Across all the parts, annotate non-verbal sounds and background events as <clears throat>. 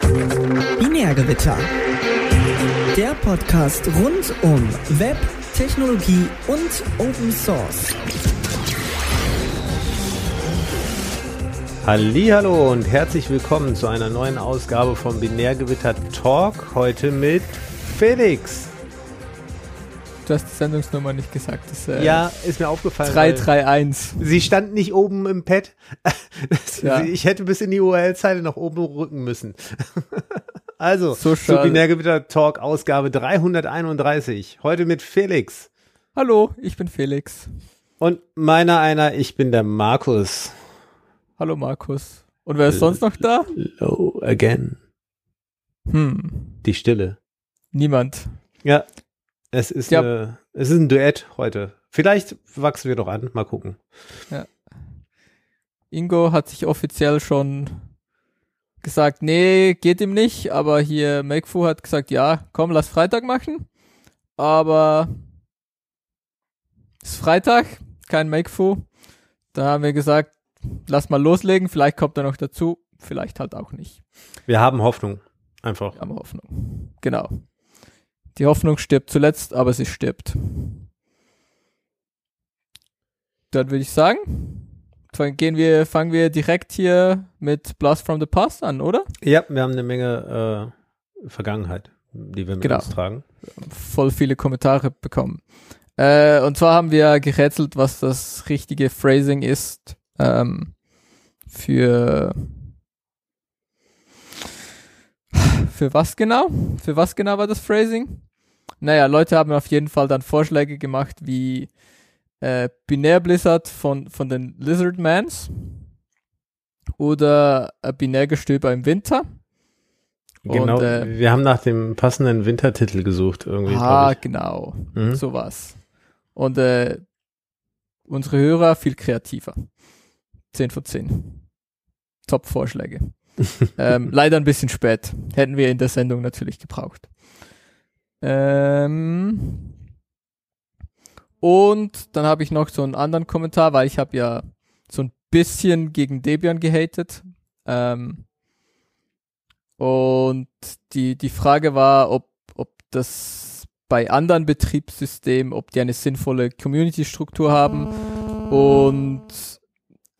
Binärgewitter. Der Podcast rund um Web, Technologie und Open Source. Hallo und herzlich willkommen zu einer neuen Ausgabe vom Binärgewitter Talk. Heute mit Felix. Du hast die Sendungsnummer nicht gesagt. Das, äh, ja, ist mir aufgefallen. 331. Sie stand nicht oben im Pad. <laughs> ja. Ich hätte bis in die URL-Zeile nach oben rücken müssen. <laughs> also, so Binärgewitter Talk Ausgabe 331. Heute mit Felix. Hallo, ich bin Felix. Und meiner einer, ich bin der Markus. Hallo Markus. Und wer ist sonst noch da? Low again. Hm. Die Stille. Niemand. Ja, es ist, ja. eine, es ist ein Duett heute. Vielleicht wachsen wir doch an. Mal gucken. Ja. Ingo hat sich offiziell schon gesagt, nee, geht ihm nicht, aber hier Makefu hat gesagt, ja, komm, lass Freitag machen. Aber es ist Freitag, kein Makefu. Da haben wir gesagt, lass mal loslegen, vielleicht kommt er noch dazu, vielleicht halt auch nicht. Wir haben Hoffnung, einfach. Wir haben Hoffnung, genau. Die Hoffnung stirbt zuletzt, aber sie stirbt. Dann würde ich sagen, gehen wir, fangen wir direkt hier mit Blast from the Past an, oder? Ja, wir haben eine Menge äh, Vergangenheit, die wir mit genau. uns tragen. Voll viele Kommentare bekommen. Äh, und zwar haben wir gerätselt, was das richtige Phrasing ist ähm, für für was genau? Für was genau war das Phrasing? Naja, Leute haben auf jeden Fall dann Vorschläge gemacht wie äh, Binär Blizzard von, von den Lizardmans oder Binärgestöber im Winter. Genau, Und, äh, wir haben nach dem passenden Wintertitel gesucht irgendwie. Ah, genau, mhm. sowas. Und äh, unsere Hörer viel kreativer. 10 von 10. Top-Vorschläge. <laughs> ähm, leider ein bisschen spät. Hätten wir in der Sendung natürlich gebraucht. Ähm, und dann habe ich noch so einen anderen Kommentar, weil ich habe ja so ein bisschen gegen Debian gehatet. Ähm, und die, die Frage war, ob, ob das bei anderen Betriebssystemen, ob die eine sinnvolle Community-Struktur haben und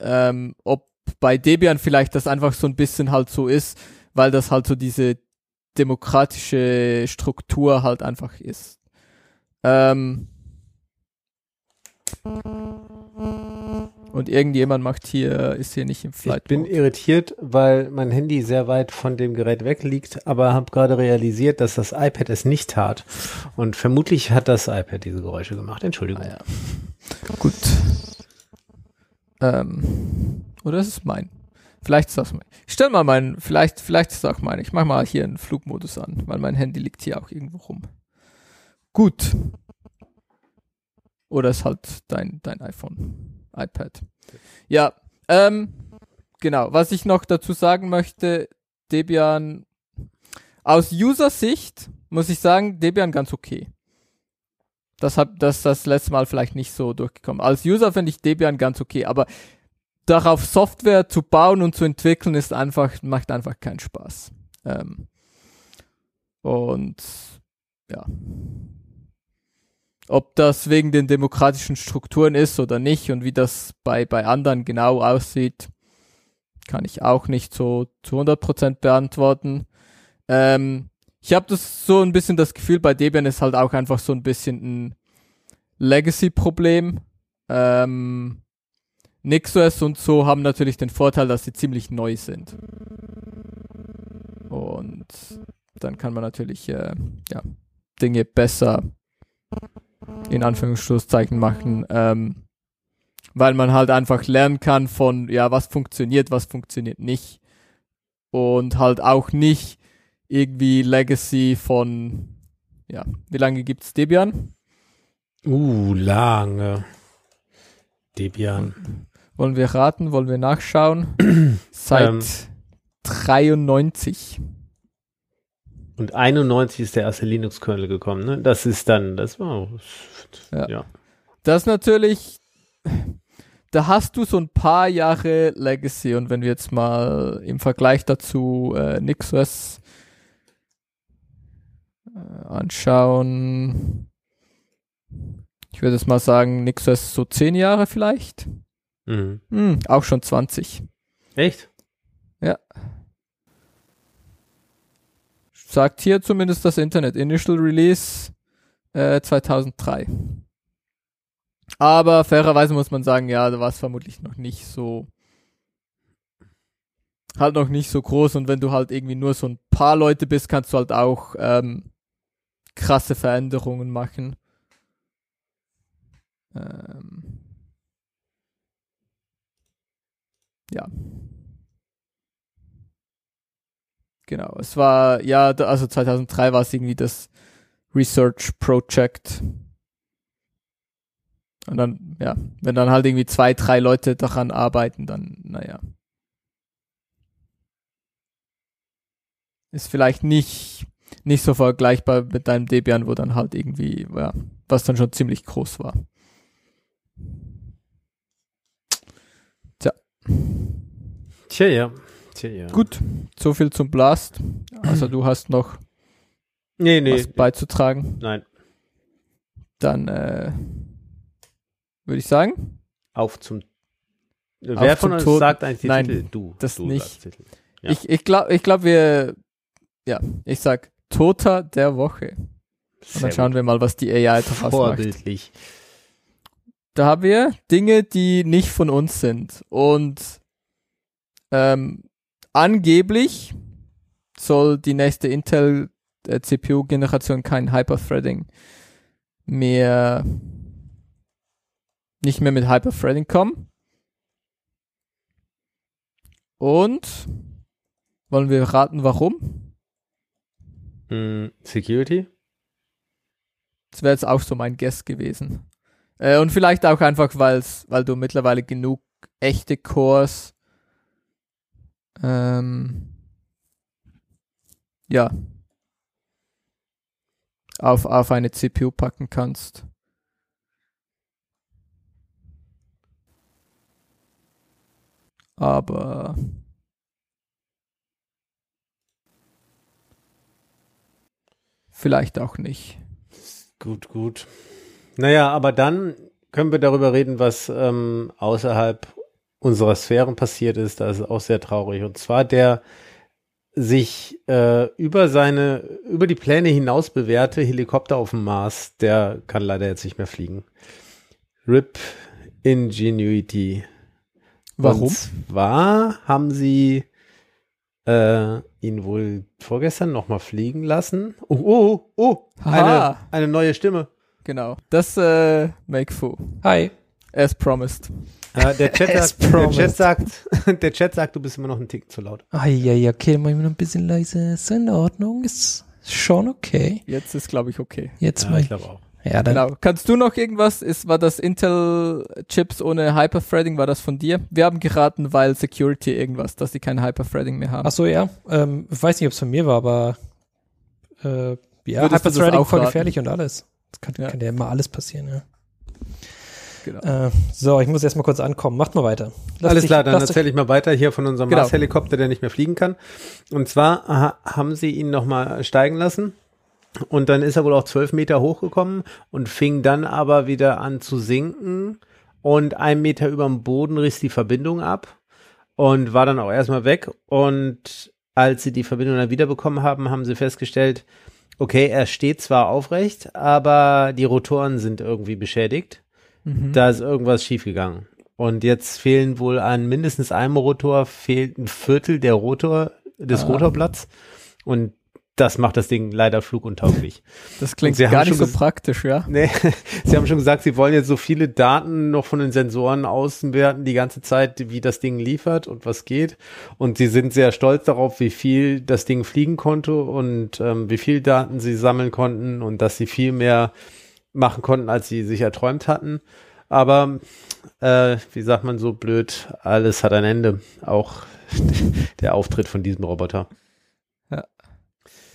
ähm, ob bei Debian vielleicht das einfach so ein bisschen halt so ist, weil das halt so diese demokratische Struktur halt einfach ist. Ähm und irgendjemand macht hier, ist hier nicht im Flight. Ich bin irritiert, weil mein Handy sehr weit von dem Gerät weg liegt, aber habe gerade realisiert, dass das iPad es nicht tat. Und vermutlich hat das iPad diese Geräusche gemacht. Entschuldigung. Ah, ja. Gut. Ähm, oder ist es mein? Vielleicht ist das mein. Ich stell mal meinen, vielleicht, vielleicht ist es auch mein. Ich mach mal hier einen Flugmodus an, weil mein Handy liegt hier auch irgendwo rum. Gut. Oder ist halt dein, dein iPhone, iPad. Ja, ähm, genau. Was ich noch dazu sagen möchte, Debian, aus User-Sicht muss ich sagen, Debian ganz okay. Das hat das das letzte Mal vielleicht nicht so durchgekommen. Als User finde ich Debian ganz okay, aber darauf Software zu bauen und zu entwickeln ist einfach macht einfach keinen Spaß. Ähm, und ja, ob das wegen den demokratischen Strukturen ist oder nicht und wie das bei bei anderen genau aussieht, kann ich auch nicht so zu 100% beantworten. Ähm, ich habe das so ein bisschen das Gefühl, bei Debian ist halt auch einfach so ein bisschen ein Legacy-Problem. Ähm, NixOS und so haben natürlich den Vorteil, dass sie ziemlich neu sind. Und dann kann man natürlich äh, ja, Dinge besser in Anführungszeichen machen, ähm, weil man halt einfach lernen kann von, ja, was funktioniert, was funktioniert nicht. Und halt auch nicht irgendwie Legacy von, ja, wie lange gibt's Debian? Uh, lange. Debian. Wollen wir raten, wollen wir nachschauen? <clears throat> Seit ähm, 93. Und 91 ist der erste Linux-Kernel gekommen, ne? Das ist dann, das war, ja. ja. Das natürlich, da hast du so ein paar Jahre Legacy und wenn wir jetzt mal im Vergleich dazu äh, NixOS äh, anschauen, ich würde jetzt mal sagen, NixOS so zehn Jahre vielleicht. Mhm. Hm, auch schon 20. Echt? Sagt hier zumindest das Internet. Initial Release äh, 2003. Aber fairerweise muss man sagen, ja, da war es vermutlich noch nicht so halt noch nicht so groß und wenn du halt irgendwie nur so ein paar Leute bist, kannst du halt auch ähm, krasse Veränderungen machen. Ähm, ja. Genau, es war, ja, also 2003 war es irgendwie das Research Project. Und dann, ja, wenn dann halt irgendwie zwei, drei Leute daran arbeiten, dann, naja. Ist vielleicht nicht, nicht so vergleichbar mit deinem Debian, wo dann halt irgendwie, ja, was dann schon ziemlich groß war. Tja, ja. Tja, ja. Gut, so viel zum Blast. Also du hast noch Nee, nee. was beizutragen. Nein. Dann äh, würde ich sagen, Auf zum. Wer von zum uns Toten. sagt eigentlich die Nein, Titel? Du. das du nicht. Titel. Ja. ich, ich glaube, ich glaub, wir, ja, ich sag Toter der Woche. Und dann schauen wir mal, was die AI macht. Vorbildlich. Da haben wir Dinge, die nicht von uns sind. Und ähm, angeblich soll die nächste Intel CPU-Generation kein Hyperthreading mehr nicht mehr mit Hyperthreading kommen. Und wollen wir raten, warum? Hm, Security? Das wäre jetzt auch so mein Guess gewesen. Äh, und vielleicht auch einfach, weil's, weil du mittlerweile genug echte Cores ähm, ja auf, auf eine CPU packen kannst. Aber vielleicht auch nicht. Gut, gut. Naja, aber dann können wir darüber reden, was ähm, außerhalb unserer Sphären passiert ist. Das ist auch sehr traurig. Und zwar der sich äh, über seine, über die Pläne hinaus bewährte Helikopter auf dem Mars, der kann leider jetzt nicht mehr fliegen. RIP Ingenuity. Warum? Und zwar haben sie äh, ihn wohl vorgestern nochmal fliegen lassen. Oh, oh, oh, eine, Haha. eine neue Stimme. Genau. Das äh, Make Fu. Hi. As promised. Ja, der, Chat <laughs> sagt, der. Chat sagt, <laughs> der Chat sagt, du bist immer noch ein Tick zu laut. Ah, ja, ja, okay, dann mach ich mir noch ein bisschen leise. Ist in Ordnung, ist schon okay. Jetzt ist, glaube ich, okay. Jetzt Ja, mal. ich glaube auch. Ja, dann. Genau. Kannst du noch irgendwas? Ist, war das Intel-Chips ohne Hyperthreading? War das von dir? Wir haben geraten, weil Security irgendwas, dass sie kein Hyperthreading mehr haben. Ach so, ja. Ähm, ich weiß nicht, ob es von mir war, aber äh, ja, Würdest Hyperthreading auch voll gefährlich und alles. Das kann Ja. kann ja immer alles passieren, ja. Genau. Äh, so, ich muss erstmal kurz ankommen. Macht mal weiter. Lasst Alles dich- klar, dann erzähle ich mal weiter hier von unserem Genau. Mars-Helikopter, der nicht mehr fliegen kann. Und zwar ha haben sie ihn nochmal steigen lassen. Und dann ist er wohl auch zwölf Meter hochgekommen und fing dann aber wieder an zu sinken. Und ein Meter über dem Boden riss die Verbindung ab und war dann auch erstmal weg. Und als sie die Verbindung dann wiederbekommen haben, haben sie festgestellt, okay, er steht zwar aufrecht, aber die Rotoren sind irgendwie beschädigt. Mhm. Da ist irgendwas schiefgegangen. Und jetzt fehlen wohl an mindestens einem Rotor, fehlt ein Viertel der Rotor, des Ah. Rotorblatts. Und das macht das Ding leider fluguntauglich. Das klingt gar nicht so praktisch, ja? <laughs> Nee, sie haben schon gesagt, sie wollen jetzt so viele Daten noch von den Sensoren auswerten, die ganze Zeit, wie das Ding liefert und was geht. Und sie sind sehr stolz darauf, wie viel das Ding fliegen konnte und ähm, wie viel Daten sie sammeln konnten und dass sie viel mehr machen konnten, als sie sich erträumt hatten. Aber äh, wie sagt man so blöd, alles hat ein Ende. Auch <laughs> der Auftritt von diesem Roboter.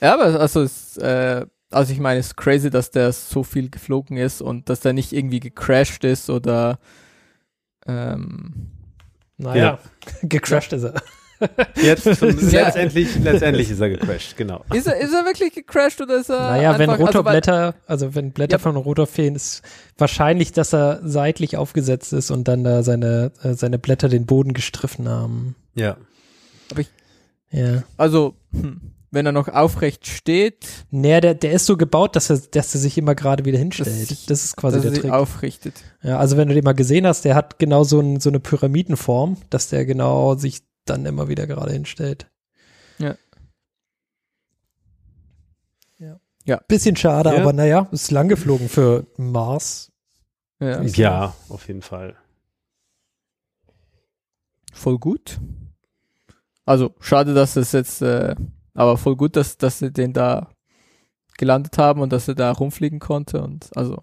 Ja, aber also, es, äh, also ich meine, es ist crazy, dass der so viel geflogen ist und dass der nicht irgendwie gecrashed ist oder Ähm, Naja, <laughs> gecrashed ist er. Jetzt <laughs> zum, Ja. letztendlich, letztendlich ist er gecrashed, genau. ist, er, ist er wirklich gecrashed oder ist er Naja, wenn einfach, also, weil- Rotorblätter, also wenn Blätter Ja. von einem Rotor fehlen, ist wahrscheinlich, dass er seitlich aufgesetzt ist und dann da seine, äh, seine Blätter den Boden gestriffen haben. Ja. Ja. Also, hm, wenn er noch aufrecht steht, Naja, der, der ist so gebaut, dass er, dass er sich immer gerade wieder dass hinstellt. sich- das ist quasi dass der er Trick. aufrichtet. Ja, also wenn du den mal gesehen hast, der hat genau so, ein, so eine Pyramidenform, dass der genau sich dann immer wieder gerade hinstellt. Ja. Ja. Ja. Bisschen schade, Ja. aber naja, ist lang geflogen für Mars. Ja, Ja, auf jeden Fall. voll gut. Also, schade, dass es jetzt, äh, aber voll gut, dass, dass sie den da gelandet haben und dass er da rumfliegen konnte und also,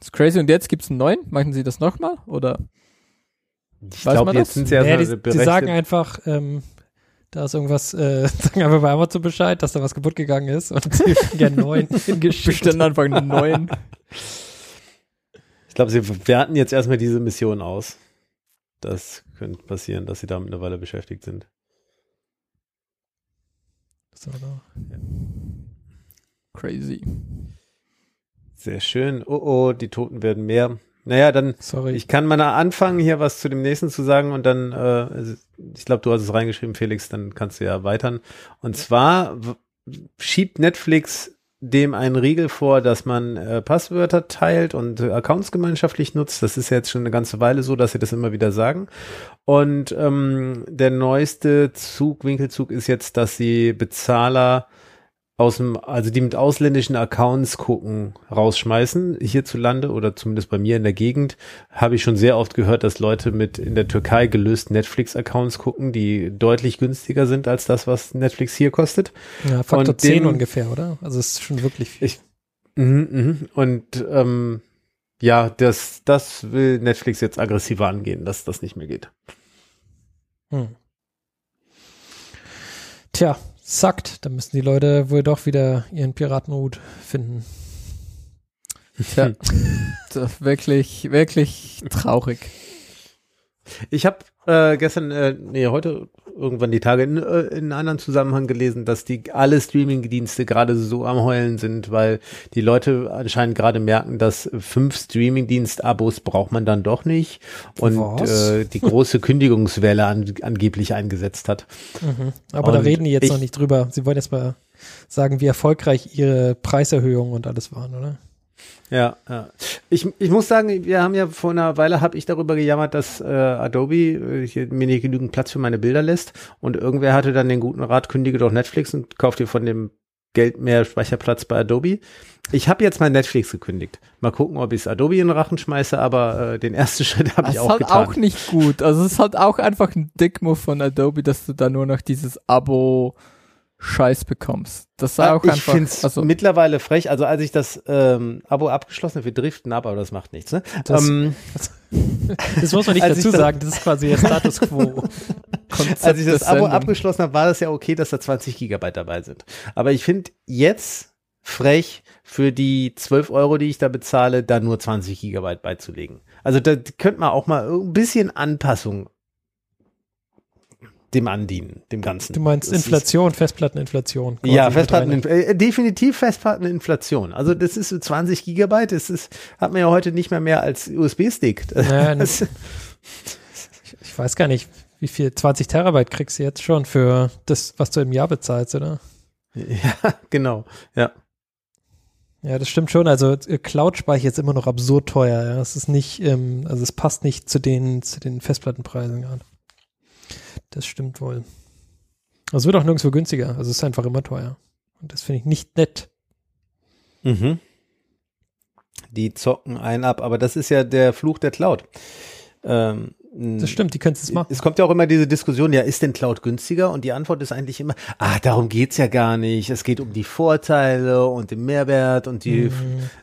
ist crazy. Und jetzt gibt's einen neuen? Machen sie das nochmal? Oder? Ich glaube, jetzt sind sie Ja, erstmal die, die sagen einfach, ähm, da ist irgendwas, äh, <laughs> sagen einfach bei Amazon Bescheid, dass da was kaputt gegangen ist und sie <laughs> gerne neuen hingeschickt. Bestellen einfach einen neuen. <laughs> Ich glaube, sie werten jetzt erstmal diese Mission aus. Das könnte passieren, dass sie damit eine Weile beschäftigt sind. So, da. Crazy. Sehr schön. Oh oh, die Toten werden mehr. Naja, dann, Sorry. ich kann mal anfangen, hier was zu dem nächsten zu sagen und dann, äh, ich glaube, du hast es reingeschrieben, Felix, dann kannst du ja erweitern. Und zwar schiebt Netflix dem einen Riegel vor, dass man äh, Passwörter teilt und äh, Accounts gemeinschaftlich nutzt. Das ist jetzt schon eine ganze Weile so, dass sie das immer wieder sagen. Und ähm, der neueste Zug, Winkelzug ist jetzt, dass sie Bezahler aus dem, also die mit ausländischen Accounts gucken, rausschmeißen. Hierzulande oder zumindest bei mir in der Gegend habe ich schon sehr oft gehört, dass Leute mit in der Türkei gelösten Netflix-Accounts gucken, die deutlich günstiger sind als das, was Netflix hier kostet. ja, Faktor und 10 dem- ungefähr, oder? Also es ist schon wirklich viel. Ich- Mhm, mhm. Und ähm, ja, das, das will Netflix jetzt aggressiver angehen, dass das nicht mehr geht. Hm. Tja, sackt. Da müssen die Leute wohl doch wieder ihren Piratenhut finden. Tja, <laughs> das ist wirklich, wirklich traurig. Ich habe äh, gestern, äh, nee, heute irgendwann die Tage in, äh, in einem anderen Zusammenhang gelesen, dass die alle Streaming-Dienste gerade so am Heulen sind, weil die Leute anscheinend gerade merken, dass fünf Streaming-Dienst-Abos braucht man dann doch nicht und Was? äh, die große Kündigungswelle an, angeblich eingesetzt hat. Mhm. Aber da Und reden die jetzt ich- noch nicht drüber. Sie wollen jetzt mal sagen, wie erfolgreich ihre Preiserhöhungen und alles waren, oder? Ja, ja. Ich, ich muss sagen, wir haben ja vor einer Weile habe ich darüber gejammert, dass äh, Adobe äh, mir nicht genügend Platz für meine Bilder lässt und irgendwer hatte dann den guten Rat, kündige doch Netflix und kauf dir von dem Geld mehr Speicherplatz bei Adobe. Ich habe jetzt mal Netflix gekündigt. Mal gucken, ob ich Adobe in den Rachen schmeiße, aber äh, den ersten <laughs> Schritt habe Das ich ist auch halt getan. auch nicht gut. Also es ist halt auch einfach ein Dickmove von Adobe, dass du da nur noch dieses Abo Scheiß bekommst. Das sei Ah, auch ich einfach. finde es also, mittlerweile frech. Also als ich das ähm, Abo abgeschlossen habe, wir driften ab, aber das macht nichts. Ne? Das- ähm, <laughs> Das muss man nicht ich dazu das- sagen, das ist quasi der Status quo. <laughs> Konzept als ich das Abo Sendung. abgeschlossen habe, war das ja okay, dass da 20 Gigabyte dabei sind. Aber ich finde jetzt frech, für die 12 Euro, die ich da bezahle, da nur 20 Gigabyte beizulegen. Also da könnte man auch mal ein bisschen Anpassung dem andienen, dem Ganzen. Du meinst Das Inflation, Festplatteninflation. Ja, Festplatten, äh, definitiv Festplatteninflation. Also das ist so 20 Gigabyte, das ist, hat man ja heute nicht mehr mehr als USB-Stick. <laughs> Naja, ich weiß gar nicht, wie viel, 20 Terabyte kriegst du jetzt schon für das, was du im Jahr bezahlst, oder? ja, genau. Ja. Ja, das stimmt schon. Also äh, Cloud-Speicher ist immer noch absurd teuer. Ja. Es ist nicht, ähm, also es passt nicht zu den, zu den Festplattenpreisen gerade. Das stimmt wohl. Also es wird auch nirgendwo günstiger. Also es ist einfach immer teuer. Und das finde ich nicht nett. Mhm. Die zocken einen ab, aber das ist ja der Fluch der Cloud. Ähm, Das stimmt, die können es machen. Es kommt ja auch immer diese Diskussion, ja, ist denn Cloud günstiger? Und die Antwort ist eigentlich immer, ah, darum geht's ja gar nicht. Es geht um die Vorteile und den Mehrwert und die Mhm.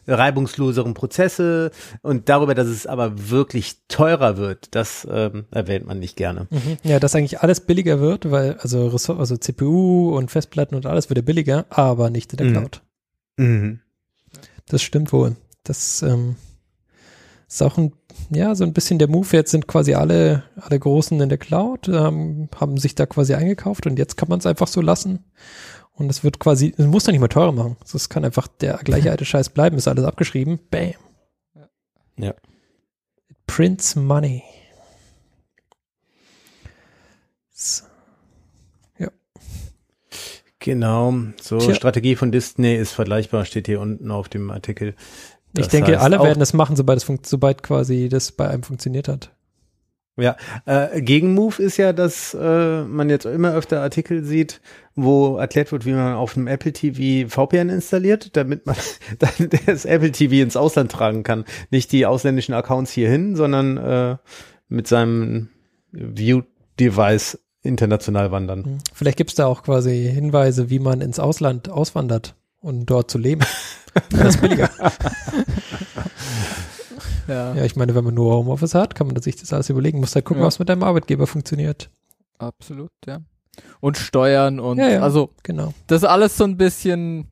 reibungsloseren Prozesse und darüber, dass es aber wirklich teurer wird, das ähm, erwähnt man nicht gerne. Mhm. Ja, dass eigentlich alles billiger wird, weil also, also CPU und Festplatten und alles wird ja billiger, aber nicht in der Mhm. Cloud. Mhm. Das stimmt wohl. Das, ähm, ist auch ein, ja, so ein bisschen der Move. Jetzt sind quasi alle, alle Großen in der Cloud, ähm, haben sich da quasi eingekauft und jetzt kann man es einfach so lassen. Und es wird quasi, es muss doch nicht mehr teurer machen. Es kann einfach der gleiche <laughs> alte Scheiß bleiben, ist alles abgeschrieben. Bam. Ja. Prince Money. So. Genau, so Tja. Strategie von Disney ist vergleichbar, steht hier unten auf dem Artikel. Ich Das denke, heißt alle werden das machen, sobald es funkt, sobald quasi das bei einem funktioniert hat. Ja, äh, Gegenmove ist ja, dass äh, man jetzt immer öfter Artikel sieht, wo erklärt wird, wie man auf dem Apple TV VPN installiert, damit man <laughs> das Apple TV ins Ausland tragen kann. Nicht die ausländischen Accounts hierhin, sondern äh, mit seinem View-Device international wandern. Hm. Vielleicht gibt es da auch quasi Hinweise, wie man ins Ausland auswandert und dort zu leben. <laughs> das ist billiger. <laughs> Ja, Ja, ich meine, wenn man nur Homeoffice hat, kann man sich das alles überlegen. Muss halt gucken, Ja. was mit deinem Arbeitgeber funktioniert. absolut, ja. Und Steuern und Ja, ja. also Genau. das ist alles so ein bisschen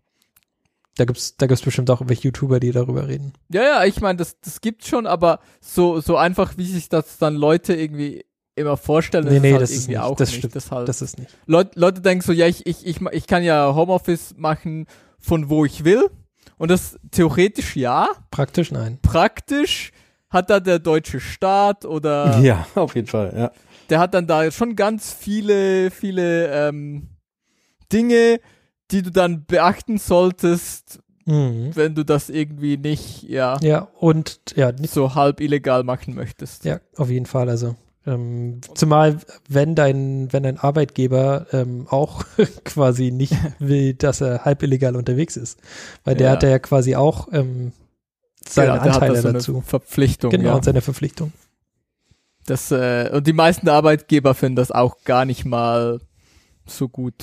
Da gibt's, da gibt's bestimmt auch irgendwelche YouTuber, die darüber reden. Ja, ja, ich meine, das, das gibt's schon, aber so, so einfach, wie sich das dann Leute irgendwie immer vorstellen, Nee, ist nee, halt das ist nicht. auch Das nicht. stimmt. Das halt, Das ist nicht. Leut, Leute denken so, ja, ich, ich, ich, ich kann ja Homeoffice machen von wo ich will. Und das theoretisch ja, Praktisch nein. praktisch hat da der deutsche Staat oder <laughs> Ja, auf jeden Fall, ja. der hat dann da schon ganz viele, viele ähm, Dinge, die du dann beachten solltest, Mhm. wenn du das irgendwie nicht, ja, Ja, und ja, nicht, so halb illegal machen möchtest. ja, auf jeden Fall. Also ähm, zumal wenn dein, wenn dein Arbeitgeber ähm, auch <laughs> quasi nicht <laughs> will, dass er halb illegal unterwegs ist. Weil der Ja. hat ja quasi auch ähm, seine da Anteile so eine dazu. Verpflichtung. Genau, ja. und seine Verpflichtung. Das, äh, und die meisten Arbeitgeber finden das auch gar nicht mal so gut.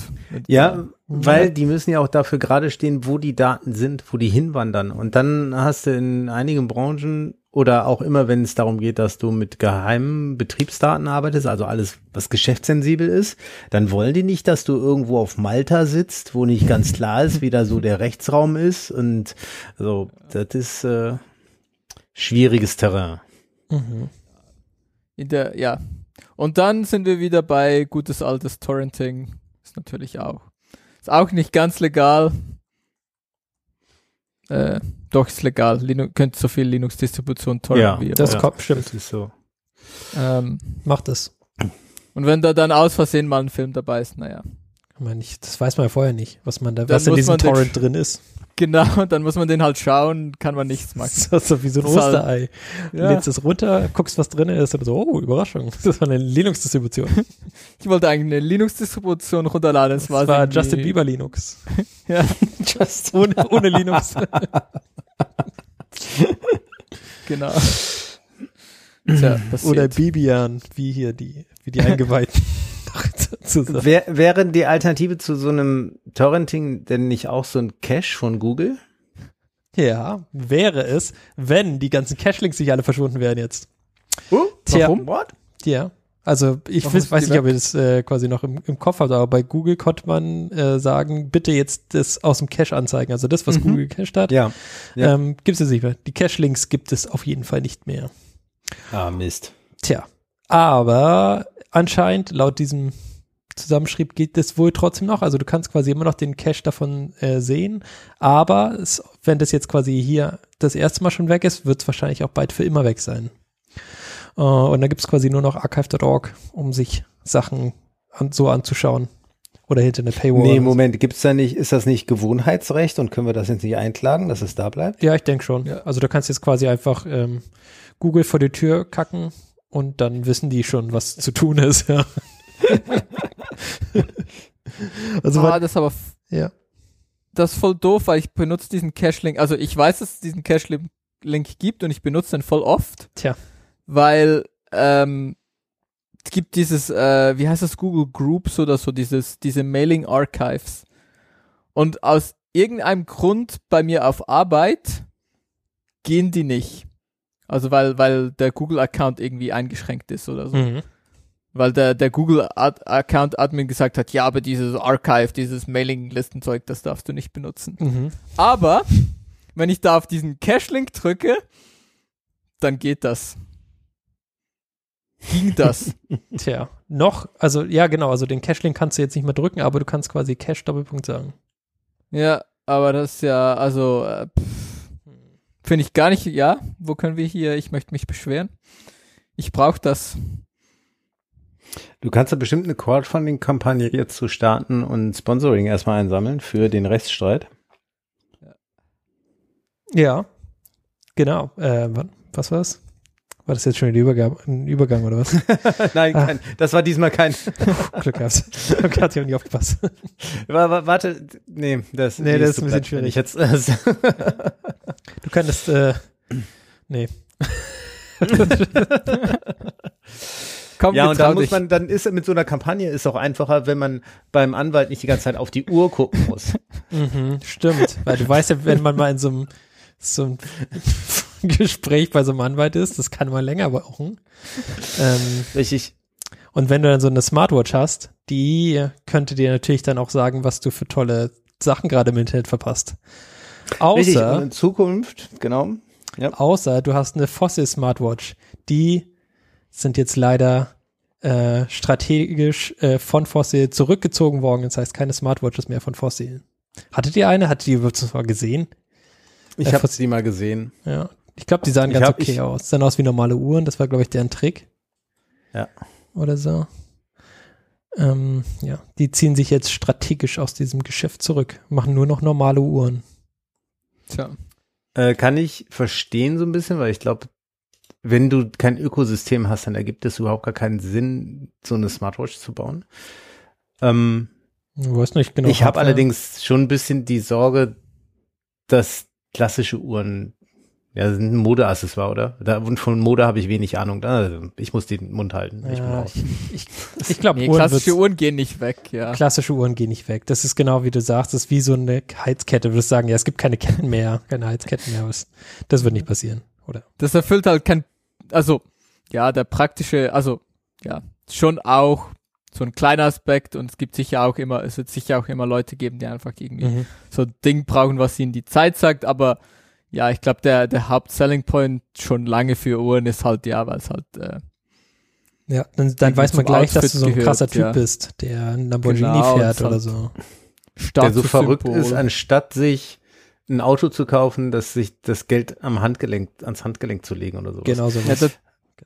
Ja, weil die müssen ja auch dafür gerade stehen, wo die Daten sind, wo die hinwandern. Und dann hast du in einigen Branchen oder auch immer, wenn es darum geht, dass du mit geheimen Betriebsdaten arbeitest, also alles, was geschäftssensibel ist, dann wollen die nicht, dass du irgendwo auf Malta sitzt, wo nicht ganz klar ist, wie da so der Rechtsraum ist. Und also das ist äh, schwieriges Terrain. Mhm. In der, ja. Und dann sind wir wieder bei gutes altes Torrenting. Ist natürlich auch. Ist auch nicht ganz legal. Äh, doch ist legal. Linux, könnt so viel Linux-Distribution torrenten Ja, wie ihr Das Ja. kommt, stimmt. Das ist so. Ähm, Macht es. und wenn da dann aus Versehen mal ein Film dabei ist, naja. Ich meine, ich, das weiß man ja vorher nicht, was man da, Dann was in diesem Torrent drin ist. Genau, <laughs> dann muss man den halt schauen, kann man nichts machen. So, so wie so ein Das halt- Osterei. Du Ja. lädst es runter, guckst, was drin ist und so, oh, Überraschung. Das war eine Linux-Distribution. <laughs> Ich wollte eigentlich eine Linux-Distribution runterladen. Das, Das war, war Justin Bieber Linux. <laughs> Ja. Just ohne, ohne Linux. Genau. Tja. Oder Bibian, wie hier die, wie die Eingeweihten. <laughs> zusammen. Wär, wäre die Alternative zu so einem Torrenting denn nicht auch so ein Cache von Google? Ja, wäre es, wenn die ganzen Cache-Links nicht alle verschwunden wären jetzt. Uh, Tja. warum? What? Ja. Also ich weiß, weiß nicht, ob ihr das äh, quasi noch im, im Kopf habt, aber bei Google konnte man äh, sagen, bitte jetzt das aus dem Cache anzeigen. Also das, was Mhm. Google gecached hat, Ja. ja. ähm, gibt es jetzt nicht mehr. Die Cache-Links gibt es auf jeden Fall nicht mehr. Ah, Mist. Tja. Aber anscheinend, laut diesem Zusammenschrieb, geht es wohl trotzdem noch. Also du kannst quasi immer noch den Cache davon äh, sehen. Aber es, wenn das jetzt quasi hier das erste Mal schon weg ist, wird es wahrscheinlich auch bald für immer weg sein. Äh, und da gibt es quasi nur noch archive.org, um sich Sachen an, so anzuschauen. Oder hinter eine Paywall. Nee, oder so. Moment, gibt's da nicht, ist das nicht Gewohnheitsrecht und können wir das jetzt nicht einklagen, dass es da bleibt? Ja, ich denke schon. Ja. Also du kannst jetzt quasi einfach ähm, Google vor die Tür kacken und dann wissen die schon, was zu tun ist. Ja. <laughs> also ah, das ist aber ja. das ist voll doof, weil ich benutze diesen Cache-Link. Also ich weiß, dass es diesen Cache-Link gibt und ich benutze den voll oft. Tja. Weil ähm, es gibt dieses, äh, wie heißt das, Google Groups oder so, dieses, diese Mailing Archives. Und aus irgendeinem Grund bei mir auf Arbeit gehen die nicht. Also weil, weil der Google-Account irgendwie eingeschränkt ist oder so. Mhm. Weil der, der Google-Account-Admin gesagt hat, ja, aber dieses Archive, dieses Mailing-Listenzeug, das darfst du nicht benutzen. Mhm. Aber, wenn ich da auf diesen Cache-Link drücke, dann geht das. Ging das? <laughs> Tja, noch, also ja genau, also den Cache-Link kannst du jetzt nicht mehr drücken, aber du kannst quasi Cache-Doppelpunkt sagen. ja, aber das ist ja, also, äh, finde ich gar nicht, ja, wo können wir hier, ich möchte mich beschweren. Ich brauche das. Du kannst ja bestimmt eine Crowdfunding-Kampagne jetzt zu starten und Sponsoring erstmal einsammeln für den Rechtsstreit. Ja, genau. Äh, wa- was war's? War das jetzt schon ein Übergang, ein Übergang oder was? <laughs> Nein, Ah. kein, das war diesmal kein. <laughs> Glück gehabt. Ich habe nicht aufgepasst. <laughs> Wa- wa- Warte, nee, das, Nee, das ist ein bisschen schwierig. Jetzt, Du könntest, äh, <clears throat> nee. Komm, ja, und dann trau muss man, dann ist mit so einer Kampagne ist auch einfacher, wenn man beim Anwalt nicht die ganze Zeit auf die Uhr gucken muss. Mhm, stimmt. Weil du weißt ja, wenn man mal in so einem, so einem <laughs> Gespräch bei so einem Anwalt ist, das kann mal länger brauchen. Ähm, Richtig. und wenn du dann so eine Smartwatch hast, die könnte dir natürlich dann auch sagen, was du für tolle Sachen gerade im Internet verpasst. Richtig. Und Außer, in Zukunft, genau. außer du hast eine Fossil Smartwatch. Die sind jetzt leider äh, strategisch äh, von Fossil zurückgezogen worden. Das heißt, keine Smartwatches mehr von Fossil. Hattet ihr eine? Hattet ihr überhaupt mal gesehen? Ich Äh, habe sie mal gesehen. Ja. Ich glaube, die sahen Ich ganz hab- okay ich- aus. Sahen aus wie normale Uhren. Das war, glaube ich, deren Trick. Ja. Oder so. Ähm, ja, die ziehen sich jetzt strategisch aus diesem Geschäft zurück, machen nur noch normale Uhren. Tja. Äh, kann ich verstehen so ein bisschen, weil ich glaube, wenn du kein Ökosystem hast, dann ergibt es überhaupt gar keinen Sinn, so eine Smartwatch zu bauen. Ähm, Du weißt nicht genau. ich habe allerdings schon ein bisschen die Sorge, dass klassische Uhren ja sind ein Modeaccessoire, oder? Da, und von Mode habe ich wenig Ahnung. Also, ich muss den Mund halten. Ich Ja, ich, ich, ich glaube, Nee, Uhren klassische Uhren gehen nicht weg, ja. klassische Uhren gehen nicht weg. Das ist genau wie du sagst, das ist wie so eine Heizkette. Du würdest sagen, ja, es gibt keine Ketten mehr, keine Heizketten mehr. Was, das wird nicht passieren, oder? Das erfüllt halt kein, also, ja, der praktische, also, ja, schon auch so ein kleiner Aspekt und es gibt sicher auch immer, es wird sicher auch immer Leute geben, die einfach irgendwie Mhm. so ein Ding brauchen, was ihnen die Zeit sagt, aber ja, ich glaube, der, der Haupt-Selling Point schon lange für Uhren ist halt, ja, weil es halt, äh, Ja, dann, dann weiß man gleich, dass Outfit du so ein gehört, krasser Typ ja. bist, der ein Lamborghini Genau, fährt und oder halt- so. Der so verrückt ist, anstatt sich ein Auto zu kaufen, dass sich das Geld am Handgelenk, ans Handgelenk zu legen oder sowas. Genau so. Ja, der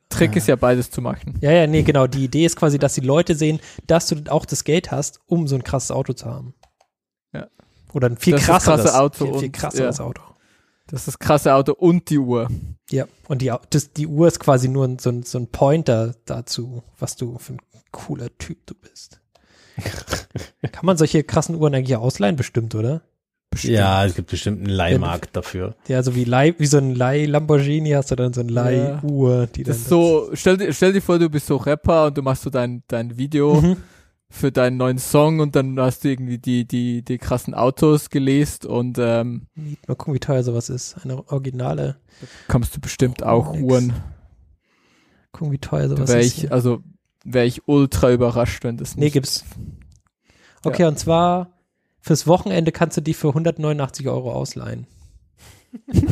Trick ist ja beides zu machen. Ja, ja, nee, genau. Die Idee ist quasi, dass die Leute sehen, dass du auch das Geld hast, um so ein krasses Auto zu haben. Ja. Oder ein viel Das krasseres krasse Auto Viel, viel und- krasseres ja. Auto. Das ist das krasse Auto und die Uhr. Ja. Und die, das, die Uhr ist quasi nur so, ein, so ein Pointer dazu, was du für ein cooler Typ du bist. <laughs> Kann man solche krassen Uhren eigentlich ausleihen? Bestimmt, oder? Ja, es gibt bestimmt einen Leihmarkt dafür. Ja, so wie, Leih, wie so ein Leih-Lamborghini hast du dann so ein Leih-Uhr, die Das dann ist so, stell dir, stell dir vor, du bist so Rapper und du machst so dein, dein Video Mhm. Für deinen neuen Song und dann hast du irgendwie die, die, die krassen Autos gelesen und ähm, Mal gucken, wie teuer sowas ist. Eine originale. kommst du bestimmt auch Nix. Uhren. Gucken, wie teuer sowas wäre ist. ich, hier. also wäre ich ultra überrascht, wenn das Nee, nicht. gibt's. Okay, und zwar fürs Wochenende kannst du die für 189 Euro ausleihen. <laughs>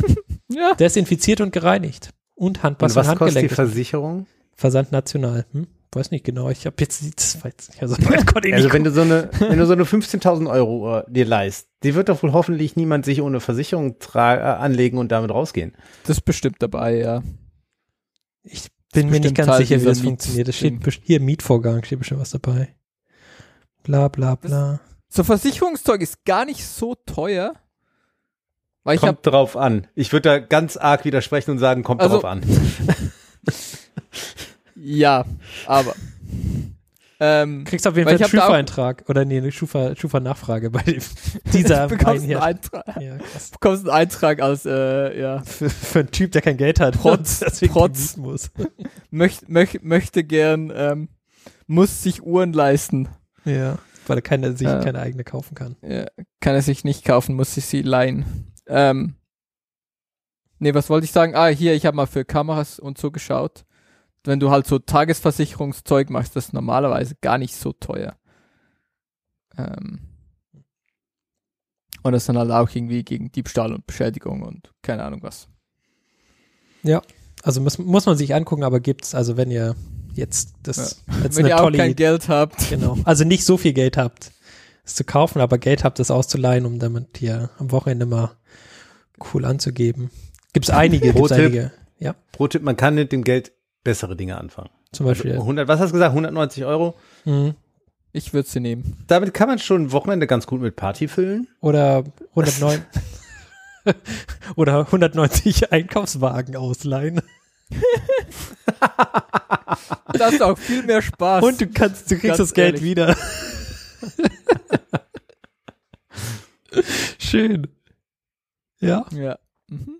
Ja. Desinfiziert und gereinigt. Und Handpass Und was und kostet die. Versicherung? Versand national. Hm? Weiß nicht genau. Ich habe jetzt das weiß nicht. Also, <laughs> Also wenn du so eine, wenn du so eine 15.000 Euro Uhr dir leist, die wird doch wohl hoffentlich niemand sich ohne Versicherung tra- äh, anlegen und damit rausgehen. Das ist bestimmt dabei, ja. Ich bin mir nicht ganz Teil sicher, wie das funktioniert. Es steht hier Mietvorgang, steht bestimmt was dabei. Bla bla bla. So Versicherungszeug ist gar nicht so teuer. Weil Kommt drauf an. Ich würde da ganz arg widersprechen und sagen, kommt Also- drauf an. <laughs> ja, aber ähm, Kriegst auf jeden Fall einen Schufa-Eintrag oder nee, eine Schufa- Schufa-Nachfrage bei dem, <laughs> dieser bekommst einen. Eintrag, Ja, krass. bekommst einen Eintrag als äh, ja Für, für einen Typ, der kein Geld hat. Trotz- <laughs> mieten muss. <laughs> möcht, möcht, möchte gern ähm, muss sich Uhren leisten. Ja, weil er keine, sich Ja. keine eigene kaufen kann. Ja, kann er sich nicht kaufen, muss sich sie leihen. Ähm, nee, was wollte ich sagen? Ah, hier, ich habe mal für Kameras und so geschaut. Wenn du halt so Tagesversicherungszeug machst, das ist normalerweise gar nicht so teuer. Ähm, und das dann halt auch irgendwie gegen Diebstahl und Beschädigung und keine Ahnung was. Ja. Also muss, muss man sich angucken, aber gibt's, also wenn ihr jetzt das jetzt Wenn eine ihr auch tolle kein Idee, Geld habt. genau. Also nicht so viel Geld habt, es zu kaufen, aber Geld habt, es auszuleihen, um damit hier am Wochenende mal cool anzugeben. Gibt's einige, gibt's einige. Ja, Pro-Tipp, man kann mit dem Geld bessere Dinge anfangen. zum Beispiel. Also 100, was hast du gesagt? 190 Euro? Mhm. Ich würde sie nehmen. Damit kann man schon ein Wochenende ganz gut mit Party füllen. Oder <laughs> 109 <laughs> oder 190 Einkaufswagen ausleihen. <laughs> Das ist auch viel mehr Spaß. Und du kannst, du kriegst Ganz das Geld ehrlich. wieder. schön. Ja, ja. Mhm.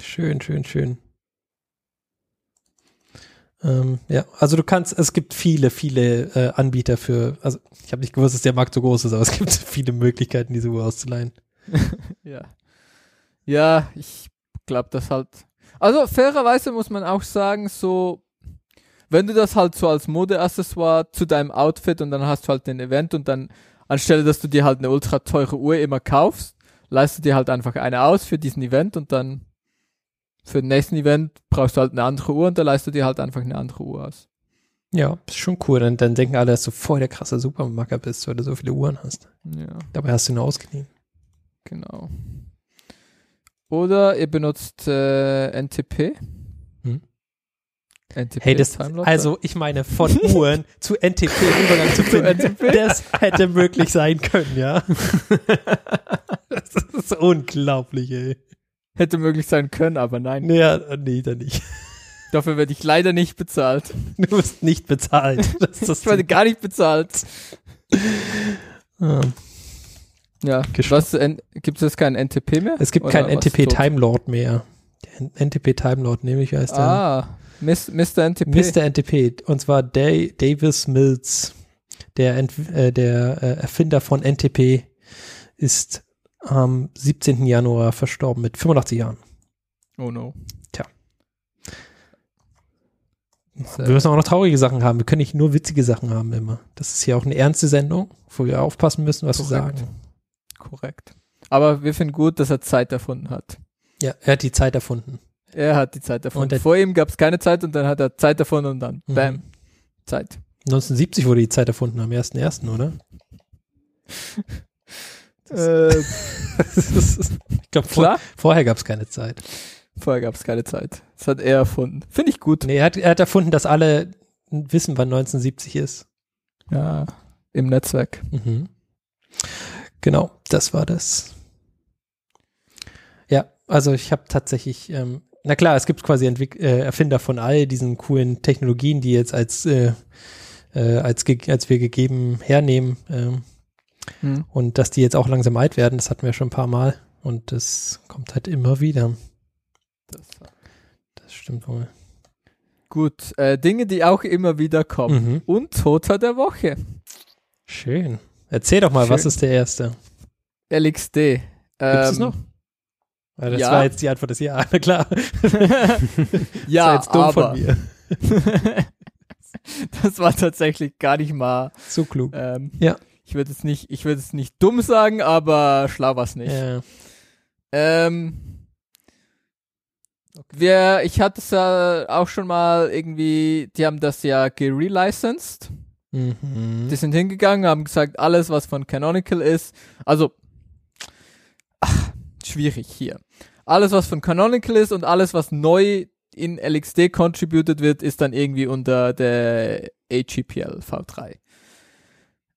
schön, schön, schön. Ähm, ja, also du kannst, es gibt viele, viele äh, Anbieter für, also ich habe nicht gewusst, dass der Markt so groß ist, aber es gibt <laughs> viele Möglichkeiten, diese Uhr auszuleihen. <laughs> Ja. Ja, ich glaube das halt. Also fairerweise muss man auch sagen, so, wenn du das halt so als Modeaccessoire zu deinem Outfit und dann hast du halt den Event und dann anstelle, dass du dir halt eine ultra teure Uhr immer kaufst, leist du dir halt einfach eine aus für diesen Event und dann für den nächsten Event brauchst du halt eine andere Uhr und da leist du dir halt einfach eine andere Uhr aus. Ja, ist schon cool. Dann, dann denken alle, dass du voll der krasse Supermacker bist, weil du so viele Uhren hast. Ja, Dabei hast du nur ausgeliehen. genau. Oder ihr benutzt äh, NTP. Hm. NTP Hey, das, also ich meine, von <laughs> Uhren zu NTP Übergang zu finden, NTP? das hätte möglich sein können, ja. <laughs> das ist unglaublich, ey. Hätte möglich sein können, aber nein. Ja, nee, dann nicht. <laughs> Dafür werde ich leider nicht bezahlt. Du wirst nicht bezahlt. <laughs> Das das Ich werde gar nicht bezahlt. Ah. Ja, Geschmack. was, gibt es jetzt keinen NTP mehr? Es gibt Oder keinen NTP tot? Time Lord mehr. Der NTP Time Lord, nämlich heißt der Ah, Miss, Mr. NTP. Mr. NTP. Und zwar Day, Davis Mills, der, äh, der äh, Erfinder von NTP, ist am 17. Januar verstorben mit 85 Jahren. Oh no. Tja. Ist, Wir äh, müssen auch noch traurige Sachen haben. Wir können nicht nur witzige Sachen haben immer. Das ist hier auch eine ernste Sendung, wo wir aufpassen müssen, was wir Korrekt. sagen. korrekt. Aber wir finden gut, dass er Zeit erfunden hat. Ja, er hat die Zeit erfunden. Er hat die Zeit erfunden. Und Vor ihm gab es keine Zeit und dann hat er Zeit erfunden und dann, Mhm. bam, Zeit. 1970 wurde die Zeit erfunden, am 1.1., oder? <laughs> Äh, <laughs> ich glaube, vor, vorher gab es keine Zeit. vorher gab es keine Zeit. Das hat er erfunden. Finde ich gut. Nee, er hat, er hat erfunden, dass alle wissen, wann 1970 ist. Ja, im Netzwerk. Mhm. Genau, das war das. Ja, also ich habe tatsächlich, ähm, na klar, es gibt quasi Entwick äh, Erfinder von all diesen coolen Technologien, die jetzt als, äh, äh, als, als wir gegeben hernehmen ähm, Hm. und dass die jetzt auch langsam alt werden, das hatten wir schon ein paar Mal und das kommt halt immer wieder. Das, Das stimmt wohl. gut, äh, Dinge, die auch immer wieder kommen. Mhm. Und Toter der Woche. Schön. Erzähl doch mal, was Schön. ist der erste? LXD. Gibt es Ähm, noch? Ja, das ja. war jetzt die Antwort des Ja, <laughs> klar. <laughs> ja, das war jetzt dumm aber von mir. <laughs> das war tatsächlich gar nicht mal. So klug. Ähm, Ja. Ich würde es nicht, ich würde es nicht dumm sagen, aber schlau war es nicht. Ja. Ähm, wir, ich hatte es ja auch schon mal irgendwie, die haben das ja gerelicensed. Mhm. Die sind hingegangen, haben gesagt, alles, was von Canonical ist, also, ach, schwierig hier. Alles, was von Canonical ist und alles, was neu in LXD contributed wird, ist dann irgendwie unter der AGPL V3.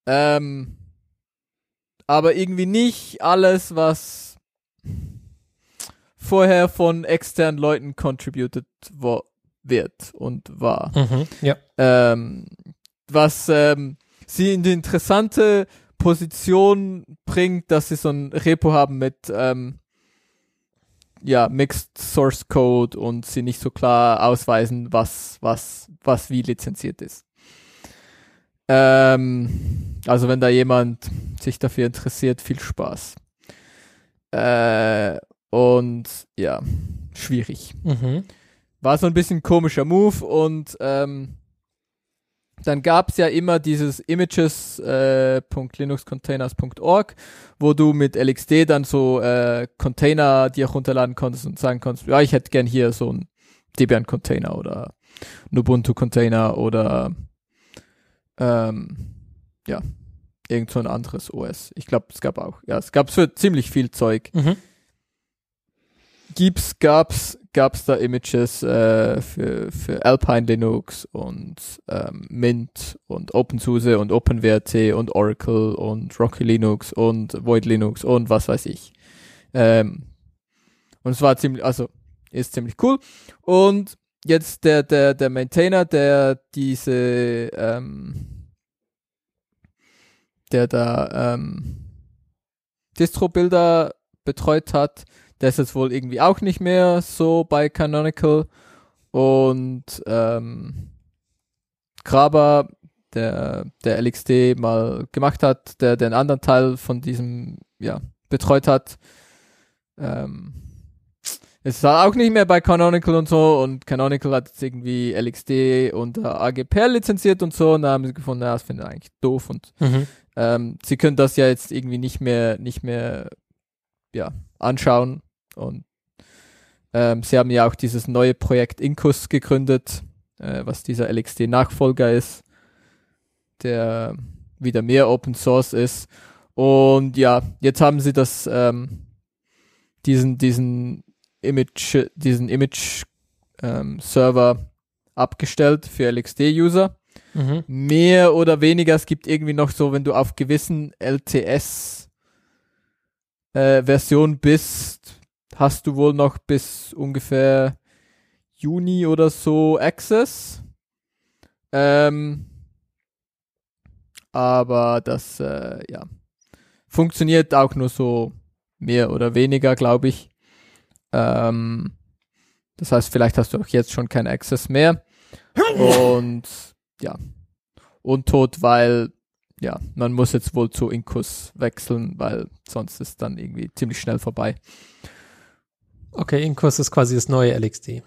Ähm, aber irgendwie nicht alles, was vorher von externen Leuten contributed wird und war Mhm. Ja. ähm, was ähm, sie in die interessante Position bringt, dass sie so ein Repo haben mit ähm, ja, Mixed Source Code und sie nicht so klar ausweisen, was, was, was wie lizenziert ist. Ähm, also wenn da jemand sich dafür interessiert, viel Spaß. Äh, und ja, schwierig Mhm. war so ein bisschen komischer Move und ähm, dann gab es ja immer dieses images.linuxcontainers.org, wo du mit LXD dann so äh, Container dir runterladen konntest und sagen konntest, ja, ich hätte gern hier so ein Debian Container oder Ubuntu Container oder ähm, ja, irgend so ein anderes OS. Ich glaube, es gab auch, ja, es gab für ziemlich viel Zeug. Mhm. Gibt's, gab's, gab's da Images äh, für, für Alpine Linux und ähm, Mint und OpenSUSE und OpenWRT und Oracle und Rocky Linux und Void Linux und was weiß ich. Ähm, und es war ziemlich, also ist ziemlich cool. Und jetzt der, der, der Maintainer, der diese, ähm, der da ähm, Distro-Bilder betreut hat, der ist jetzt wohl irgendwie auch nicht mehr so bei Canonical. Und ähm, Graber, der, der LXD mal gemacht hat, der den anderen Teil von diesem, ja, betreut hat, ähm, ist halt auch nicht mehr bei Canonical und so und Canonical hat jetzt irgendwie LXD unter AGPL lizenziert und so und da haben sie gefunden, ja, das finde ich eigentlich doof und Mhm. ähm, sie können das ja jetzt irgendwie nicht mehr, nicht mehr, ja, anschauen und ähm, sie haben ja auch dieses neue Projekt Incus gegründet, äh, was dieser LXD-Nachfolger ist, der wieder mehr Open Source ist. Und ja, jetzt haben sie das, ähm, diesen, diesen Image, diesen Image ähm, Server abgestellt für LXD-User Mhm. mehr oder weniger, es gibt irgendwie noch so, wenn du auf gewissen LTS äh, Version bist, hast du wohl noch bis ungefähr Juni oder so Access. Ähm, aber das, äh, ja, funktioniert auch nur so mehr oder weniger, glaube ich. Ähm, das heißt, vielleicht hast du auch jetzt schon keinen Access mehr. Und ja, untot, weil ja, man muss jetzt wohl zu Incus wechseln, weil sonst ist dann irgendwie ziemlich schnell vorbei. Okay, Incus ist quasi das neue LXD.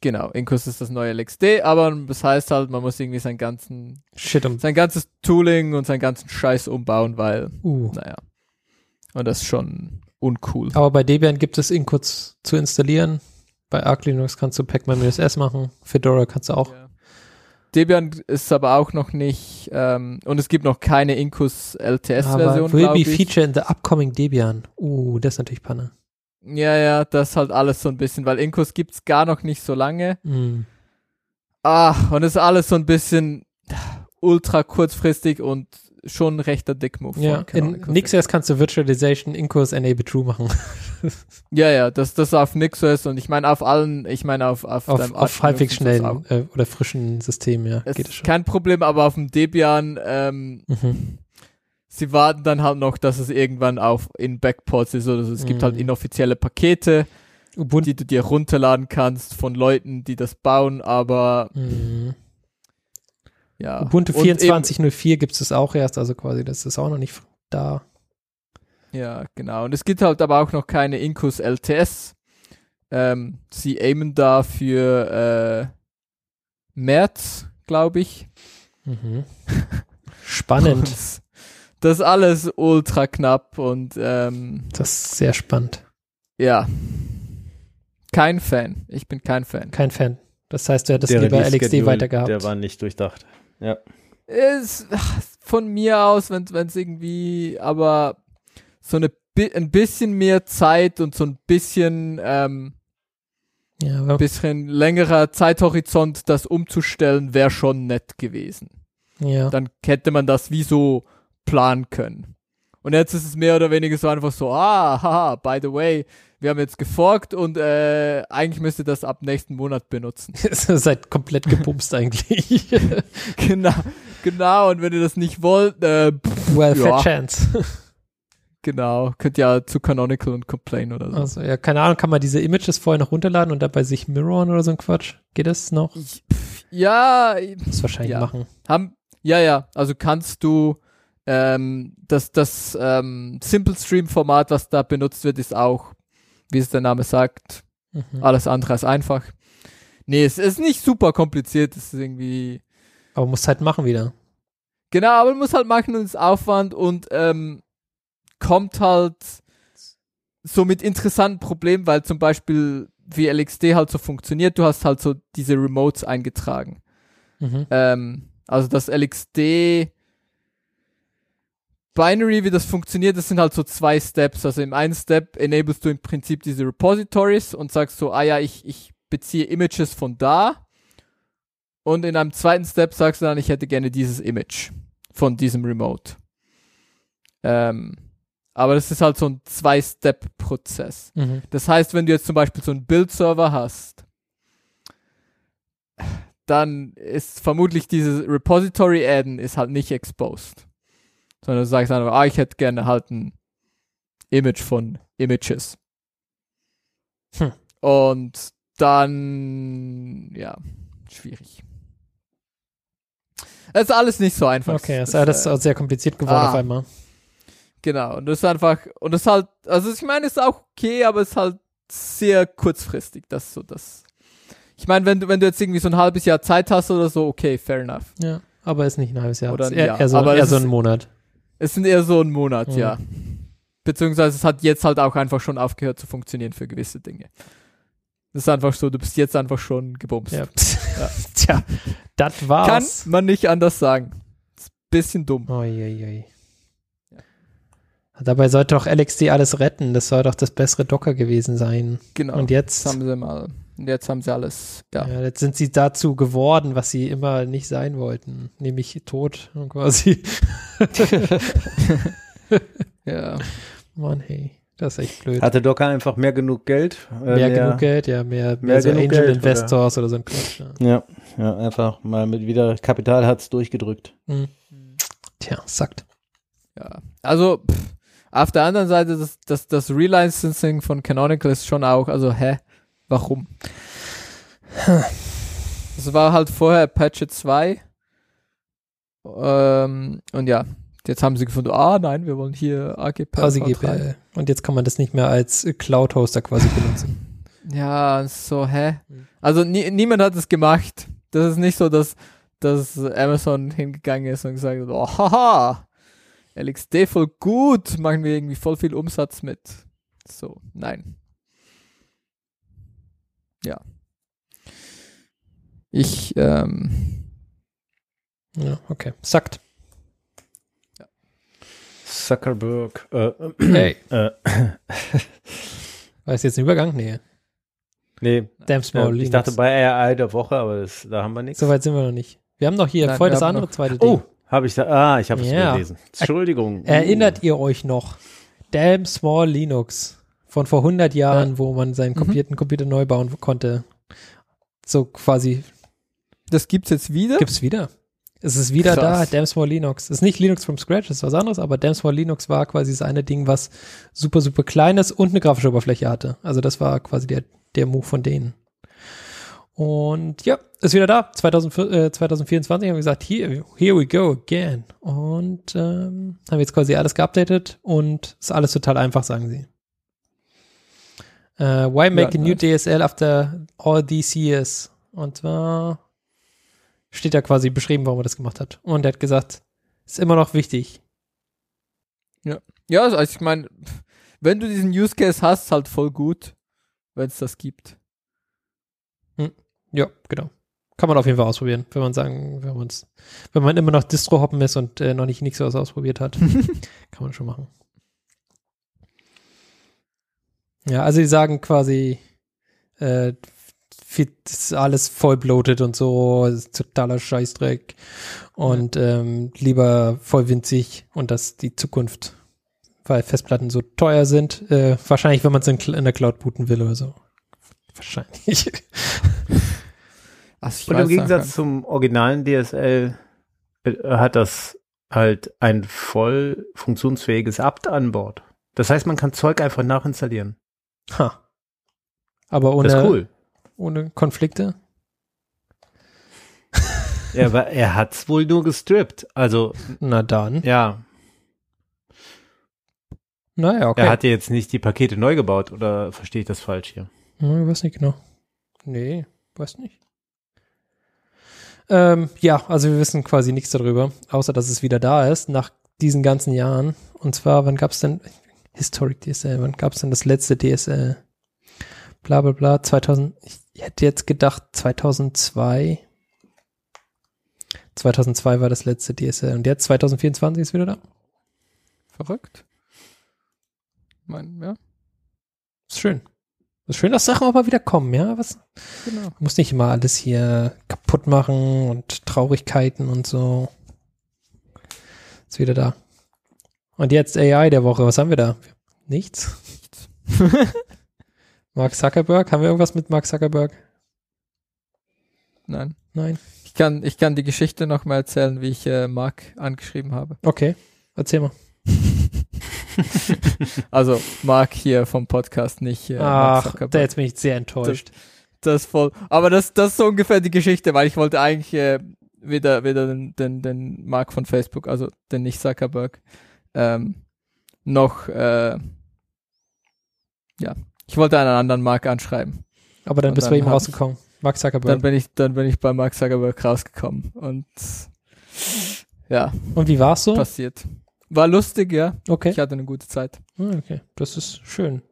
Genau, Incus ist das neue LXD, aber das heißt halt, man muss irgendwie sein ganzen, Shit um. sein ganzes Tooling und seinen ganzen Scheiß umbauen, weil, Uh. naja. Und das ist schon uncool. Aber bei Debian gibt es Incus zu installieren. Bei Arch Linux kannst du Pacman-S machen. Fedora kannst du auch. Ja. Debian ist aber auch noch nicht, ähm, und es gibt noch keine Incus LTS-Version, Aber will be feature in the upcoming Debian. Uh, das ist natürlich Panne. Ja, ja, das ist halt alles so ein bisschen, weil Incus gibt's gar noch nicht so lange. Mm. Ah, und es ist alles so ein bisschen ultra kurzfristig und schon ein rechter Dickmove. Ja, von in. NixOS kannst du Virtualization Incus Enable True machen. <laughs> Ja, ja, das, das auf NixOS und ich meine auf allen, ich meine auf, auf, auf deinem auf halbwegs auch. schnellen äh, oder frischen Systemen, ja. Es geht es schon. kein Problem, aber auf dem Debian, ähm, Mhm. sie warten dann halt noch, dass es irgendwann auf in Backports ist oder so. Es gibt Mhm. halt inoffizielle Pakete, Ubuntu. die du dir runterladen kannst von Leuten, die das bauen, aber Mhm. Ja. Ubuntu Und eben- 24.04 gibt es das auch erst, also quasi, das ist auch noch nicht da. Ja, genau. Und es gibt halt aber auch noch keine Incus LTS. Ähm, sie aimen da für äh, März, glaube ich. Mhm. <laughs> Spannend. Und das ist alles ultra knapp und ähm, Das ist sehr spannend. ja. Kein Fan. Ich bin kein Fan. Kein Fan. Das heißt, du hättest Der lieber LXD weitergehabt. Der war nicht durchdacht. Ja. Ist ach, von mir aus, wenn es irgendwie, aber so eine ein bisschen mehr Zeit und so ein bisschen ähm, ja, aber, bisschen längerer Zeithorizont, das umzustellen, wäre schon nett gewesen. ja. Dann hätte man das wie so planen können. Und jetzt ist es mehr oder weniger so einfach so, ah, haha, by the way, wir haben jetzt geforkt und äh, eigentlich müsst ihr das ab nächsten Monat benutzen. <laughs> Seid komplett gebumst eigentlich. <laughs> genau, genau. Und wenn ihr das nicht wollt, äh, pff, well, Ja. fair chance. genau, könnt ihr ja zu Canonical und complain oder so. Also, ja, keine Ahnung, kann man diese Images vorher noch runterladen und dabei sich mirroren oder so ein Quatsch? Geht das noch? Ich, pff, ja, Das wahrscheinlich Ja. machen. Haben, ja, ja, also kannst du ähm, das, das ähm, Simple Stream Format, was da benutzt wird, ist auch, wie es der Name sagt, Mhm. alles andere als einfach. Nee, es ist nicht super kompliziert, es ist irgendwie, Aber musst halt machen wieder. genau, aber man muss halt machen und ist Aufwand und ähm, kommt halt so mit interessanten Problemen, weil zum Beispiel wie LXD halt so funktioniert. Du hast halt so diese Remotes eingetragen. Mhm. Ähm, also das LXD Binary, wie das funktioniert, das sind halt so zwei Steps. Also im einen Step enablest du im Prinzip diese Repositories und sagst so, ah ja, ich, ich beziehe Images von da. Und in einem zweiten Step sagst du dann, ich hätte gerne dieses Image von diesem Remote. Ähm, aber das ist halt so ein Zwei-Step-Prozess. Mhm. Das heißt, wenn du jetzt zum Beispiel so einen Build-Server hast, dann ist vermutlich dieses Repository-Adden ist halt nicht exposed. Sondern du sagst einfach, ah, ich hätte gerne halt ein Image von Images. Hm. Und dann, ja, schwierig. Es ist alles nicht so einfach. Okay, Das, ist alles äh, sehr kompliziert geworden ah. auf einmal. Genau, und das ist einfach, und das ist halt, also ich meine, es ist auch okay, aber es ist halt sehr kurzfristig, das ist so das. Ich meine, wenn du, wenn du jetzt irgendwie so ein halbes Jahr Zeit hast oder so, okay, fair enough. Ja, aber ist nicht ein halbes Jahr. Oder eher, Jahr. eher so, Aber eher es so ein Monat. Es sind eher so ein Monat, Mhm. ja. Beziehungsweise es hat jetzt halt auch einfach schon aufgehört zu funktionieren für gewisse Dinge. Das ist einfach so, du bist jetzt einfach schon gebumst. Ja. Ja. <laughs> Tja, das Kann war's. man nicht anders sagen. Ist ein bisschen dumm. Uiuiui. Dabei sollte doch LXD alles retten. Das soll doch das bessere Docker gewesen sein. Genau. Und jetzt, Jetzt haben sie mal, und jetzt haben sie alles, ja. ja, jetzt sind sie dazu geworden, was sie immer nicht sein wollten, nämlich tot <laughs> quasi. <laughs> ja. Mann, hey, das ist echt blöd. Hatte Docker einfach mehr genug Geld? äh, mehr genug Geld, ja, mehr, mehr, mehr so Angel Geld, Investors oder? so ein Quatsch. Ja. Ja, ja, einfach mal mit wieder Kapital hat's durchgedrückt. Tja, sagt. Ja, also pff, auf der anderen Seite, das, das, das Relicensing von Canonical ist schon auch, also hä, warum? Das war halt vorher Apache 2 ähm, und ja, jetzt haben sie gefunden, ah nein, wir wollen hier AGP. Quasi GPL. Und jetzt kann man das nicht mehr als Cloud-Hoster quasi benutzen. Ja, so, hä? Also nie, niemand hat es gemacht. Das ist nicht so, dass, dass Amazon hingegangen ist und gesagt hat, oh, haha, LXD voll gut, machen wir irgendwie voll viel Umsatz mit. So, nein. Ja. Ich, ähm, Ja, okay. Sagt. Zuckerberg. <clears throat> Äh, Hey. äh, <laughs> War es jetzt ein Übergang? Nee. nee, Damn small äh, ich dachte bei AI der Woche, aber das, da haben wir nichts. So weit sind wir noch nicht. Wir haben doch hier Nein, voll wir das andere noch- zweite Ding. Oh, habe ich da. Ah, ich habe es Ja. gelesen. Entschuldigung. Erinnert ihr euch noch? Damn Small Linux von vor 100 Jahren, wo man seinen Mhm. kompletten Computer neu bauen konnte. So quasi das gibt's jetzt wieder? gibt's wieder. Es ist wieder Krass. da, Small Linux. Es ist nicht Linux from Scratch, das ist was anderes, aber Damn Small Linux war quasi das eine Ding, was super, super klein ist und eine grafische Oberfläche hatte. Also das war quasi der, der Move von denen. Und ja, ist wieder da. 2004, äh, 2024 haben wir gesagt, here, here we go again. Und ähm, haben jetzt quasi alles geupdatet und ist alles total einfach, sagen sie. Äh, why make a new nice. DSL after all these years? Und zwar steht da quasi beschrieben, warum er das gemacht hat. Und er hat gesagt, ist immer noch wichtig. Ja, also ich meine, wenn du diesen Use Case hast, ist halt voll gut, wenn es das gibt. Ja, genau. Kann man auf jeden Fall ausprobieren, wenn man sagen, wenn man's, wenn man immer noch Distro hoppen ist und äh, noch nicht nichts was ausprobiert hat, <laughs> kann man schon machen. Ja, also die sagen quasi, äh, ist alles voll bloated und so, ist totaler Scheißdreck und ähm, lieber voll winzig und das ist die Zukunft, weil Festplatten so teuer sind. Äh, wahrscheinlich, wenn man es in, in der Cloud booten will oder so. Wahrscheinlich. Also ich Und im Gegensatz einfach- zum originalen DSL äh, hat das halt ein voll funktionsfähiges apt an Bord. Das heißt, man kann Zeug einfach nachinstallieren. Ha. Aber ohne, Das ist cool. ohne Konflikte? Ja, aber er hat's wohl nur gestrippt. Also, Na dann. ja, Naja, okay. er hat ja jetzt nicht die Pakete neu gebaut, oder verstehe ich das falsch hier? Hm, weiß nicht genau. Nee, weiß nicht. Ähm, ja, also wir wissen quasi nichts darüber, außer dass es wieder da ist, nach diesen ganzen Jahren. Und zwar, wann gab's denn, Historic DSL, wann gab's denn das letzte DSL? bla bla bla, 2000, ich hätte jetzt gedacht 2002. 2002 war das letzte DSL und jetzt 2024 ist wieder da. Verrückt. Mein, ja, Ist schön. Ist schön, dass Sachen auch mal wieder kommen, ja. Was, genau. muss nicht immer alles hier kaputt machen und Traurigkeiten und so. Ist wieder da. Und jetzt AI der Woche. Was haben wir da? Nichts. <laughs> Mark Zuckerberg. Haben wir irgendwas mit Mark Zuckerberg? Nein. Nein. Ich kann, ich kann die Geschichte noch mal erzählen, wie ich äh, Mark angeschrieben habe. Okay. Erzähl mal. <laughs> Also Mark hier vom Podcast, nicht äh, Mark Ach, Zuckerberg. da jetzt bin ich sehr enttäuscht. Das ist voll. Aber das, das ist so ungefähr die Geschichte, weil ich wollte eigentlich äh, wieder, wieder den, den, den Mark von Facebook, also den nicht Zuckerberg, ähm, noch, äh, ja, ich wollte einen anderen Mark anschreiben. Aber dann Und bist du dann bei ihm rausgekommen. Mark Dann Zuckerberg. bin ich, dann bin ich bei Mark Zuckerberg rausgekommen und ja, Und wie war's so? passiert. War lustig, ja. Okay. Ich hatte eine gute Zeit. Ah, Okay. Das ist schön.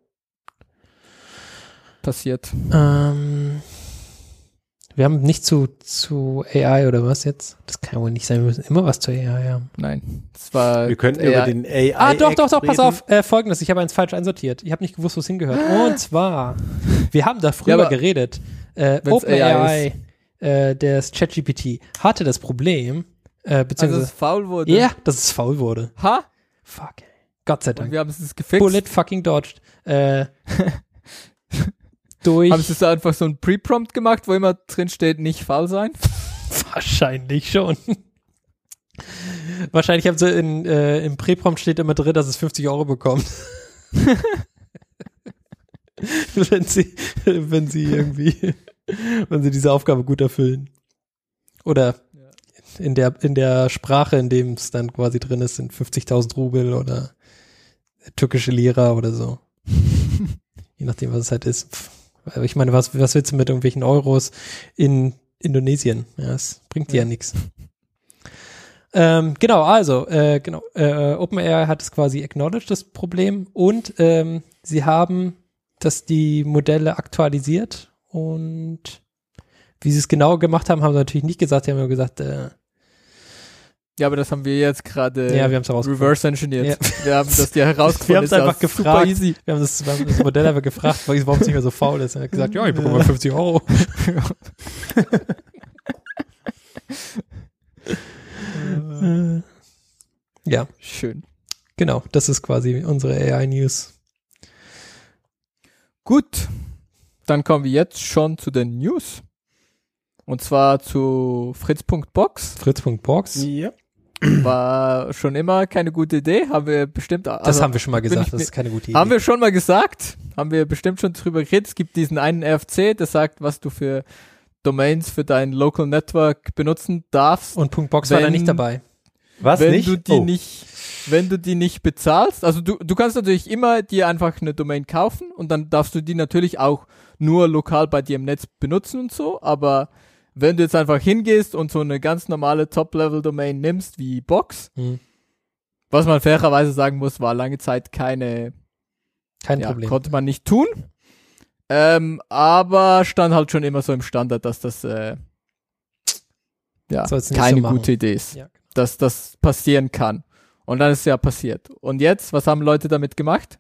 Passiert. Ähm, wir haben nicht zu, zu AI oder was jetzt? Das kann wohl nicht sein. Wir müssen immer was zu AI haben. Nein. War Wir könnten eher- über den AI. Ah, doch, doch, doch, pass reden. auf. Äh, Folgendes, ich habe eins falsch einsortiert. Ich habe nicht gewusst, wo es hingehört. Und zwar, wir haben da früher Ja, aber geredet. Äh, OpenAI, äh, das ChatGPT, hatte das Problem, äh, also beziehungsweise, es faul wurde. ja, dass es faul wurde. Ha? Fuck. ey. Gott sei Und Dank. wir haben es gefixt. Bullet fucking dodged. Äh, <laughs> durch. Haben sie so einfach so ein Pre-Prompt gemacht, wo immer drin steht, nicht faul sein? <laughs> Wahrscheinlich schon. Wahrscheinlich haben sie in, äh, im Präprompt steht immer drin, dass es 50 Euro bekommt. <laughs> wenn sie, wenn sie irgendwie, wenn sie diese Aufgabe gut erfüllen. Oder in der, in der Sprache, in dem es dann quasi drin ist, sind 50.000 Rubel oder türkische Lira oder so. <laughs> Je nachdem, was es halt ist. Ich meine, was, was willst du mit irgendwelchen Euros in Indonesien? Ja, es bringt dir ja, Ja. nichts. Ähm, genau, also, äh, genau, äh, OpenAI hat es quasi acknowledged, das Problem, und ähm, sie haben das die Modelle aktualisiert und wie sie es genau gemacht haben, haben sie natürlich nicht gesagt, sie haben nur gesagt, äh, Ja, aber das haben wir jetzt gerade ja, wir haben es reverse engineert. Ja. Wir haben das ja herausgefunden. <laughs> Wir haben's Ist ja einfach Super gefragt. easy. Wir haben das, wir haben das Modell einfach gefragt, warum es nicht mehr so faul ist. Er hat gesagt, ja, ich bekomme mal 50 Euro. <laughs> Ja, Schön. genau. Das ist quasi unsere AI-News. Gut. Dann kommen wir jetzt schon zu den News. Und zwar zu Fritz.box. Fritz.box. Ja. War schon immer keine gute Idee. Haben wir bestimmt. Das also, haben wir schon mal gesagt, ich das ist keine gute Idee. Haben wir schon mal gesagt. Haben wir bestimmt schon drüber geredet. Es gibt diesen einen RFC, der sagt, was du für Domains für dein Local Network benutzen darfst. Und Punkt Box war da Wenn- nicht dabei. Was wenn nicht? du die Oh. nicht, wenn du die nicht bezahlst, also du, du kannst natürlich immer dir einfach eine Domain kaufen und dann darfst du die natürlich auch nur lokal bei dir im Netz benutzen und so, aber wenn du jetzt einfach hingehst und so eine ganz normale Top-Level-Domain nimmst wie Box, Hm. was man fairerweise sagen muss, war lange Zeit keine, Kein ja, Problem. konnte man nicht tun. Ähm, aber stand halt schon immer so im Standard, dass das äh, ja, keine so gute Idee ist Ja. dass das passieren kann. Und dann ist es ja passiert. Und jetzt, was haben Leute damit gemacht?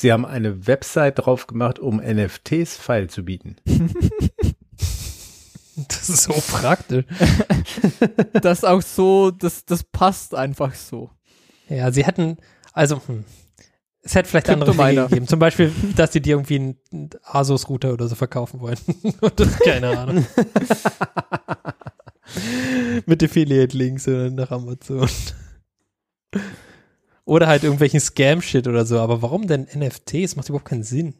Sie haben eine Website drauf gemacht, um NFTs feil zu bieten. <laughs> Das ist so praktisch. <laughs> Das auch so, das, das passt einfach so. Ja, sie hätten, also, hm, es hätte vielleicht andere Wege gegeben. Zum Beispiel, dass sie dir irgendwie einen Asus-Router oder so verkaufen wollen. <laughs> Keine Ahnung. Mit Affiliate-Links oder nach Amazon. Oder halt irgendwelchen Scam-Shit oder so. Aber warum denn NFTs? Macht überhaupt keinen Sinn.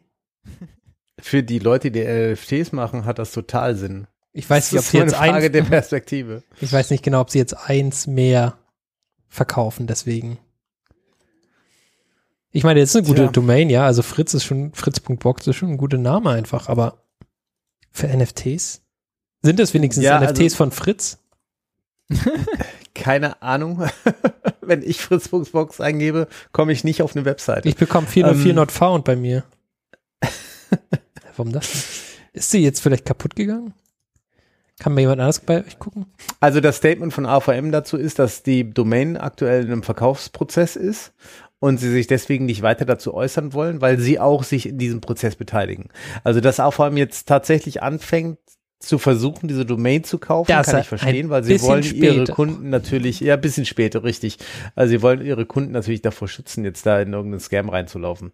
Für die Leute, die NFTs machen, hat das total Sinn. Ich weiß nicht, ob sie jetzt eine Frage eins, der Perspektive. ich weiß nicht genau, ob sie jetzt eins mehr verkaufen, deswegen. Ich meine, jetzt ist eine gute Tja. Domain, ja, also Fritz ist schon, Fritz.box ist schon ein guter Name einfach, aber für NFTs? Sind das wenigstens Ja, NFTs also- von Fritz? <laughs> Keine Ahnung. <laughs> Wenn ich Fritzbox eingebe, komme ich nicht auf eine Webseite. Ich bekomme 404 Ähm, not found bei mir. <laughs> Warum das? Ist sie jetzt vielleicht kaputt gegangen? Kann mal jemand anders bei euch gucken? Also das Statement von AVM dazu ist, dass die Domain aktuell in einem Verkaufsprozess ist und sie sich deswegen nicht weiter dazu äußern wollen, weil sie auch sich in diesem Prozess beteiligen. Also dass AVM jetzt tatsächlich anfängt zu versuchen, diese Domain zu kaufen, Das kann ich verstehen, weil sie wollen bisschen ihre später. Kunden natürlich, ja, ein bisschen später, richtig. Also sie wollen ihre Kunden natürlich davor schützen, jetzt da in irgendeinen Scam reinzulaufen.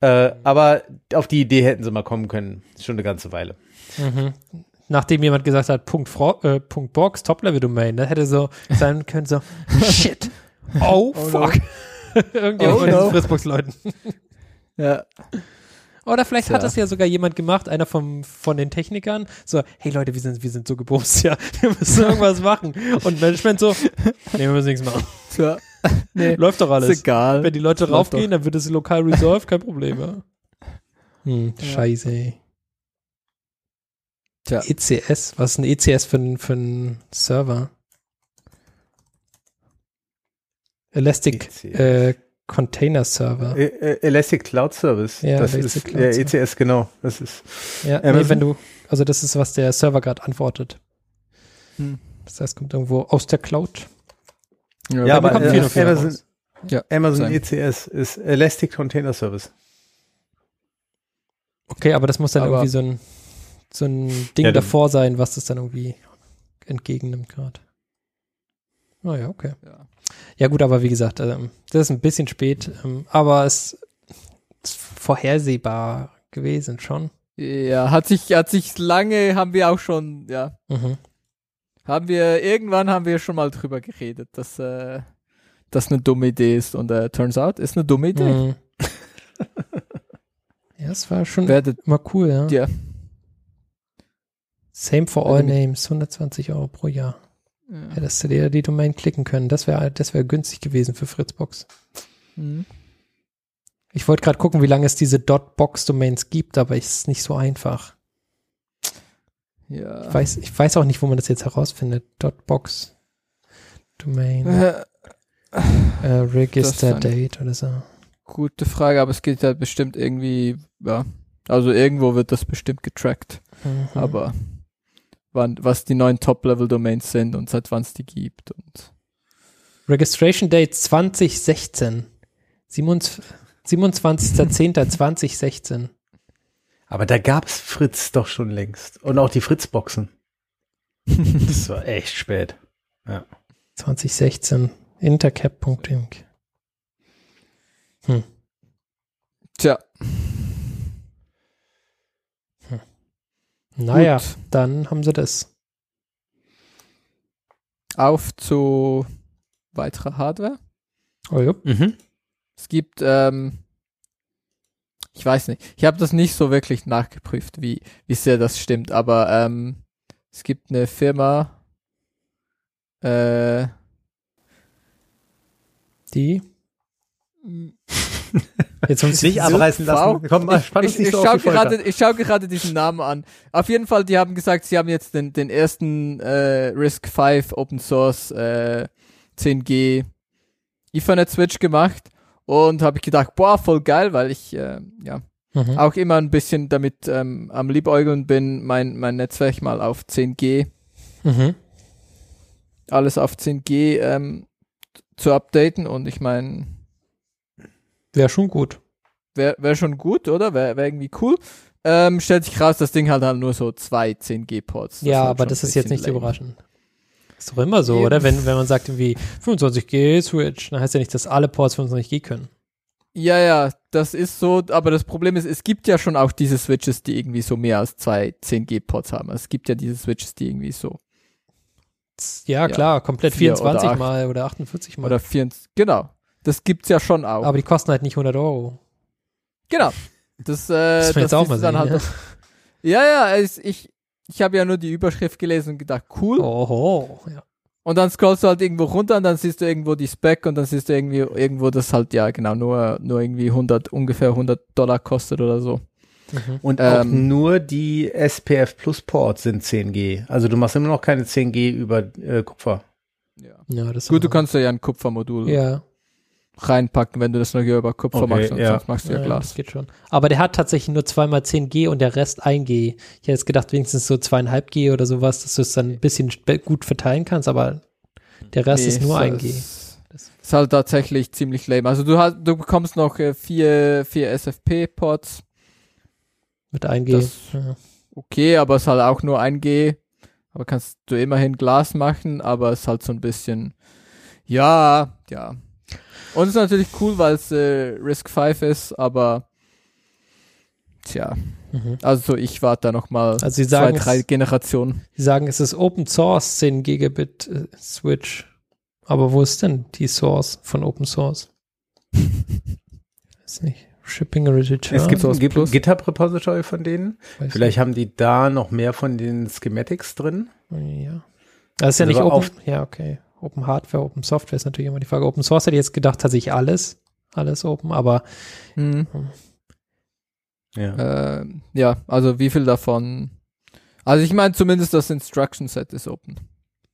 Äh, aber auf die Idee hätten sie mal kommen können. Schon eine ganze Weile. Mhm. Nachdem jemand gesagt hat, Punkt, Fro äh, Punkt Box, Top-Level-Domain, dann hätte so <laughs> sein können, so, shit, oh, fuck. <laughs> Irgendjemand Oh von no. Fritzbox-Leuten. Ja. Oder vielleicht hat Tja. das ja sogar jemand gemacht, einer vom, von den Technikern, so, hey Leute, wir sind, wir sind so gebumst, ja, <laughs> wir müssen irgendwas machen. Und Management so, <laughs> nee, wir müssen nichts machen. Tja. Nee, <laughs> Läuft doch alles. ist egal. Wenn die Leute Läuft raufgehen, dann wird es lokal resolved, kein Problem, ja. Hm, Ja. scheiße, ey. Tja. ECS, was ist ein ECS für ein, für ein Server? Elastic ECS. äh, Container Server. Äh, äh, Elastic Cloud Service. Ja, das Elastic ist Cloud der Service. ECS, genau. Das ist. Ja, nee, wenn du, also das ist, was der Server gerade antwortet. Hm. Das heißt, kommt irgendwo aus der Cloud. Ja, Ja, aber äh, Amazon. Ja, Amazon. ECS ist Elastic Container Service. Okay, aber das muss dann Aber- irgendwie so ein, so ein Ding Ja, davor sein, was das dann irgendwie entgegennimmt gerade. Ah ja, okay. Ja. Ja gut, aber wie gesagt, ähm, das ist ein bisschen spät, ähm, aber es ist vorhersehbar gewesen schon. ja, hat sich, hat sich lange, haben wir auch schon, ja, Mhm. haben wir, irgendwann haben wir schon mal drüber geredet, dass, äh, das eine dumme Idee ist und äh, turns out, ist eine dumme Idee. Mhm. <laughs> ja, es war schon Werdet, immer cool, ja. ja, Same for all names, 120 Euro pro Jahr. Ja. Hättest du dir die Domain klicken können. Das wäre das wäre günstig gewesen für Fritzbox. Mhm. Ich wollte gerade gucken, wie lange es diese .box-Domains gibt, aber es ist nicht so einfach. ja. Ich weiß, ich weiß auch nicht, wo man das jetzt herausfindet. .box Domain, Äh, äh, Register das ist Date oder so. Gute Frage, aber es geht halt bestimmt irgendwie, ja, also irgendwo wird das bestimmt getrackt, Mhm. aber wann, was die neuen Top-Level-Domains sind und seit wann es die gibt und Registration Date 2016. 27 27.10.2016. Aber da gab's Fritz doch schon längst. Und auch die Fritzboxen. <laughs> Das war echt spät. 2016. Intercap.inc. Hm. tja, Naja, Gut. dann haben sie das. auf zu weiterer Hardware. Oh ja. Mhm. Es gibt, ähm, ich weiß nicht, ich habe das nicht so wirklich nachgeprüft, wie, wie sehr das stimmt, aber ähm, es gibt eine Firma, äh, Die. <laughs> Jetzt haben sie Nicht abreißen lassen. V? Komm, mal, spann uns ich, ich, so auf schau die Folter. gerade, ich schaue gerade diesen Namen an. Auf jeden Fall, die haben gesagt, sie haben jetzt den, den ersten äh, Risk 5 Open Source äh, 10G Ethernet Switch gemacht und habe ich gedacht, boah, voll geil, weil ich äh, ja Mhm. auch immer ein bisschen damit ähm, am liebäugeln bin, mein, mein Netzwerk mal auf 10G, Mhm. alles auf 10G ähm, zu updaten und ich meine, Wäre schon gut. wäre wär schon gut, oder? Wäre wär irgendwie cool. Ähm, stellt sich raus, das Ding hat halt nur so zwei 10G-Ports. ja, aber das ist jetzt nicht lame. überraschend. Ist doch immer so, Eben. oder? Wenn, wenn man sagt irgendwie 25G Switch, dann heißt ja nicht, dass alle Ports 25G können. Ja, ja, das ist so, aber das Problem ist, es gibt ja schon auch diese Switches, die irgendwie so mehr als zwei 10G-Ports haben. Es gibt ja diese Switches, die irgendwie so, Ja, Ja. klar, komplett Vier oder 24 acht. mal oder 48 mal. oder 24, genau. Das gibt's ja schon auch. aber die kosten halt nicht 100 Euro. genau. Das, äh, <laughs> Das das, auch mal dann sehen, halt ja. Ja, ja, es, ich, ich habe ja nur die Überschrift gelesen und gedacht, cool. Oho, ja. Und dann scrollst du halt irgendwo runter und dann siehst du irgendwo die Spec und dann siehst du irgendwie irgendwo, das halt, ja, genau, nur, nur irgendwie 100, ungefähr 100 Dollar kostet oder so. Mhm. Und auch Ähm, nur die SPF Plus Ports sind 10G. Also du machst immer noch keine 10G über äh, Kupfer. Ja. Ja, das Gut, du kannst ja ein Kupfermodul Ja. Reinpacken, wenn du das nur hier über Kupfer Okay, machst und ja. sonst machst du ja, das Glas. geht schon. Aber der hat tatsächlich nur zweimal 10G und der Rest 1G. Ich hätte jetzt gedacht, wenigstens so zweieinhalb G oder sowas, dass du es dann ein bisschen gut verteilen kannst, aber der Rest ist nur so 1G. Ist, ist halt tatsächlich ziemlich lame. Also du hast, du bekommst noch äh, vier, vier SFP-Ports. Mit 1G. Das- ja. Okay, aber es ist halt auch nur 1G. Aber kannst du immerhin Glas machen, aber es ist halt so ein bisschen, ja, ja. Und es ist natürlich cool, weil es äh, Risk 5 ist, aber tja, Mhm. also ich warte da noch mal Also sie zwei, sagen, drei es, die sie sagen, es ist Open Source 10 Gigabit äh, Switch. Aber wo ist denn die Source von Open Source? Weiß nicht. Shipping Return. Es gibt Source ein. GitHub-Repository von denen. Weiß Vielleicht haben die da noch mehr von den Schematics drin. nicht. Ja. Das ist ja Also nicht Open. Ja, okay. Open Hardware, Open Software ist natürlich immer die Frage. Open Source hätte ich jetzt gedacht, tatsächlich alles. Alles open, aber Mhm. Ja. Äh, ja, also wie viel davon? Also ich meine zumindest das Instruction Set ist open.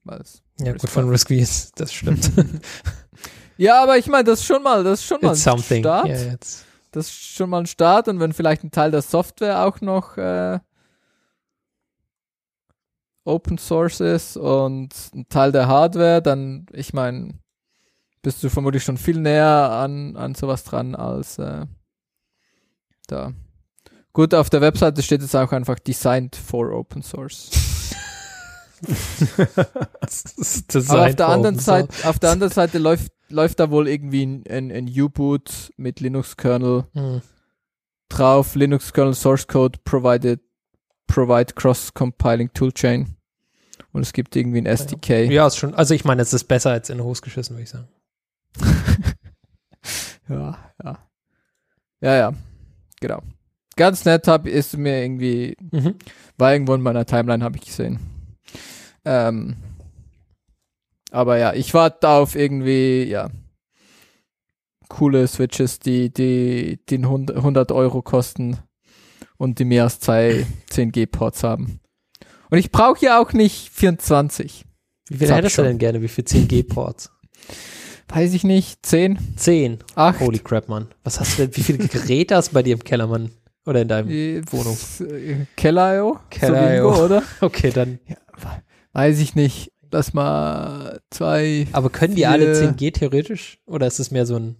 Weil es- ja Risk gut, von five. Risk ist, das stimmt. <laughs> Ja, aber ich meine, das ist schon mal, das ist schon mal It's ein something. Start. Jetzt. Das ist schon mal ein Start und wenn vielleicht ein Teil der Software auch noch äh, Open Source ist und ein Teil der Hardware, dann, ich meine, bist du vermutlich schon viel näher an, an sowas dran als äh, da. Gut, auf der Webseite steht jetzt auch einfach Designed for Open Source. <laughs> Aber auf der anderen Seite, auf der anderen Seite läuft, läuft da wohl irgendwie ein, ein, ein U-Boot mit Linux-Kernel Hm. drauf, Linux Kernel Source Code provided, provide cross-compiling Toolchain. Und es gibt irgendwie ein SDK. Ja, ist schon. Also ich meine, es ist besser als in Hose geschissen, würde ich sagen. <laughs> ja, ja. Ja, ja. Genau. Ganz nett hab, ist mir irgendwie, Mhm. war irgendwo in meiner Timeline, habe ich gesehen. Ähm, aber ja, ich warte auf irgendwie, ja, coole Switches, die, die, die 100 100 Euro kosten und die mehr als zwei 10G-Ports haben. Und ich brauche ja auch nicht 24. Wie viel hättest du denn gerne? Wie viel 10G-Ports? Weiß ich nicht, 10, 10. 8. Holy crap, Mann. Was hast du denn? Wie viele Geräte hast du bei dir im Keller, Mann? Oder in deinem Äh, Wohnung? äh, Keller.io? Keller.io. So oder? <laughs> Okay, dann. Weiß ich nicht. Lass mal zwei. Aber können die Vier. alle 10G theoretisch? Oder ist es mehr so ein.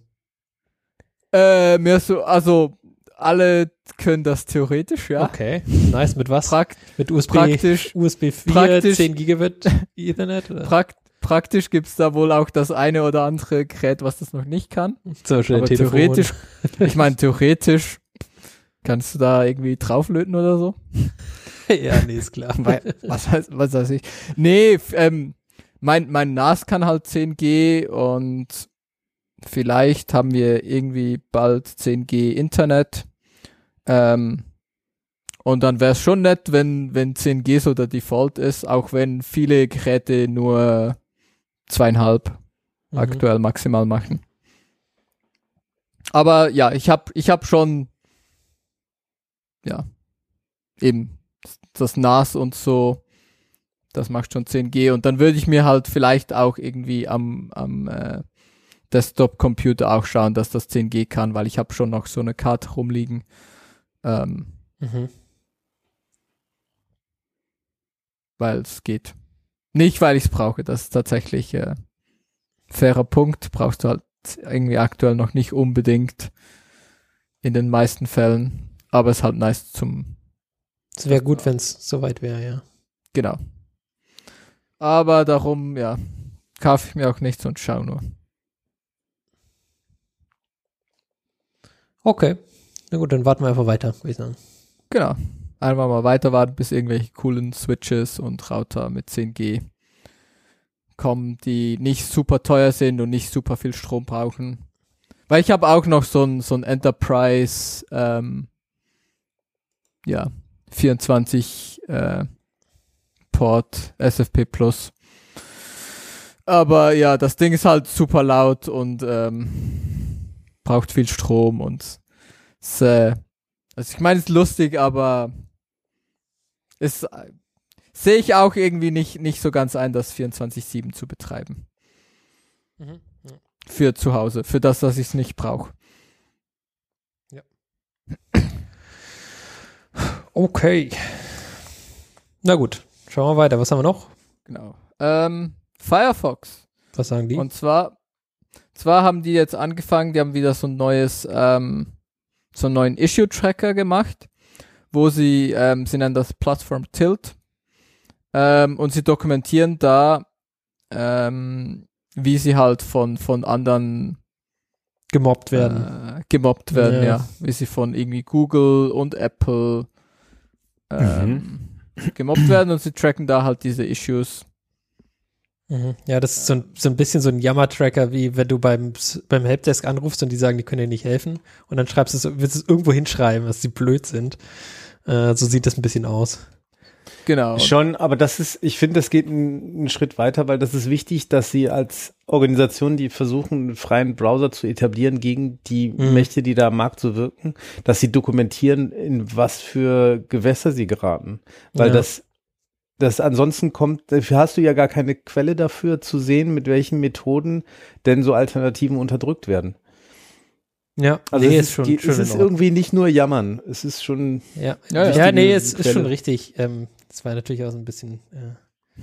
Äh, mehr so, also alle können das theoretisch, ja. Okay. Nice. Mit was? Prakt, Mit USB, praktisch, USB 4, praktisch- 10 Gigabit Ethernet? Oder? prakt, praktisch gibt's da wohl auch das eine oder andere Gerät, was das noch nicht kann. so schnell Aber Telefon. theoretisch, <laughs> ich meine, theoretisch kannst du da irgendwie drauflöten oder so. <laughs> ja, nee, ist klar. Was, heißt, was weiß ich. Nee, ähm, mein, mein NAS kann halt 10G und vielleicht haben wir irgendwie bald 10G Internet. Ähm, und dann wäre es schon nett, wenn, wenn 10G so der Default ist, auch wenn viele Geräte nur zweieinhalb Mhm. aktuell maximal machen. Aber ja, ich habe ich hab schon ja eben das NAS und so, das macht schon 10G und dann würde ich mir halt vielleicht auch irgendwie am, am äh, Desktop-Computer auch schauen, dass das 10G kann, weil ich habe schon noch so eine Karte rumliegen. Ähm, Mhm. weil es geht. Nicht, weil ich es brauche, das ist tatsächlich äh, fairer Punkt, brauchst du halt irgendwie aktuell noch nicht unbedingt in den meisten Fällen, aber es ist halt nice zum, Es wäre gut, wenn es soweit wäre, ja. genau. Aber darum, ja, kaufe ich mir auch nichts und schau nur. Okay. Na gut, dann warten wir einfach weiter, würde ich sagen. Genau. Einfach mal weiter warten, bis irgendwelche coolen Switches und Router mit 10G kommen, die nicht super teuer sind und nicht super viel Strom brauchen. Weil ich habe auch noch so ein, so ein Enterprise, ähm, ja, 24 äh, Port SFP Plus. Aber ja, das Ding ist halt super laut und ähm, braucht viel Strom und es, äh, also ich meine, es ist lustig, aber es äh, sehe ich auch irgendwie nicht, nicht so ganz ein, das 24-7 zu betreiben. für zu Hause, für das, dass ich es nicht brauche. Okay. Na gut, schauen wir weiter. Was haben wir noch? Genau. Ähm, Firefox. Was sagen die? Und zwar, zwar haben die jetzt angefangen, die haben wieder so ein neues, ähm, so einen neuen Issue-Tracker gemacht, wo sie, ähm, sie nennen das Platform Tilt, ähm, und sie dokumentieren da, ähm, wie sie halt von, von anderen gemobbt werden. äh, gemobbt werden, Ja. ja. Wie sie von irgendwie Google und Apple ähm, gemobbt werden und sie tracken da halt diese Issues. Mhm. Ja, das ist so ein, so ein bisschen so ein Jammer-Tracker, wie wenn du beim, beim Helpdesk anrufst und die sagen, die können dir nicht helfen. Und dann schreibst du es, willst du es irgendwo hinschreiben, dass sie blöd sind. Äh, so sieht das ein bisschen aus. Genau. Schon, aber das ist, ich finde, das geht einen, einen Schritt weiter, weil das ist wichtig, dass sie als Organisation, die versuchen, einen freien Browser zu etablieren gegen die Mhm. Mächte, die da am Markt so wirken, dass sie dokumentieren, in was für Gewässer sie geraten. Weil Ja. das, das ansonsten kommt, dafür hast du ja gar keine Quelle dafür zu sehen, mit welchen Methoden denn so Alternativen unterdrückt werden. Ja, Also nee, es ist schon, schon es ist irgendwie nicht nur jammern. Es ist schon, Ja, Ja, ja, nee, es ist Quelle. schon richtig. Ähm, das war natürlich auch so ein bisschen äh,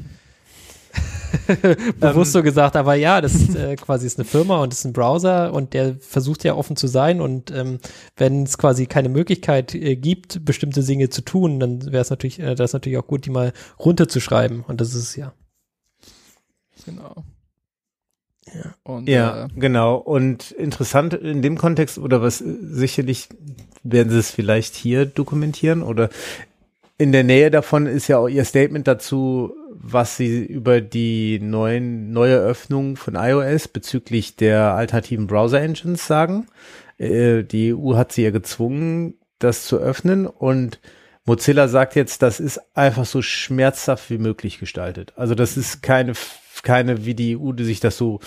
bewusst so gesagt, aber ja, das ist äh, quasi ist eine Firma und ist ein Browser und der versucht ja offen zu sein und ähm, wenn es quasi keine Möglichkeit äh, gibt, bestimmte Dinge zu tun, dann wäre es natürlich, äh, das ist natürlich auch gut, die mal runterzuschreiben und das ist es ja. Genau. Ja. Und, Ja, Äh, genau. Und interessant in dem Kontext, oder was äh, sicherlich werden sie es vielleicht hier dokumentieren oder in der Nähe davon ist ja auch ihr Statement dazu, was sie über die neuen, neue Öffnung von iOS bezüglich der alternativen Browser-Engines sagen. Äh, die EU hat sie ja gezwungen, das zu öffnen und Mozilla sagt jetzt, das ist einfach so schmerzhaft wie möglich gestaltet. Also das ist keine, keine, wie die EU die sich das so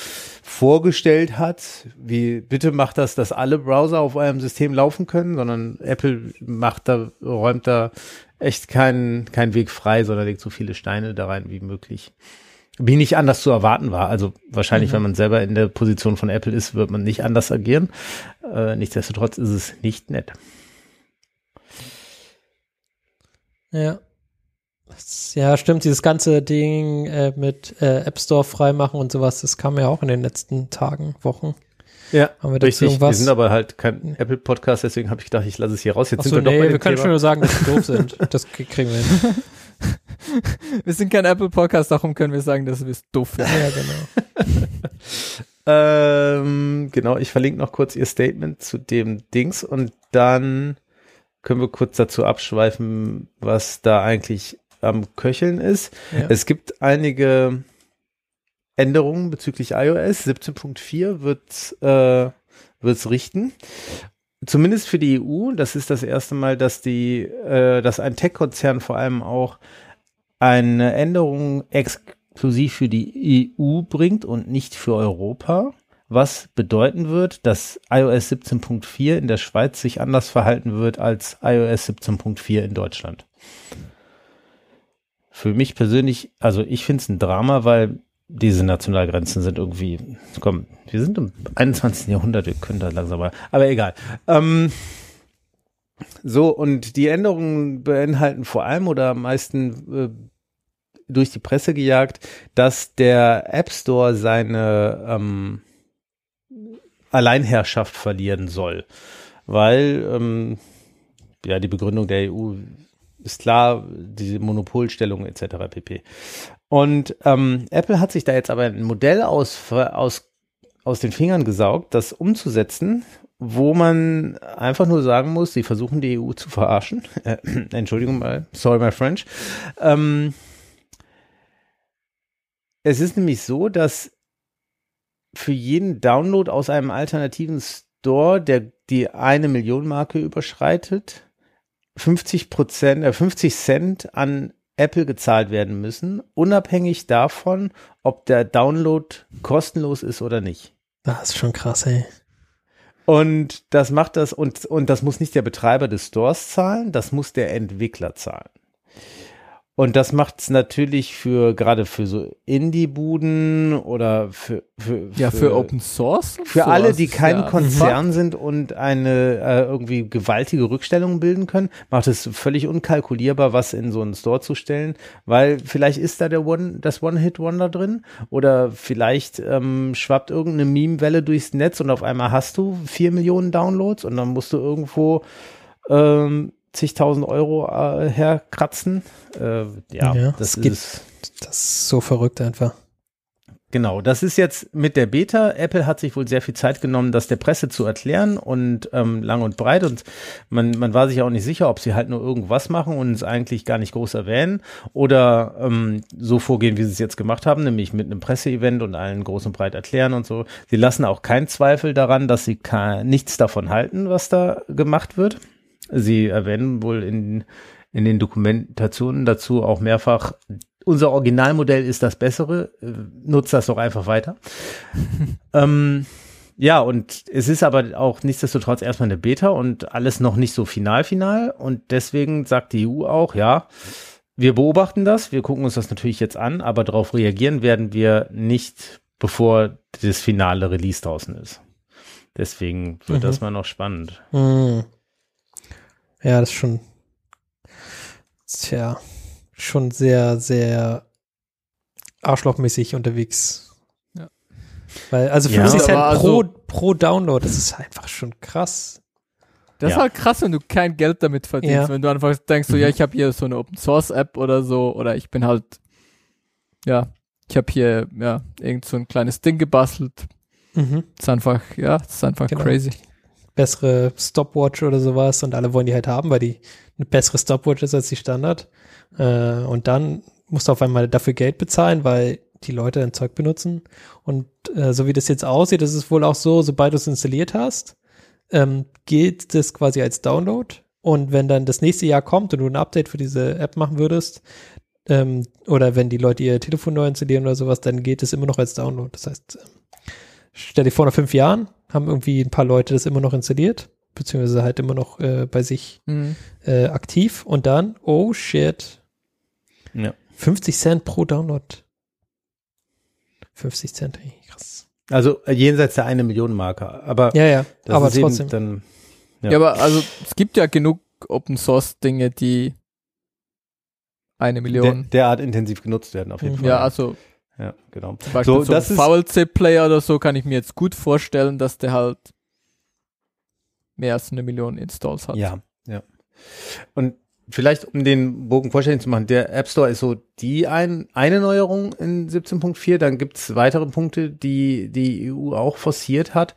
vorgestellt hat, wie bitte macht das, dass alle Browser auf eurem System laufen können, sondern Apple macht da, räumt da echt keinen, keinen Weg frei, sondern legt so viele Steine da rein wie möglich. Wie nicht anders zu erwarten war. Also wahrscheinlich, Mhm. wenn man selber in der Position von Apple ist, wird man nicht anders agieren. Äh, nichtsdestotrotz ist es nicht nett. Ja. Ja, stimmt, dieses ganze Ding äh, mit äh, App Store freimachen und sowas, das kam ja auch in den letzten Tagen, Wochen. Ja, Haben wir dazu richtig. Wir sind aber halt kein Apple-Podcast, deswegen habe ich gedacht, ich lasse es hier raus. Jetzt Achso, sind wir nee, doch bei wir können Thema. schon nur sagen, dass sie doof <laughs> sind. Das kriegen wir hin. <laughs> wir sind kein Apple-Podcast, darum können wir sagen, dass wir es doof finden. Ja, genau. <laughs> Ähm, genau, ich verlinke noch kurz ihr Statement zu dem Dings und dann können wir kurz dazu abschweifen, was da eigentlich am Köcheln ist. Ja. Es gibt einige Änderungen bezüglich iOS. 17.4 wird äh, wird's richten. Zumindest für die EU. Das ist das erste Mal, dass die, äh, dass ein Tech-Konzern vor allem auch eine Änderung exklusiv für die EU bringt und nicht für Europa. Was bedeuten wird, dass iOS 17.4 in der Schweiz sich anders verhalten wird als iOS 17.4 in Deutschland. Für mich persönlich, also ich finde es ein Drama, weil diese Nationalgrenzen sind irgendwie, komm, wir sind im 21. Jahrhundert, wir können da langsam mal, aber egal. Ähm, so, und die Änderungen beinhalten vor allem oder am meisten äh, durch die Presse gejagt, dass der App Store seine ähm, Alleinherrschaft verlieren soll. Weil, ähm, ja, die Begründung der EU ist klar, diese Monopolstellung etc. pp. Und ähm, Apple hat sich da jetzt aber ein Modell aus, aus, aus den Fingern gesaugt, das umzusetzen, wo man einfach nur sagen muss, sie versuchen die EU zu verarschen. Äh, <clears throat> Entschuldigung mal, sorry my French. Ähm, es ist nämlich so, dass für jeden Download aus einem alternativen Store, der die eine Million Marke überschreitet, 50 Prozent, äh, 50 Cent an Apple gezahlt werden müssen, unabhängig davon, ob der Download kostenlos ist oder nicht. Das ist schon krass, ey. Und das macht das, und, und das muss nicht der Betreiber des Stores zahlen, das muss der Entwickler zahlen. Und das macht es natürlich für gerade für so Indie-Buden oder für, für, Ja, für Open Source. für alle, sowas die kein ja Konzern sind und eine äh, irgendwie gewaltige Rückstellung bilden können, macht es völlig unkalkulierbar, was in so einen Store zu stellen, weil vielleicht ist da der One, das One-Hit-Wonder drin oder vielleicht ähm, schwappt irgendeine Meme-Welle durchs Netz und auf einmal hast du vier Millionen Downloads und dann musst du irgendwo ähm, zigtausend Euro äh, herkratzen. Äh, ja, Ja, das ist Das ist so verrückt einfach. Genau, das ist jetzt mit der Beta. Apple hat sich wohl sehr viel Zeit genommen, das der Presse zu erklären und ähm, lang und breit. Und man, man war sich auch nicht sicher, ob sie halt nur irgendwas machen und es eigentlich gar nicht groß erwähnen oder ähm, so vorgehen, wie sie es jetzt gemacht haben, nämlich mit einem Presseevent und allen groß und breit erklären und so. Sie lassen auch keinen Zweifel daran, dass sie nichts davon halten, was da gemacht wird. Sie erwähnen wohl in, in den Dokumentationen dazu auch mehrfach, unser Originalmodell ist das bessere, äh, nutzt das doch einfach weiter. <laughs> ähm, ja, und es ist aber auch nichtsdestotrotz erstmal eine Beta und alles noch nicht so final final und deswegen sagt die EU auch, ja, wir beobachten das, wir gucken uns das natürlich jetzt an, aber darauf reagieren werden wir nicht, bevor das finale Release draußen ist. Deswegen wird Mhm. das mal noch spannend. Hm. Ja, das ist schon, tja, schon sehr, sehr arschlochmäßig unterwegs. Ja. Weil, also Ja. 50 Cent Aber pro, also- pro Download, das ist einfach schon krass. Das Ja. ist halt krass, wenn du kein Geld damit verdienst. Ja. Wenn du einfach denkst, so, Mhm. ja, ich habe hier so eine Open Source App oder so, oder ich bin halt, ja, ich habe hier, ja, irgend so ein kleines Ding gebastelt. Mhm. Das ist einfach, ja, das ist einfach Genau. crazy. Bessere Stopwatch oder sowas und alle wollen die halt haben, weil die eine bessere Stopwatch ist als die Standard. Äh, und dann musst du auf einmal dafür Geld bezahlen, weil die Leute ein Zeug benutzen. Und äh, so wie das jetzt aussieht, ist es wohl auch so, sobald du es installiert hast, ähm, geht das quasi als Download. Und wenn dann das nächste Jahr kommt und du ein Update für diese App machen würdest, ähm, oder wenn die Leute ihr Telefon neu installieren oder sowas, dann geht es immer noch als Download. Das heißt, ähm, stell dir vor, nach fünf Jahren haben irgendwie ein paar Leute das immer noch installiert, beziehungsweise halt immer noch äh, bei sich Mhm. äh, aktiv und dann, oh shit, Ja. 50 Cent pro Download. 50 Cent, ey, krass. Also äh, jenseits der eine Million Marke, aber Ja, ja, das aber trotzdem. dann Ja. Ja. aber also, es gibt ja genug Open Source Dinge, die eine der, Million. derart intensiv genutzt werden auf jeden Mhm. Fall. ja, also ja, genau. zum Beispiel So, so, das VLC-Player oder so kann ich mir jetzt gut vorstellen, dass der halt mehr als eine Million Installs hat. Ja, ja. Und vielleicht, um den Bogen vollständig zu machen, der App Store ist so die ein, eine Neuerung in 17.4. Dann gibt's weitere Punkte, die die EU auch forciert hat.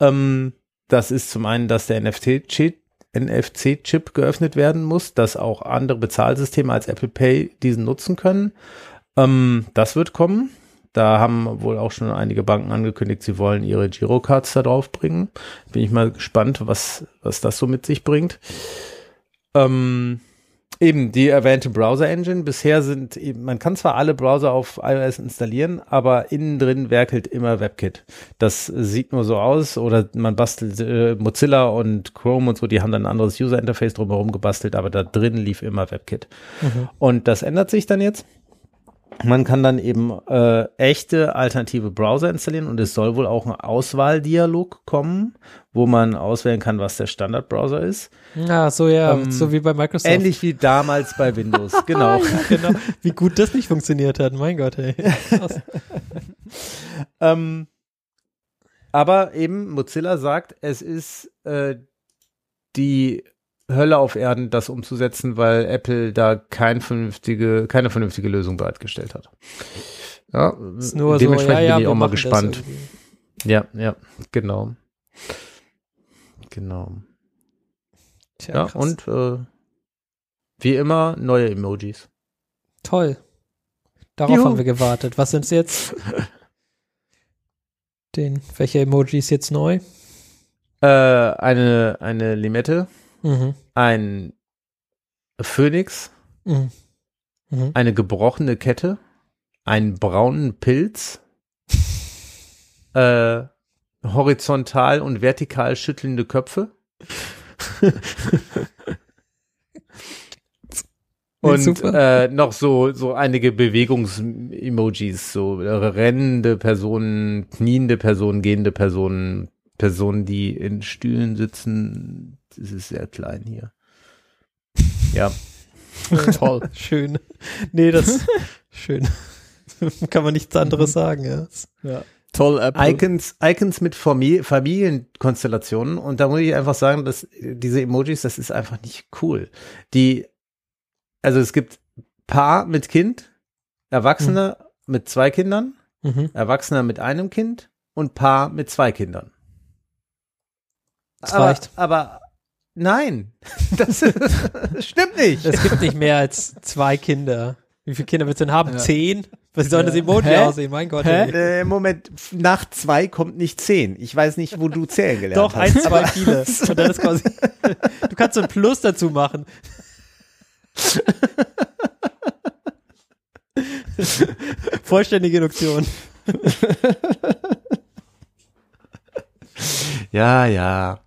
Ähm, das ist zum einen, dass der NFT-Chip NFC-Chip geöffnet werden muss, dass auch andere Bezahlsysteme als Apple Pay diesen nutzen können. Ähm, das wird kommen. Da haben wohl auch schon einige Banken angekündigt, sie wollen ihre Girocards da drauf bringen. Bin ich mal gespannt, was, was das so mit sich bringt. Ähm, eben die erwähnte Browser Engine. Bisher sind eben, man kann zwar alle Browser auf iOS installieren, aber innen drin werkelt immer WebKit. Das sieht nur so aus oder man bastelt äh, Mozilla und Chrome und so, die haben dann ein anderes User Interface drumherum gebastelt, aber da drin lief immer WebKit. Mhm. Und das ändert sich dann jetzt. Man kann dann eben äh, echte alternative Browser installieren und es soll wohl auch ein Auswahldialog kommen, wo man auswählen kann, was der Standardbrowser ist. Ja, so ja, Ähm, so wie bei Microsoft. Ähnlich wie damals bei Windows, <laughs> genau. ja, genau. Wie gut das nicht funktioniert hat, mein Gott, ey. Krass. <laughs> ähm, aber eben Mozilla sagt, es ist äh, die Hölle auf Erden, das umzusetzen, weil Apple da kein vernünftige, keine vernünftige Lösung bereitgestellt hat. Ja, nur so, dementsprechend ja, ja, bin ich auch mal gespannt. Ja, ja, genau. Genau. Tja, Ja, krass. und äh, wie immer neue Emojis. Toll. Darauf Juhu. haben wir gewartet. Was sind's jetzt? <laughs> Den, welche Emoji ist jetzt neu? Äh, eine, eine Limette, Mhm. Ein Phönix, Mhm. Mhm. eine gebrochene Kette, einen braunen Pilz, <laughs> äh, horizontal und vertikal schüttelnde Köpfe. <laughs> Und äh, noch so, so einige Bewegungs-Emojis, so rennende Personen, kniende Personen, gehende Personen, Personen, die in Stühlen sitzen. Das ist sehr klein hier. Ja. <laughs> Toll. Schön. Nee, das <laughs> schön. <laughs> Kann man nichts anderes Mhm. sagen, ja. Ja. Toll, Apple. Icons, Icons mit Famili Familienkonstellationen und da muss ich einfach sagen, dass diese Emojis, das ist einfach nicht cool. Die, also es gibt Paar mit Kind, Erwachsene mit zwei Kindern, Mhm. Erwachsener mit einem Kind und Paar mit zwei Kindern. Das aber, reicht. aber nein, <laughs> das, <laughs> stimmt nicht. Es gibt nicht mehr als zwei Kinder. Wie viele Kinder willst du denn haben? Ja. Zehn? Was soll Ja. das Emoji Hä? aussehen? Mein Gott. Äh, Moment, nach zwei kommt nicht zehn. Ich weiß nicht, wo du zählen gelernt Doch, hast. eins, zwei, viele. Und dann ist quasi, <laughs> du kannst so ein Plus dazu machen. Vollständige Induktion. <laughs> Ja, ja.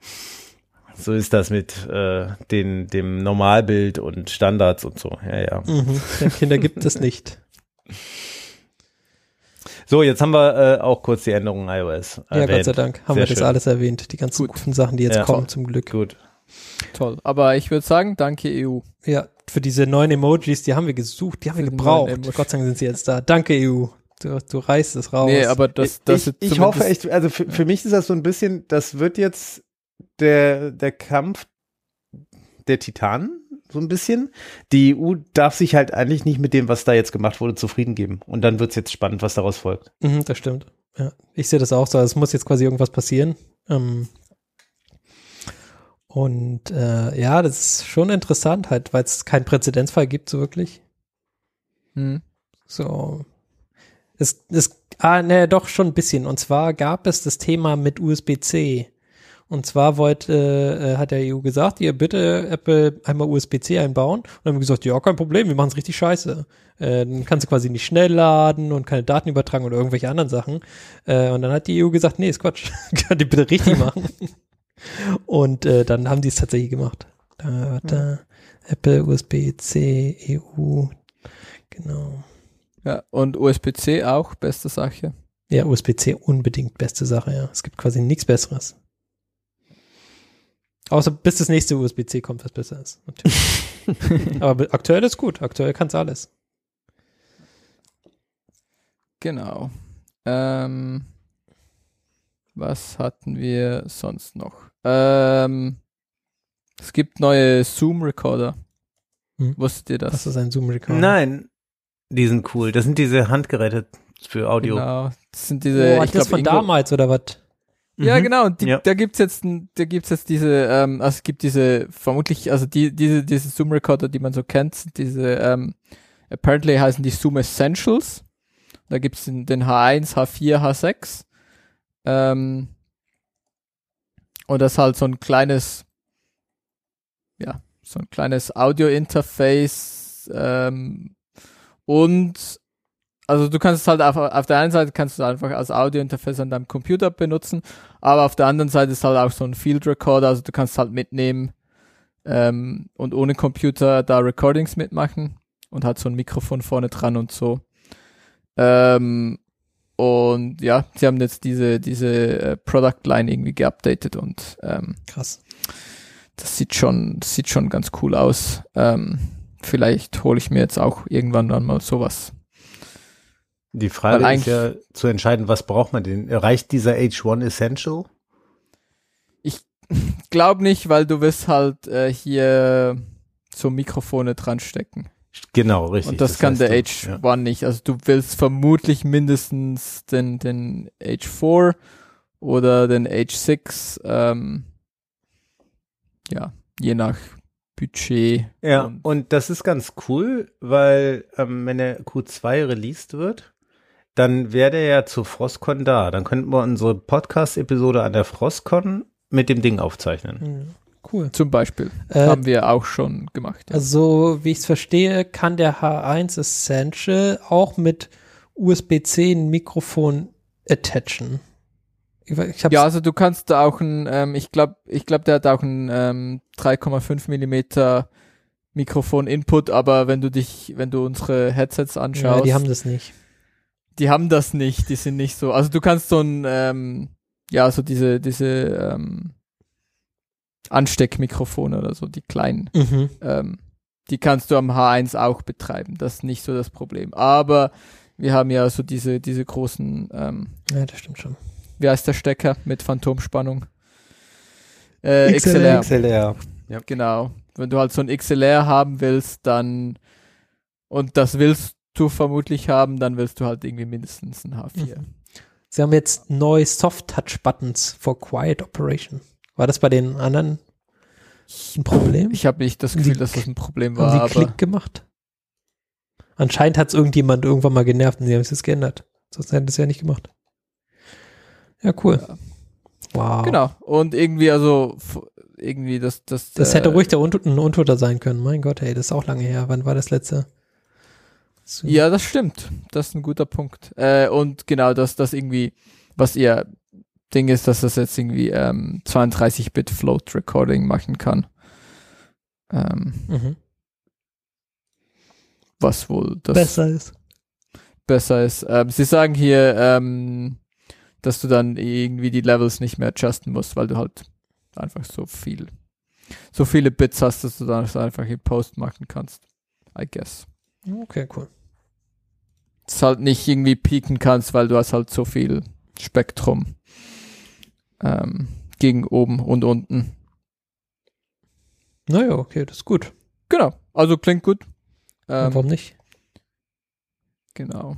So ist das mit äh, den, dem Normalbild und Standards und so. Ja, ja. Mhm. Ja, Kinder gibt es nicht. <laughs> So, jetzt haben wir äh, auch kurz die Änderungen iOS. Ja, erwähnt. Gott sei Dank haben Sehr wir das schön. alles erwähnt. Die ganzen Gut. guten Sachen, die jetzt Ja. kommen, zum Glück. Gut. Toll. Aber ich würde sagen, danke EU. Ja, für diese neuen Emojis, die haben wir gesucht, die haben wir gebraucht. Gott sei Dank sind sie jetzt da. Danke, EU. Du, du reißt es raus. Nee, aber das, das ich ich hoffe echt, also für, für mich ist das so ein bisschen, das wird jetzt der, der Kampf der Titanen, so ein bisschen. Die EU darf sich halt eigentlich nicht mit dem, was da jetzt gemacht wurde, zufrieden geben. Und dann wird's jetzt spannend, was daraus folgt. Mhm, das stimmt. Ja, ich sehe das auch so. Also Es muss jetzt quasi irgendwas passieren. Ähm, und äh, ja, das ist schon interessant, halt, weil es keinen Präzedenzfall gibt, so wirklich. Hm. So. Es, es, ah, ne, doch schon ein bisschen. Und zwar gab es das Thema mit USB-C. Und zwar wollte, äh, hat der EU gesagt, ihr bitte Apple einmal USB-C einbauen. Und dann haben wir gesagt, ja, kein Problem, wir machen es richtig scheiße. Äh, dann kannst du quasi nicht schnell laden und keine Daten übertragen oder irgendwelche anderen Sachen. Äh, und dann hat die EU gesagt, nee, ist Quatsch. <laughs> Könnt ihr bitte richtig machen. <laughs> und äh, dann haben die es tatsächlich gemacht. Da, da, Apple, USB-C, EU, genau. Ja, und USB-C auch, beste Sache. Ja, USB-C unbedingt beste Sache, ja. Es gibt quasi nichts Besseres. Außer bis das nächste USB-C kommt, was besser ist. Natürlich. <laughs> Aber be- aktuell ist gut. Aktuell kann es alles. Genau. Ähm, was hatten wir sonst noch? Ähm, es gibt neue Zoom-Recorder. Hm. Wusstet ihr das? Das ist ein Zoom-Recorder. Nein, die sind cool. Das sind diese Handgeräte für Audio. Genau. Das sind diese. Oh, ich das glaub, von irgendwo- damals oder was? Ja, Mhm. genau. Und die, Ja. da gibt's jetzt, da gibt's jetzt diese, ähm, also es gibt diese, vermutlich, also die, diese, diese Zoom Recorder, die man so kennt, sind diese, ähm, apparently heißen die Zoom Essentials. Da gibt's den, den H1, H4, H6. Ähm, und das ist halt so ein kleines, ja, so ein kleines Audio-Interface, ähm, und also du kannst es halt auf, auf der einen Seite kannst du es einfach als Audio-Interface an deinem Computer benutzen, aber auf der anderen Seite ist halt auch so ein Field Recorder, also du kannst es halt mitnehmen ähm, und ohne Computer da Recordings mitmachen und hat so ein Mikrofon vorne dran und so. Ähm, und ja, sie haben jetzt diese diese äh, Product Line irgendwie geupdatet und ähm, Krass. das sieht schon das sieht schon ganz cool aus. Ähm, vielleicht hole ich mir jetzt auch irgendwann dann mal sowas. Die Frage ist ja zu entscheiden, was braucht man denn? Reicht dieser H1 Essential? <laughs> Glaub nicht, weil du wirst halt äh, hier so Mikrofone dran stecken. Genau, richtig. Und das, kann heißt, der du- H1 ja. nicht. Also du willst vermutlich mindestens den, den H4 oder den H6. Ähm, ja, je nach Budget. Ja, Und- und das ist ganz cool, weil ähm, wenn der Q2 released wird, dann wäre der ja zur Frostcon da. Dann könnten wir unsere Podcast-Episode an der Frostcon mit dem Ding aufzeichnen. Mhm. Cool. Zum Beispiel. Äh, Haben wir auch schon gemacht. Ja. Also, wie ich es verstehe, kann der H1 Essential auch mit USB-C ein Mikrofon attachen. Ich, Ja, also du kannst da auch ein, ähm, ich glaube, ich glaube, der hat auch ein ähm, 3,5 Millimeter Mikrofon-Input, aber wenn du dich, wenn du unsere Headsets anschaust, Ja, die haben das nicht. die haben das nicht, die sind nicht so. Also du kannst so ein, ähm, ja, so diese, diese ähm, Ansteckmikrofone oder so, die kleinen, Mhm. ähm, die kannst du am H1 auch betreiben. Das ist nicht so das Problem. Aber wir haben ja so diese, diese großen, ähm, Ja, das stimmt schon. Wie heißt der Stecker mit Phantomspannung? Äh, XLR. XLR. Genau. Wenn du halt so ein XLR haben willst, dann und das willst du vermutlich haben, dann willst du halt irgendwie mindestens ein H4. Sie haben jetzt neue Soft-Touch-Buttons for Quiet Operation. War das bei den anderen ein Problem? Ich habe nicht das Gefühl, dass das ein Problem war, haben sie aber Klick gemacht? Anscheinend hat es irgendjemand irgendwann mal genervt und sie haben es jetzt geändert. Sonst hätten sie es ja nicht gemacht. Ja, cool. Ja. Wow. genau. Und irgendwie also irgendwie das das Das äh, hätte ruhig der Untoter, ein Untoter sein können. Mein Gott, ey, das ist auch lange her. Wann war das letzte? So- Ja, das stimmt. Das ist ein guter Punkt. Äh, und genau, dass das irgendwie, was ihr Ding ist, dass das jetzt irgendwie ähm, 32-Bit Float Recording machen kann. Ähm, Mhm. was wohl das Besser ist. besser ist. Ähm, sie sagen hier, ähm, dass du dann irgendwie die Levels nicht mehr adjusten musst, weil du halt einfach so viel, so viele Bits hast, dass du dann das einfach in Post machen kannst. I guess. Okay, cool. Das halt nicht irgendwie pieken kannst, weil du hast halt so viel Spektrum ähm, gegen oben und unten. Naja, okay, das ist gut. Genau, also klingt gut. Ähm, Warum nicht? genau.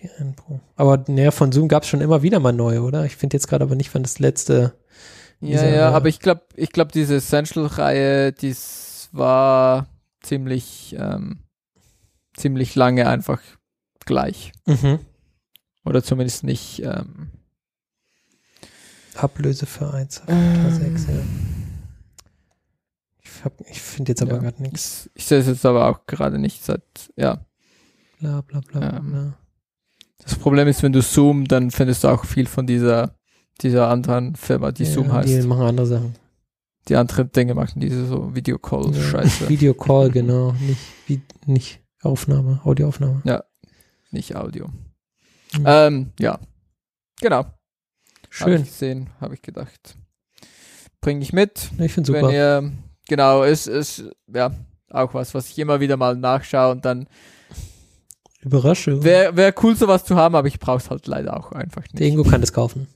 4N Pro. Aber näher von Zoom gab es schon immer wieder mal neue, oder? Ich finde jetzt gerade aber nicht, wann das letzte. Ja, Dieser- ja, aber ich glaube, ich glaube, diese Essential-Reihe, dies war ziemlich, ähm, ziemlich lange einfach gleich. Mhm. Oder zumindest nicht. Ähm, Ablöse für 1, Ähm. 6, ja. Ich, hab- ich finde jetzt aber Ja. gerade nichts. ich ich sehe es jetzt aber auch gerade nicht seit, ja. Bla bla bla bla. Ähm. bla. Das Problem ist, wenn du Zoom, dann findest du auch viel von dieser, dieser anderen Firma, die ja, Zoom heißt. Die machen andere Sachen. Die andere Dinge machen diese so Ja. Videocall-Scheiße. Videocall, <laughs> genau. Nicht, wie, nicht Aufnahme, Audioaufnahme. nicht Audio. Mhm. Ähm, ja. Genau. Schön. ich gesehen, habe ich gedacht. Bringe ich mit. Ich finde Wenn super. ihr, genau, ist, ist, ja, auch was, was ich immer wieder mal nachschaue und dann Überraschung. wäre wär cool, sowas zu haben, aber ich brauche es halt leider auch einfach nicht. Der Ingo kann das kaufen.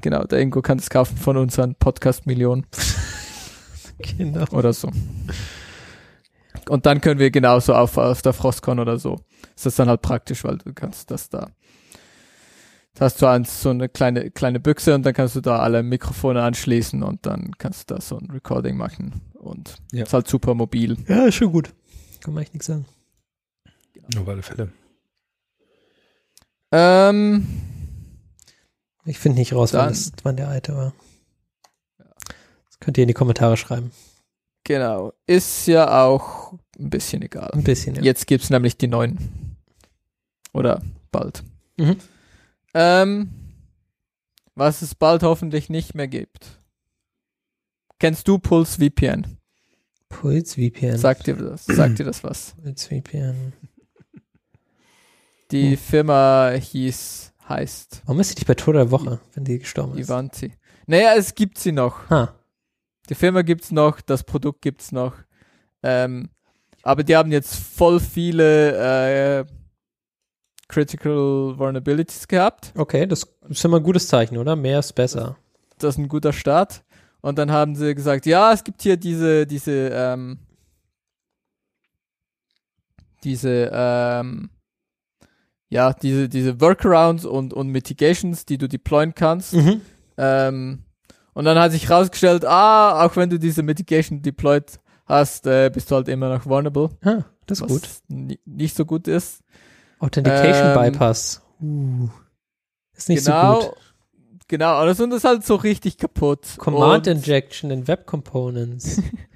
Genau, der Ingo kann es kaufen von unseren Podcast-Millionen <laughs> Genau. oder so. Und dann können wir genauso auf, auf der Frostcon oder so. Ist das dann halt praktisch, weil du kannst das da. Da hast du eins, so eine kleine, kleine Büchse und dann kannst du da alle Mikrofone anschließen und dann kannst du da so ein Recording machen. Und Ja. ist halt super mobil. Ja, ist schon gut. Kann man echt nichts sagen. Auf alle Fälle. Ähm, Ich finde nicht raus, wann, das, wann der alte war. Das könnt ihr in die Kommentare schreiben. genau. Ist ja auch ein bisschen egal. Ein bisschen, ja. Jetzt gibt's nämlich die neuen. Oder bald. Mhm. Ähm, was es bald hoffentlich nicht mehr gibt. Kennst du Pulse VPN? Puls VPN. Sagt dir das? Sagt dir das was? Puls VPN. Die Hm. Firma hieß, heißt Warum ist sie nicht bei Tod der Woche, wenn die gestorben ist? Ivanti. Naja, es gibt sie noch. Ha. Die Firma gibt's noch, das Produkt gibt's noch. Ähm, aber die haben jetzt voll viele äh, Critical Vulnerabilities gehabt. Okay, das ist immer ein gutes Zeichen, oder? Mehr ist besser. Das ist ein guter Start. Und dann haben sie gesagt, ja, es gibt hier diese, diese, ähm, diese, ähm, ja, diese, diese Workarounds und, und Mitigations, die du deployen kannst. Mhm. Ähm, und dann hat sich rausgestellt, ah, auch wenn du diese Mitigation deployed hast, äh, bist du halt immer noch vulnerable. Ha, das ist gut. ni- nicht so gut ist. Authentication Ähm, Bypass. Uh. Ist nicht genau. so gut. Genau, das und das ist halt so richtig kaputt. Command und, Injection in Web Components. <laughs>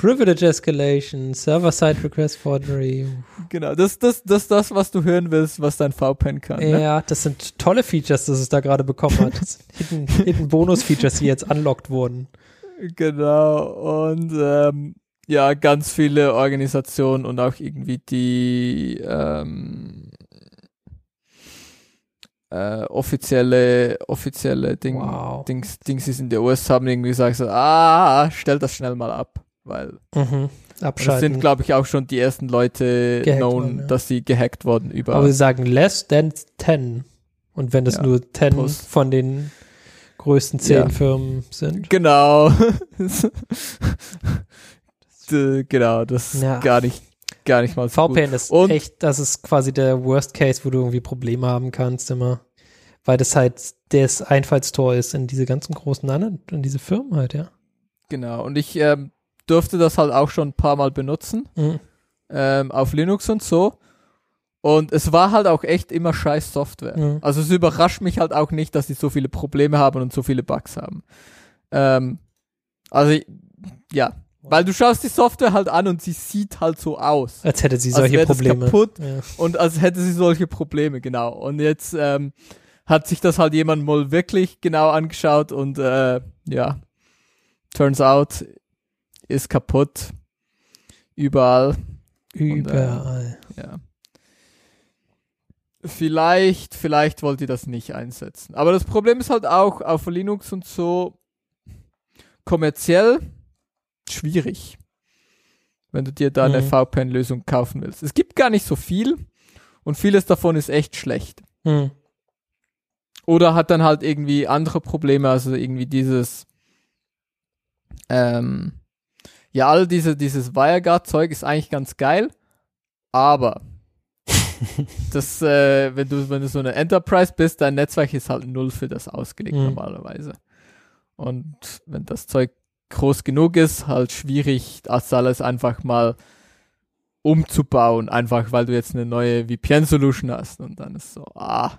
Privilege Escalation, Server-Side Request Forgery. Genau, das, das, das, das, was du hören willst, was dein VPN kann. Ne? Ja, das sind tolle Features, das es da gerade bekommen hat. Das sind hidden, hidden Bonus-Features, die jetzt unlocked wurden. Genau, und ähm, ja, ganz viele Organisationen und auch irgendwie die ähm, äh, offizielle, offizielle Ding, Wow. Dings, Dings in der US haben irgendwie gesagt, so, ah, stell das schnell mal ab, weil Mhm. das Abschalten. sind, glaube ich, auch schon die ersten Leute Gehackt known, worden, ja. dass sie gehackt wurden über. Aber sie sagen less than 10. Und wenn das Ja, nur 10 plus. von den größten 10 Ja. Firmen sind. Genau. <laughs> Genau, das ist gar nicht, gar nicht mal so gut. VPN ist Und- echt, das ist quasi der Worst Case, wo du irgendwie Probleme haben kannst immer. Weil das halt das Einfallstor ist in diese ganzen großen anderen, in diese Firmen halt, ja. Genau. Und ich ähm, durfte das halt auch schon ein paar Mal benutzen. Mhm. ähm, auf Linux und so. Und es war halt auch echt immer scheiß Software. Ja. Also es überrascht mich halt auch nicht, dass sie so viele Probleme haben und so viele Bugs haben. Ähm, also ich- ja, weil du schaust die Software halt an und sie sieht halt so aus. Als hätte sie Als solche das Probleme. kaputt. Ja. Und als hätte sie solche Probleme, genau. Und jetzt ähm, hat sich das halt jemand mal wirklich genau angeschaut und äh, ja, turns out, ist kaputt. Überall. Überall. Ja. Vielleicht, vielleicht wollt ihr das nicht einsetzen. Aber das Problem ist halt auch auf Linux und so kommerziell schwierig, wenn du dir da eine Mhm. VPN-Lösung kaufen willst. Es gibt gar nicht so viel und vieles davon ist echt schlecht. Hm. Oder hat dann halt irgendwie andere Probleme, also irgendwie dieses, ähm, ja, all diese, dieses WireGuard-Zeug ist eigentlich ganz geil, aber <laughs> das, äh, wenn du, wenn du so eine Enterprise bist, dein Netzwerk ist halt null für das ausgelegt Mhm. normalerweise. Und wenn das Zeug groß genug ist, halt schwierig, das alles einfach mal umzubauen, einfach weil du jetzt eine neue VPN-Solution hast und dann ist so, ah.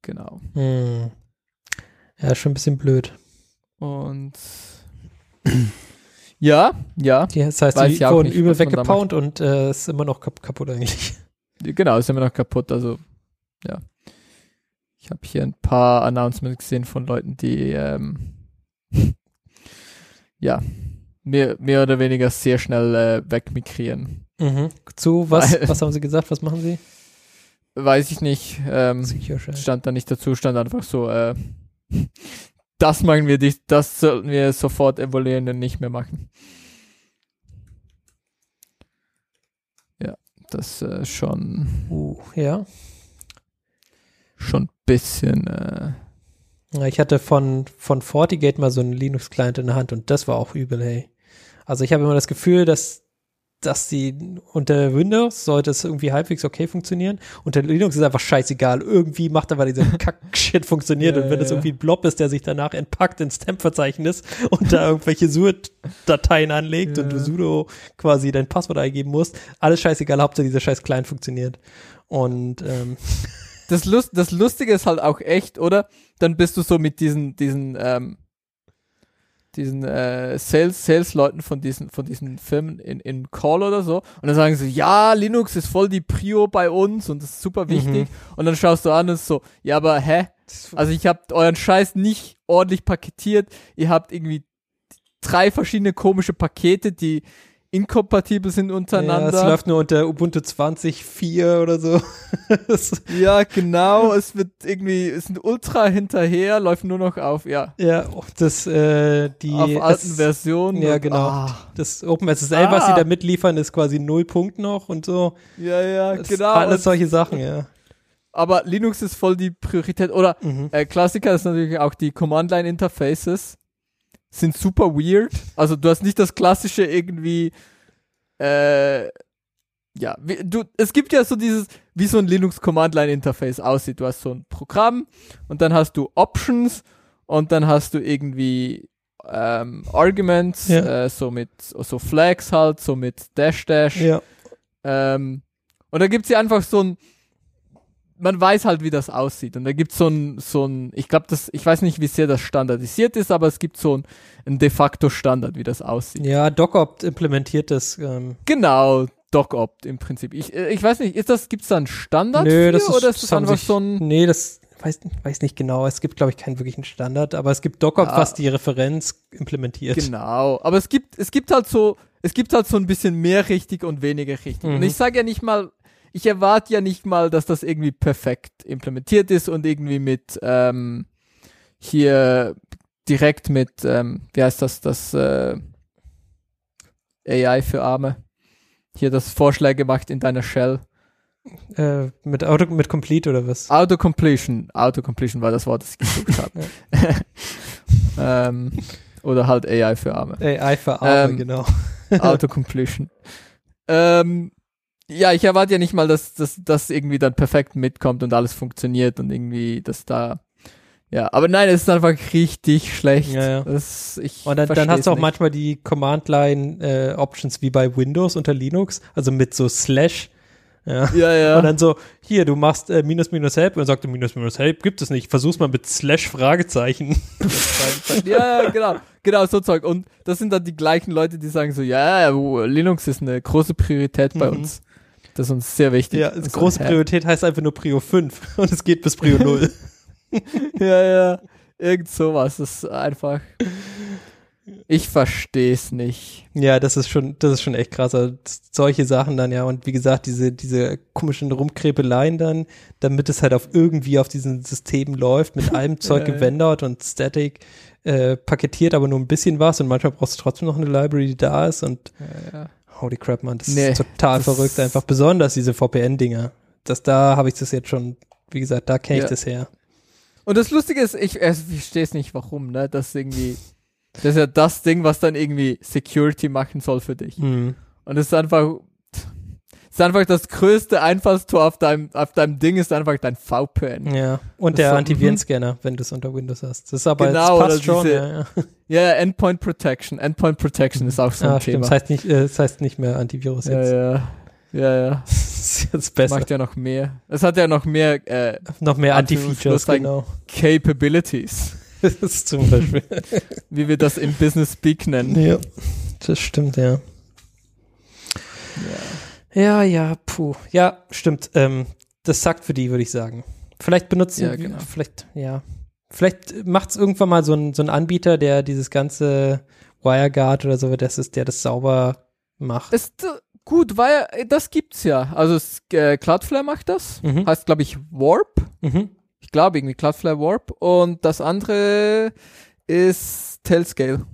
Genau. Hm. Ja, schon ein bisschen blöd. Und ja, ja, Die, das heißt, die wurden nicht, übel weggepaunt und äh, ist immer noch kap kaputt eigentlich. genau, ist immer noch kaputt. Also, ja. Ich habe hier ein paar Announcements gesehen von Leuten, die ähm, <laughs> ja, mehr, mehr oder weniger sehr schnell äh, wegmigrieren. Mhm. Zu, was, Weil- was haben sie gesagt? Was machen sie? Weiß ich nicht. Ähm, stand da nicht dazu, stand einfach so, äh, das machen wir nicht, das sollten wir sofort evaluieren und nicht mehr machen. Ja, das äh, schon, Uh, ja. schon ein bisschen, äh, Ich hatte von, von FortiGate mal so einen Linux-Client in der Hand und das war auch übel, hey. Also ich habe immer das Gefühl, dass, dass die unter Windows sollte es irgendwie halbwegs okay funktionieren. Unter Linux ist einfach scheißegal. Irgendwie macht aber dieser <laughs> Kack-Shit funktioniert Ja, und wenn es ja. irgendwie ein Blob ist, der sich danach entpackt ins Temp-Verzeichnis <laughs> und da irgendwelche sudo-Dateien anlegt und du sudo quasi dein Passwort eingeben musst, alles scheißegal, Hauptsache dieser scheiß Client funktioniert. Und ähm, das, Lust, das Lustige ist halt auch echt, oder? Dann bist du so mit diesen, diesen, ähm, diesen äh, Sales, Sales-Leuten von diesen, von diesen Firmen in, in Call oder so. Und dann sagen sie, ja, Linux ist voll die Prio bei uns und das ist super wichtig. Und dann schaust du an und ist so, ja, aber hä? Also ich habt euren Scheiß nicht ordentlich paketiert. Ihr habt irgendwie drei verschiedene komische Pakete, die inkompatibel sind ja, untereinander. es läuft nur unter Ubuntu 20.4 oder so. <laughs> Ja, genau. es wird irgendwie, es sind ultra hinterher, läuft nur noch auf, ja, Ja, das, äh, die, auf alten es- Versionen. Ja, und- genau. Ah, Das OpenSSL, was sie Ah. da mitliefern, ist quasi null Punkt noch und so. ja, ja, Das genau. Alles solche Sachen, ja. aber Linux ist voll die Priorität. Oder Mhm. äh, Klassiker ist natürlich auch die Command-Line-Interfaces. Sind super weird. Also du hast nicht das klassische irgendwie, äh, ja, wie, du, es gibt ja so dieses, wie so ein Linux Command-Line-Interface aussieht. Du hast so ein Programm und dann hast du Options und dann hast du irgendwie ähm, Arguments, Ja. äh, so mit, so Flags halt, so mit Dash Dash. Ja. Ähm, und da gibt's ja einfach so ein, man weiß halt, wie das aussieht. Und da gibt's so ein, so ein, ich glaube, das, ich weiß nicht, wie sehr das standardisiert ist, aber es gibt so ein, ein de facto Standard, wie das aussieht. Ja, DocOpt implementiert das. Ähm, Genau, DocOpt im Prinzip. Ich, äh, ich weiß nicht, ist das, gibt's da einen Standard nö, für, das ist, oder ist das haben einfach sich, so ein, Nee, das weiß, weiß nicht genau. Es gibt, glaube ich, keinen wirklichen Standard, aber es gibt Docker, Ja. was die Referenz implementiert. Genau, aber es gibt, es gibt halt so, es gibt halt so ein bisschen mehr richtig und weniger richtig. Und Mhm. ich sage ja nicht mal, ich erwarte ja nicht mal, dass das irgendwie perfekt implementiert ist und irgendwie mit ähm, hier direkt mit, ähm, wie heißt das, das äh, AI für Arme. Hier das Vorschläge macht in deiner Shell. Äh, mit Auto, mit Complete oder was? Autocompletion. Autocompletion war das Wort, das ich gesucht <laughs> habe. ähm, oder halt AI für Arme. AI für Arme, Ähm, genau. Autocompletion. <laughs> ähm, ja, ich erwarte ja nicht mal, dass dass das irgendwie dann perfekt mitkommt und alles funktioniert und irgendwie, dass da. Ja, aber nein, es ist einfach richtig schlecht. Ja, ja. Das, ich Und dann, dann hast du auch nicht. manchmal die Command-Line-Options wie bei Windows unter Linux, also mit so Slash. Ja. Ja, ja. Und dann so, hier, du machst äh, minus minus help und dann sagt er minus minus help, gibt es nicht. Versuch's mal mit Slash Fragezeichen. <laughs> ja, ja, genau. Genau, so Zeug. Und das sind dann die gleichen Leute, die sagen so, ja, Linux ist eine große Priorität bei Mhm. uns. Das ist uns sehr wichtig. Ja, Und das so, große? Priorität heißt einfach nur Prio 5 <laughs> und es geht bis Prio 0. <laughs> Ja, ja. Irgend sowas. Das ist einfach. Ich versteh's nicht. ja, das ist schon, das ist schon echt krass. Also, solche Sachen dann ja und wie gesagt, diese, diese komischen Rumkrepeleien dann, damit es halt auf irgendwie auf diesen Systemen läuft, mit allem <laughs> Zeug gewendert und static äh, paketiert, aber nur ein bisschen was und manchmal brauchst du trotzdem noch eine Library, die da ist und Ja, ja. Holy crap, man, das Nee, ist total das- verrückt, einfach besonders diese VPN-Dinger. Das da habe ich das jetzt schon, wie gesagt, da kenne ich Ja. das her. Und das Lustige ist, ich, ich verstehe es nicht, warum, ne? Das ist irgendwie. Das ist ja das Ding, was dann irgendwie Security machen soll für dich. Mhm. Und es ist einfach. Es ist einfach das größte Einfallstor auf deinem, auf deinem Ding ist einfach dein VPN. Ja, und Das der Antivirenscanner, wenn du es unter Windows hast. Das ist aber, Genau, das passt schon. diese- Ja, ja. <laughs> Ja, Endpoint Protection. Endpoint Protection ist auch so ein ah, stimmt. Thema. Das heißt nicht, äh, das heißt nicht mehr Antivirus ja, jetzt. ja. Ja, ja. <laughs> Das ist jetzt Das besser. macht ja noch mehr. Es hat ja noch mehr äh, Noch mehr Anti-Features, genau. Capabilities, <laughs> Das ist zum Beispiel. wie wir das im Business Speak nennen. ja, das stimmt, ja. Ja, ja, puh. Ja, stimmt. Ähm, das sagt für die, würde ich sagen. Vielleicht benutzen, Ja, genau. vielleicht, ja. Vielleicht macht es irgendwann mal so ein, so ein Anbieter, der dieses ganze WireGuard oder so, das ist, der das sauber macht. Ist äh, gut, weil äh, das gibt's ja. Also äh, Cloudflare macht das. Mhm. Heißt, glaube ich, Warp. Mhm. Ich glaube irgendwie Cloudflare Warp. Und das andere ist Tailscale.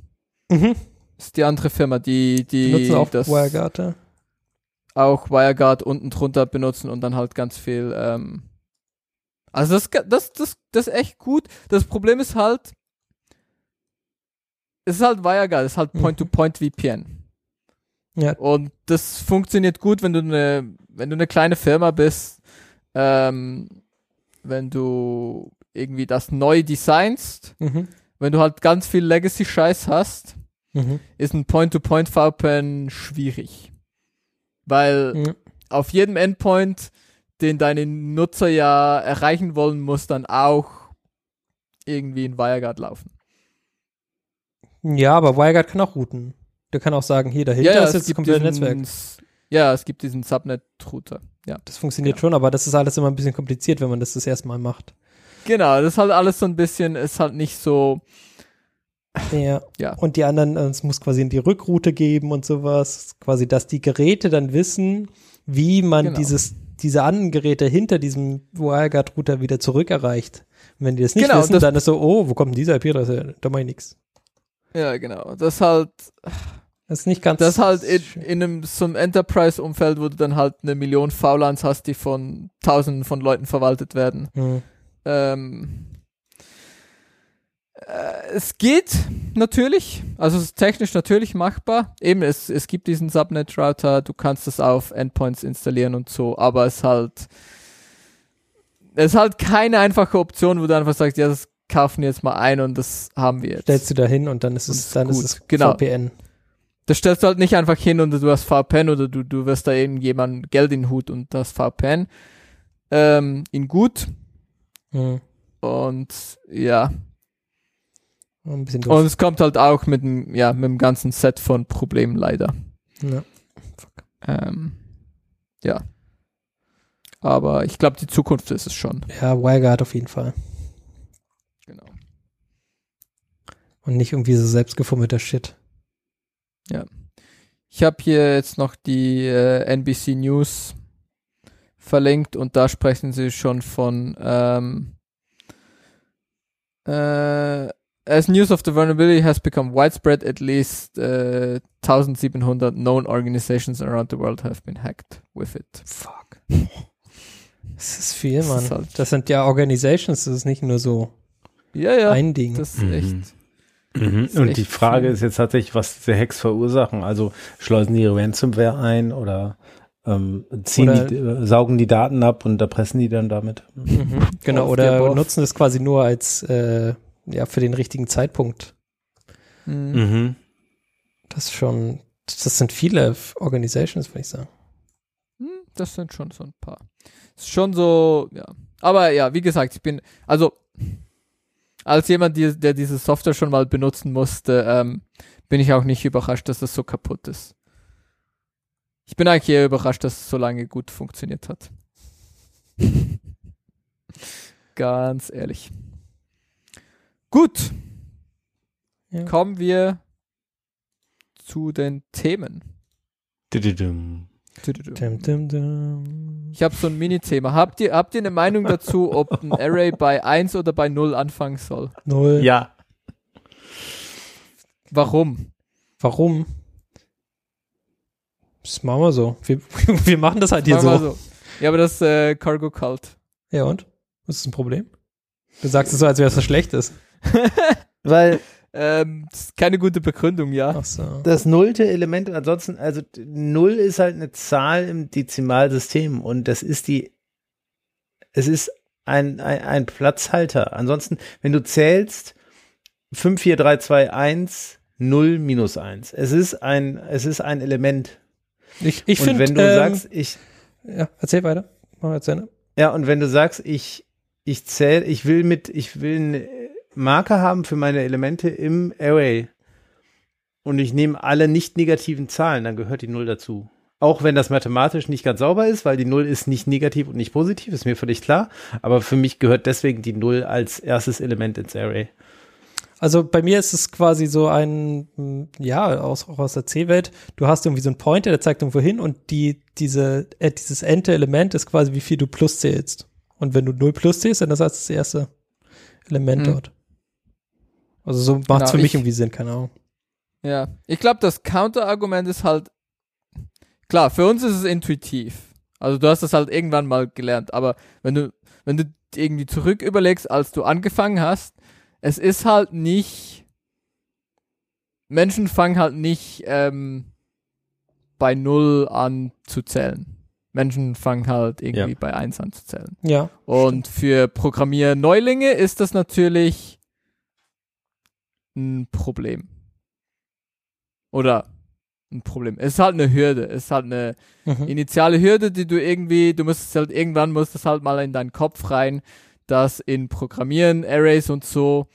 Mhm. Ist die andere Firma, die, die Die nutzen auch das WireGuard, ja. Auch WireGuard unten drunter benutzen und dann halt ganz viel. Ähm also das, das, das, das ist echt gut. Das Problem ist halt, es ist halt WireGuard, es ist halt Mhm. Point-to-Point-VPN. Ja. Und das funktioniert gut, wenn du eine, wenn du eine kleine Firma bist, ähm, wenn du irgendwie das neu designst, Mhm. wenn du halt ganz viel Legacy-Scheiß hast, Mhm. ist ein Point-to-Point-VPN schwierig. Weil Ja. auf jedem Endpoint, den deine Nutzer ja erreichen wollen, muss dann auch irgendwie ein WireGuard laufen. Ja, aber WireGuard kann auch routen. Der kann auch sagen, hier dahinter ist es jetzt das komplette diesen- Netzwerk. Ja, es gibt diesen Subnet-Router. Ja. Das funktioniert Genau. schon, aber das ist alles immer ein bisschen kompliziert, wenn man das das erste Mal macht. Genau, das ist halt alles so ein bisschen, ist halt nicht so, Ja. Ja. Und die anderen, äh, es muss quasi in die Rückroute geben und sowas. Quasi, dass die Geräte dann wissen, wie man Genau. dieses, diese anderen Geräte hinter diesem WireGuard-Router wieder zurückerreicht. Und wenn die das nicht Genau, wissen, das- dann ist so, oh, wo kommt dieser IP-Adresse? Da mach ich nix. ja, genau. Das ist halt, Das ist nicht ganz. das ist halt in, in einem, so einem Enterprise-Umfeld, wo du dann halt eine Million VLANs hast, die von tausenden von Leuten verwaltet werden. Hm. Ähm, äh, es geht natürlich, also es ist technisch natürlich machbar. Eben, es, es gibt diesen Subnet-Router, du kannst es auf Endpoints installieren und so, aber es ist halt, es ist halt keine einfache Option, wo du einfach sagst, ja, das kaufen wir jetzt mal ein und das haben wir jetzt. Stellst du da hin und dann ist es, dann gut, ist es genau. VPN. Das stellst du halt nicht einfach hin und du hast VPN oder du, du wirst da irgendjemand Geld in den Hut und das VPN ähm, in gut Hm. und ja, Ein bisschen doof. Und es kommt halt auch mit dem, ja, mit dem ganzen Set von Problemen leider. Ja. Ähm, ja. Aber ich glaube, die Zukunft ist es schon. Ja, WireGuard auf jeden Fall. Genau. Und nicht irgendwie so selbstgefummelter Shit. Ich habe hier jetzt noch die äh, NBC News verlinkt und da sprechen sie schon von ähm, äh, As news of the vulnerability has become widespread, at least äh, 1700 known organizations around the world have been hacked with it. Fuck. <laughs> Das ist viel, Das Mann. ist halt- das sind ja Organizations, das ist nicht nur so Ja, ja. ein Ding. Das ist Mhm. echt. Mhm. ist Und echt die Frage viel. ist jetzt tatsächlich, was diese Hacks verursachen. Also schleusen die ihre Ransomware ein oder ähm, ziehen Oder- die, äh, saugen die Daten ab und erpressen die dann damit. Mhm. Genau, oder nutzen es quasi nur als, äh, ja, für den richtigen Zeitpunkt. Mhm. Mhm. Das ist schon, das sind viele Organizations, würde ich sagen. Hm, Das sind schon so ein paar. Ist schon so, ja. Aber ja, wie gesagt, ich bin, also, als jemand, die, der diese Software schon mal benutzen musste, ähm, bin ich auch nicht überrascht, dass das so kaputt ist. Ich bin eigentlich eher überrascht, dass es so lange gut funktioniert hat. <laughs> Ganz ehrlich. Gut, Ja. kommen wir zu den Themen. Dididum. Ich habe so ein Mini-Thema. Habt ihr, habt ihr eine Meinung dazu, ob ein <laughs> Array bei 1 oder bei 0 anfangen soll? Null. Ja. Warum? Warum? Das machen wir so. Wir, <laughs> wir machen das halt hier Sagen wir so. so. Ja, aber das äh, Cargo Cult. Ja, und? Was ist ein Problem? Du sagst es so, als wäre es was Schlechtes. <laughs> Weil Ähm, das ist keine gute Begründung, ja. Ach so. das nullte Element, ansonsten, also null ist halt eine Zahl im Dezimalsystem und das ist die, es ist ein, ein, ein Platzhalter. Ansonsten, wenn du zählst 5, 4, 3, 2, 1, 0 minus 1. Es ist ein, es ist ein Element. Ich, ich und finde, wenn du ähm, sagst, ich, ja, erzähl weiter. Machen wir jetzt Ende. Ja, und wenn du sagst, ich, ich zähle, ich will mit, ich will eine Marke haben für meine Elemente im Array und ich nehme alle nicht negativen Zahlen, dann gehört die Null dazu. Auch wenn das mathematisch nicht ganz sauber ist, weil die Null ist nicht negativ und nicht positiv, ist mir völlig klar. Aber für mich gehört deswegen die Null als erstes Element ins Array. Also bei mir ist es quasi so ein, mm, ja, aus, auch aus der C-Welt. Du hast irgendwie so einen Pointer, der zeigt irgendwo hin und die, diese, äh, dieses Ente-Element ist quasi, wie viel du plus zählst. Und wenn du 0 plus zählst, dann ist das das erste Element Mhm. dort. Also so macht es Genau, für mich ich- irgendwie Sinn, keine Ahnung. Ja. Ich glaube, das Counter-Argument ist halt, klar, für uns ist es intuitiv. Also du hast das halt irgendwann mal gelernt, aber wenn du, wenn du irgendwie zurück überlegst, als du angefangen hast, es ist halt nicht, Menschen fangen halt nicht ähm, bei Null an zu zählen. Menschen fangen halt irgendwie Ja. bei eins an zu zählen. Ja. Und für Programmierneulinge ist das natürlich ein Problem. Oder ein Problem. Es ist halt eine Hürde. Es ist halt eine Mhm. initiale Hürde, die du irgendwie, du musst es halt irgendwann musst das halt mal in deinen Kopf rein, dass in Programmieren, Arrays und so,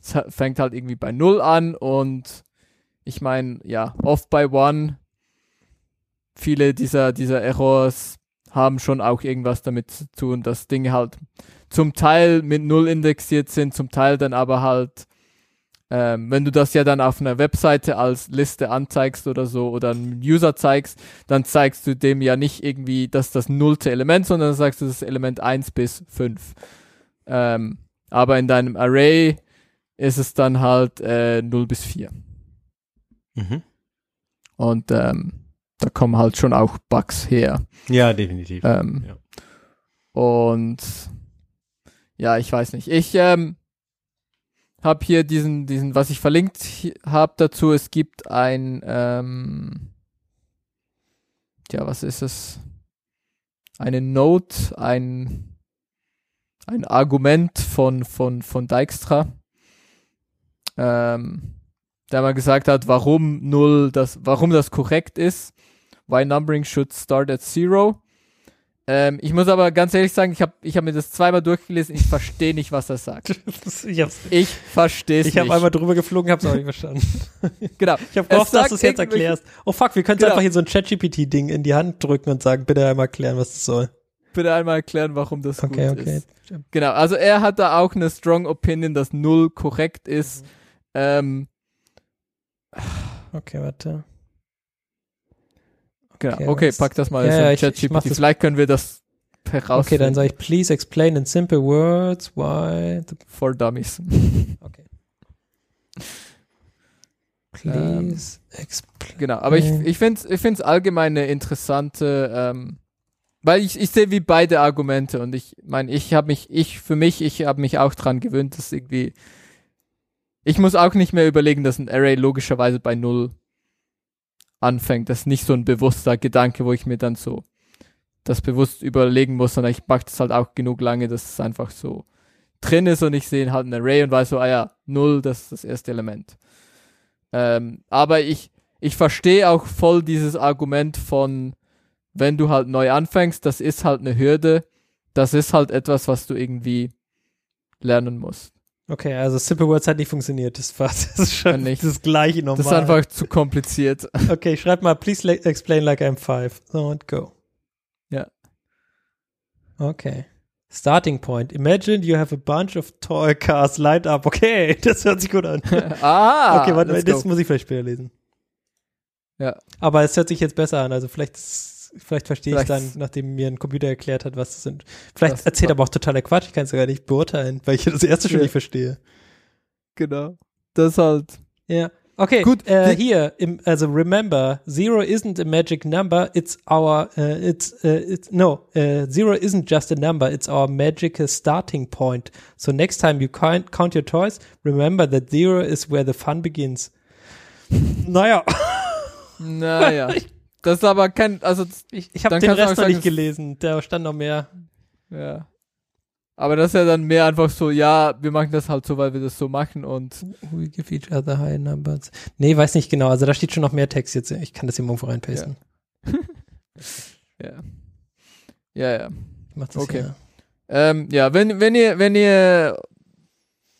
es fängt halt irgendwie bei Null an und ich meine, ja, oft by one, viele dieser, dieser Errors haben schon auch irgendwas damit zu tun, dass Dinge halt zum Teil mit Null indexiert sind, zum Teil dann aber halt, ähm, wenn du das ja dann auf einer Webseite als Liste anzeigst oder so oder einem User zeigst, dann zeigst du dem ja nicht irgendwie das das nullte Element, sondern dann sagst du das Element 1 bis 5. Ähm, aber in deinem Array ist es dann halt äh, 0 bis 4. Mhm. Und ähm, da kommen halt schon auch Bugs her. Ja, definitiv. Ähm, Ja. Und ja, ich weiß nicht. Ich ähm, habe hier diesen, diesen, was ich verlinkt habe dazu. Es gibt ein, ähm, ja, was ist es? Eine Note, ein, ein Argument von, von, von Dijkstra, ähm, der mal gesagt hat, warum null das, warum das korrekt ist. Why numbering should start at zero. Ähm, ich muss aber ganz ehrlich sagen, ich habe ich hab mir das zweimal durchgelesen, ich verstehe nicht, was er sagt. <laughs> ich Ich verstehe es ich nicht. habe einmal drüber geflogen, hab's auch nicht verstanden. <laughs> genau. Ich habe Es gehofft, dass du es jetzt erklärst. Oh fuck, wir können Genau. einfach hier so ein ChatGPT-Ding in die Hand drücken und sagen, bitte einmal erklären, was das soll. bitte einmal erklären, warum das Okay, gut okay. ist. Genau, also er hat da auch eine strong Opinion, dass null korrekt ist. Ähm, Okay, warte. Genau, Okay, okay, pack das mal Ja, so ChatGPT. Vielleicht können wir das herausfinden. Okay, dann sage ich, please explain in simple words why the <laughs> For Dummies. Okay. Please explain. Genau, aber ich, ich finde es ich find's allgemein eine interessante, ähm, weil ich, ich sehe wie beide Argumente und ich meine, ich habe mich, ich für mich, ich habe mich auch dran gewöhnt, dass irgendwie, ich muss auch nicht mehr überlegen, dass ein Array logischerweise bei Null anfängt. Das ist nicht so ein bewusster Gedanke, wo ich mir dann so das bewusst überlegen muss, sondern ich mache das halt auch genug lange, dass es einfach so drin ist und ich sehe halt ein Array und weiß so, ah ja, Null, das ist das erste Element. Ähm, aber ich, ich verstehe auch voll dieses Argument von, wenn du halt neu anfängst, das ist halt eine Hürde, das ist halt etwas, was du irgendwie lernen musst. Okay, also Simple Words hat nicht funktioniert. Das war <laughs> das ist schon nicht. das gleiche nochmal. Das ist einfach zu kompliziert. <laughs> Okay, schreib mal, please le- explain like I'm five. So and go. Ja. Okay. Starting point. Imagine you have a bunch of toy cars lined up. Okay, <laughs> das hört sich gut an. ah, okay, warte, das go. muss ich vielleicht später lesen. Ja. Aber es hört sich jetzt besser an. Also vielleicht, ist- vielleicht verstehe ich Vielleicht- dann, nachdem mir ein Computer erklärt hat, was das sind. Vielleicht Das- erzählt er aber auch totaler Quatsch. Ich kann es gar nicht beurteilen, weil ich das erste schon Ja. nicht verstehe. Genau. Das halt. Ja. Okay, Gut, Äh, hier, im, also remember, zero isn't a magic number, it's our, uh, it's, uh, it's, no, uh, zero isn't just a number, it's our magical starting point. So next time you count, count your toys, remember that zero is where the fun begins. naja, Naja. <laughs> Das ist aber kein, also, ich, ich habe den Rest noch nicht gelesen, da stand noch mehr. ja. Aber das ist ja dann mehr einfach so, ja, wir machen das halt so, weil wir das so machen und We give each other high numbers. Nee, weiß nicht genau, also da steht schon noch mehr Text jetzt, ich kann das hier irgendwo reinpasten. ja. <laughs> Ja, ja. Ich mach das Okay. hier. Ähm, ja, wenn, wenn ihr, wenn ihr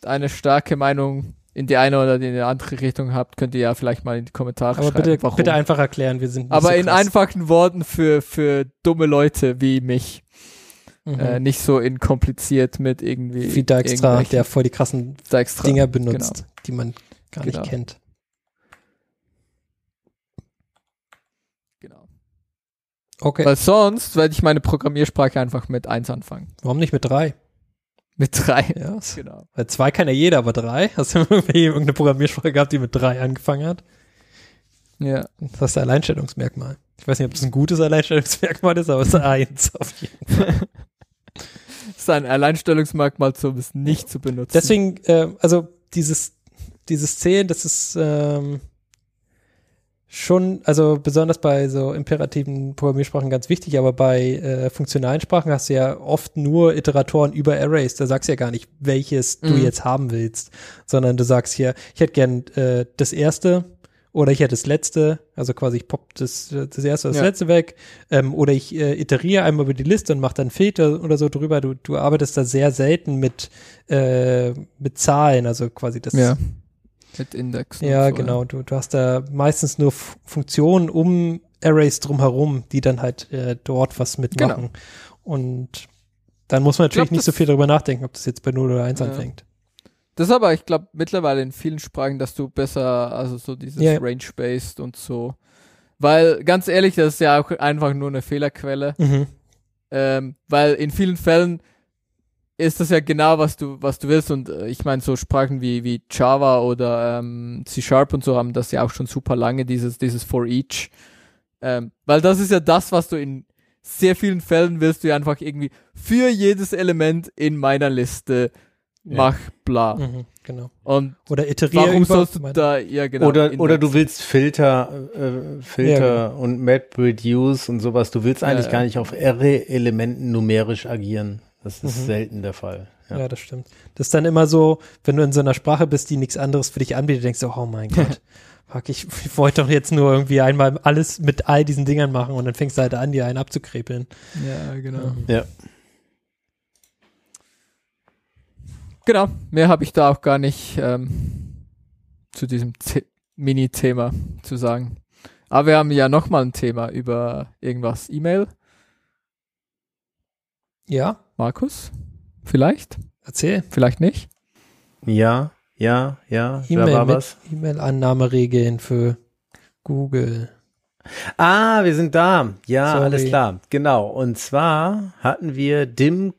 eine starke Meinung in die eine oder in die andere Richtung habt, könnt ihr ja vielleicht mal in die Kommentare Aber schreiben. bitte, warum. bitte einfach erklären, wir sind nicht Aber so in einfachen Worten für, für dumme Leute wie mich. Mhm. Äh, nicht so in kompliziert mit irgendwie. Wie Dijkstra, der voll die krassen Dijkstra. Dinger benutzt, die man gar Genau. nicht kennt. Genau. Okay. Weil sonst werde ich meine Programmiersprache einfach mit 1 anfangen. Warum nicht mit drei? Mit 3. Ja, Genau. weil zwei kann ja jeder, aber drei? Hast du irgendwie <laughs> irgendeine Programmiersprache gehabt, die mit drei angefangen hat? Ja. Das ist ein Alleinstellungsmerkmal. Ich weiß nicht, ob das ein gutes Alleinstellungsmerkmal ist, aber es ist eins auf jeden Fall. <laughs> Das ist ein Alleinstellungsmerkmal, um es nicht zu benutzen. Deswegen, äh, also dieses, dieses Zählen, das ist ähm, schon, also besonders bei so imperativen Programmiersprachen ganz wichtig, aber bei äh, funktionalen Sprachen hast du ja oft nur Iteratoren über Arrays. Da sagst du ja gar nicht, welches du Mhm. jetzt haben willst, sondern du sagst hier, ich hätte gern äh, das erste oder ich hätte das letzte, also quasi ich pop das, das erste oder das Ja. letzte weg, ähm, oder ich äh, iteriere einmal über die Liste und mache dann Filter oder so drüber. Du, du arbeitest da sehr selten mit, äh, mit Zahlen, also quasi das. ja. Mit Index. Ja, genau. Du, du hast da meistens nur F Funktionen um Arrays drumherum, die dann halt äh, dort was mitmachen. Und dann muss man natürlich glaub, nicht so viel darüber nachdenken, ob das jetzt bei 0 oder 1 Ja. anfängt. Das ist aber, ich glaube, mittlerweile in vielen Sprachen, dass du besser, also so dieses Ja. Range-Based und so. Weil, ganz ehrlich, das ist ja auch einfach nur eine Fehlerquelle. Mhm. Ähm, weil in vielen Fällen ist das ja genau, was du, was du willst. Und äh, ich meine, so Sprachen wie, wie Java oder ähm, C Sharp und so haben das ja auch schon super lange, dieses, dieses For Each. Ähm, weil das ist ja das, was du in sehr vielen Fällen willst du ja einfach irgendwie für jedes Element in meiner Liste Ja. mach bla. Mhm, genau. Und Oder iteriere warum über. sollst du meine- da, ja genau. oder, oder du willst Filter, äh, Filter Ja, genau. und MapReduce und sowas. Du willst eigentlich ja. gar nicht auf Array-Elementen numerisch agieren. Das ist Mhm. selten der Fall. Ja. Ja. das stimmt. Das ist dann immer so, wenn du in so einer Sprache bist, die nichts anderes für dich anbietet, denkst du, oh mein <laughs> Gott, fuck, ich, ich wollte doch jetzt nur irgendwie einmal alles mit all diesen Dingern machen und dann fängst du halt an, dir einen abzukrepeln. Ja, genau. Ähm, ja. Genau, mehr habe ich da auch gar nicht ähm, zu diesem The Mini-Thema zu sagen. Aber wir haben ja nochmal ein Thema über irgendwas. E-Mail? Ja, Markus? Vielleicht? erzähl. Vielleicht nicht? Ja, ja, ja. Da E-Mail war was. E-Mail-Annahmeregeln für Google. Ah, wir sind da. Ja, Sorry. alles klar. Genau. Und zwar hatten wir Dim,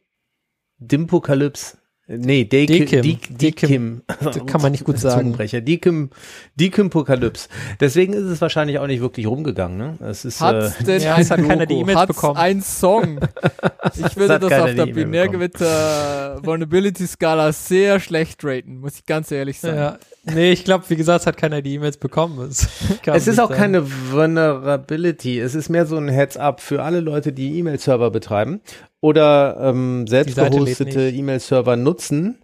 Dimpokalypse. Nee, Dekim. Dekim. Dekim. Dekim. <laughs> Das kann man nicht gut sagen. Zungenbrecher. Dekim, Dekimpokalypse. Deswegen ist es wahrscheinlich auch nicht wirklich rumgegangen. Ne? Es ist, äh, denn Ja, ein es hat keiner die? E-Mails bekommen. ein Song? <laughs> Ich würde das auf der Binärgewitter Vulnerability Skala sehr schlecht raten, muss ich ganz ehrlich sagen. Ja. Nee, ich glaube, wie gesagt, es hat keiner die E-Mails bekommen. Es, <laughs> Es ist auch sein. keine Vulnerability. Es ist mehr so ein Heads-up für alle Leute, die E-Mail-Server betreiben oder ähm, selbst gehostete. E-Mail-Server nutzen.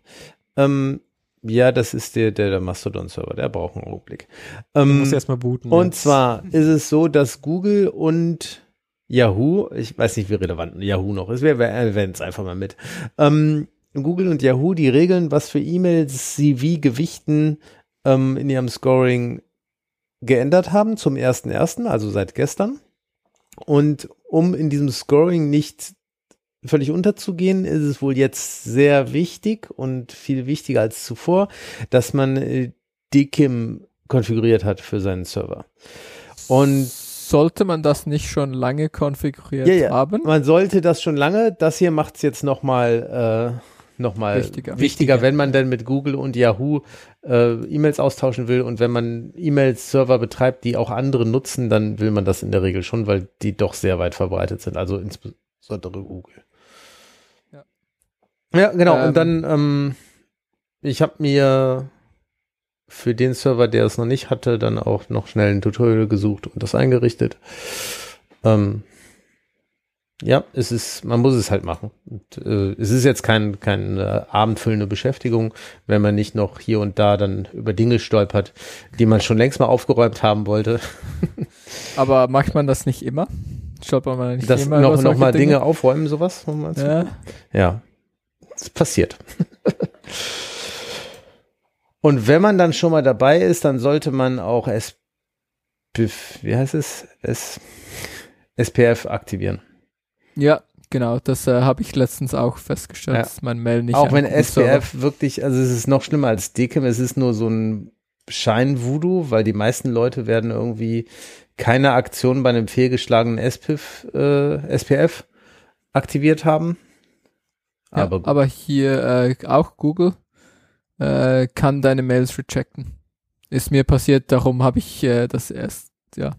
Ähm, ja, das ist der, der, der Mastodon-Server, der braucht einen Augenblick. Du Ähm, musst erstmal booten. und jetzt. zwar ist es so, dass Google und Yahoo, ich weiß nicht, wie relevant Yahoo noch ist, wir erwähnen es einfach mal mit. Ähm, Google und Yahoo, die regeln, was für E-Mails sie wie gewichten ähm, in ihrem Scoring geändert haben zum 1.1., also seit gestern. Und um in diesem Scoring nicht völlig unterzugehen, ist es wohl jetzt sehr wichtig und viel wichtiger als zuvor, dass man äh, DKIM konfiguriert hat für seinen Server. Und Sollte man das nicht schon lange konfiguriert Ja, ja. haben? man sollte das schon lange, das hier macht es jetzt nochmal äh, noch mal Wichtiger. wichtiger, wenn man denn mit Google und Yahoo äh, E-Mails austauschen will und wenn man E-Mail-Server betreibt, die auch andere nutzen, dann will man das in der Regel schon, weil die doch sehr weit verbreitet sind, also insbesondere Google. Ja. Ja, genau. Ähm. und dann, ähm, ich habe mir für den Server, der es noch nicht hatte, dann auch noch schnell ein Tutorial gesucht und das eingerichtet. Ähm, ja, es ist, man muss es halt machen. Und, äh, es ist jetzt kein, keine abendfüllende Beschäftigung, wenn man nicht noch hier und da dann über Dinge stolpert, die man schon längst mal aufgeräumt haben wollte. <laughs> Aber macht man das nicht immer? Schaut man nicht Das immer noch, noch mal Dinge aufräumen, sowas. Ja. Ja, es passiert. <laughs> Und wenn man dann schon mal dabei ist, dann sollte man auch SPF, wie heißt es? S, SPF aktivieren. Ja, genau. Das äh, habe ich letztens auch festgestellt, Ja. dass mein Mail nicht auch wenn SPF wirklich, also es ist noch schlimmer als DKIM, es ist nur so ein Schein-Voodoo, weil die meisten Leute werden irgendwie keine Aktion bei einem fehlgeschlagenen SPF, äh, SPF aktiviert haben. Ja, Aber, aber hier äh, auch Google äh, kann deine Mails rejecten. Ist mir passiert, darum habe ich äh, das erst, ja.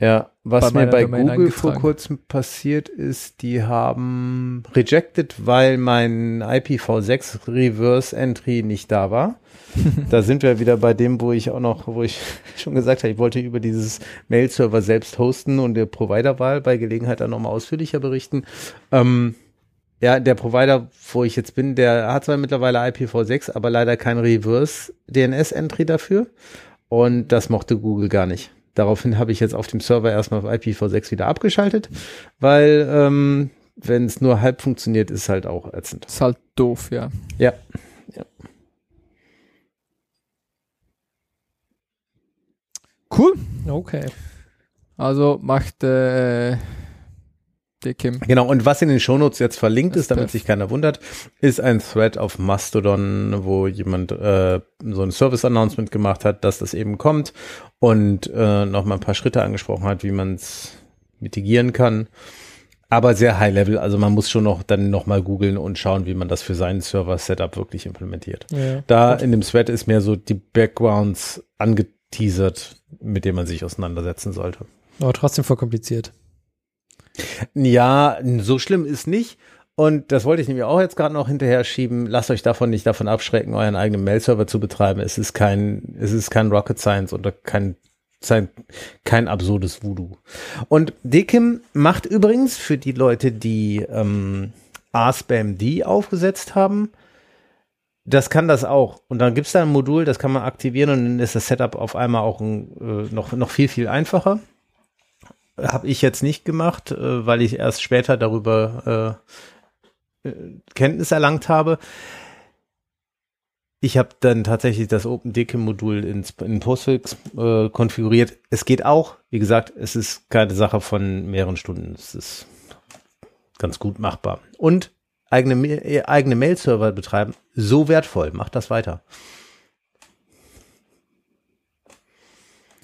Ja, was bei mir bei Domain Google vor kurzem passiert ist, die haben rejected, weil mein IPv6 Reverse Entry nicht da war. <laughs> da sind wir wieder bei dem, wo ich auch noch, wo ich <laughs> schon gesagt habe, ich wollte über dieses Mail-Server selbst hosten und der Providerwahl bei Gelegenheit dann nochmal ausführlicher berichten. Ähm, ja, der Provider, wo ich jetzt bin, der hat zwar mittlerweile IPv6, aber leider kein Reverse DNS-Entry dafür. Und das mochte Google gar nicht. Daraufhin habe ich jetzt auf dem Server erstmal auf IPv6 wieder abgeschaltet, weil ähm, wenn es nur halb funktioniert, ist es halt auch ätzend. Ist halt doof, ja. Ja. Cool. Okay. Also macht äh, Dekim. Genau, und was in den Shownotes jetzt verlinkt Das ist, damit darf- sich keiner wundert, ist ein Thread auf Mastodon, wo jemand äh, so ein Service-Announcement gemacht hat, dass das eben kommt und äh, nochmal ein paar Schritte angesprochen hat, wie man es mitigieren kann. Aber sehr high-level, also man muss schon noch dann nochmal googeln und schauen, wie man das für seinen Server-Setup wirklich implementiert. Ja. Da in dem Thread ist mehr so die Backgrounds angeteasert, mit denen man sich auseinandersetzen sollte. Aber trotzdem voll kompliziert. Ja, so schlimm ist nicht. Und das wollte ich nämlich auch jetzt gerade noch hinterher schieben. Lasst euch davon nicht davon abschrecken, euren eigenen Mail-Server zu betreiben. Es ist kein, es ist kein Rocket Science oder kein, kein, kein absurdes Voodoo. Und Dekim macht übrigens für die Leute, die ähm, RSpamD aufgesetzt haben, das kann das auch. Und dann gibt's da ein Modul, das kann man aktivieren und dann ist das Setup auf einmal auch ein, äh, noch, noch viel, viel einfacher. Habe ich jetzt nicht gemacht, äh, weil ich erst später darüber äh, äh, Kenntnis erlangt habe. Ich habe dann tatsächlich das OpenDK-Modul ins- in Postfix äh, konfiguriert. Es geht auch, wie gesagt, es ist keine Sache von mehreren Stunden. Es ist ganz gut machbar. Und eigene, äh, eigene Mail-Server betreiben, so wertvoll. Macht das weiter.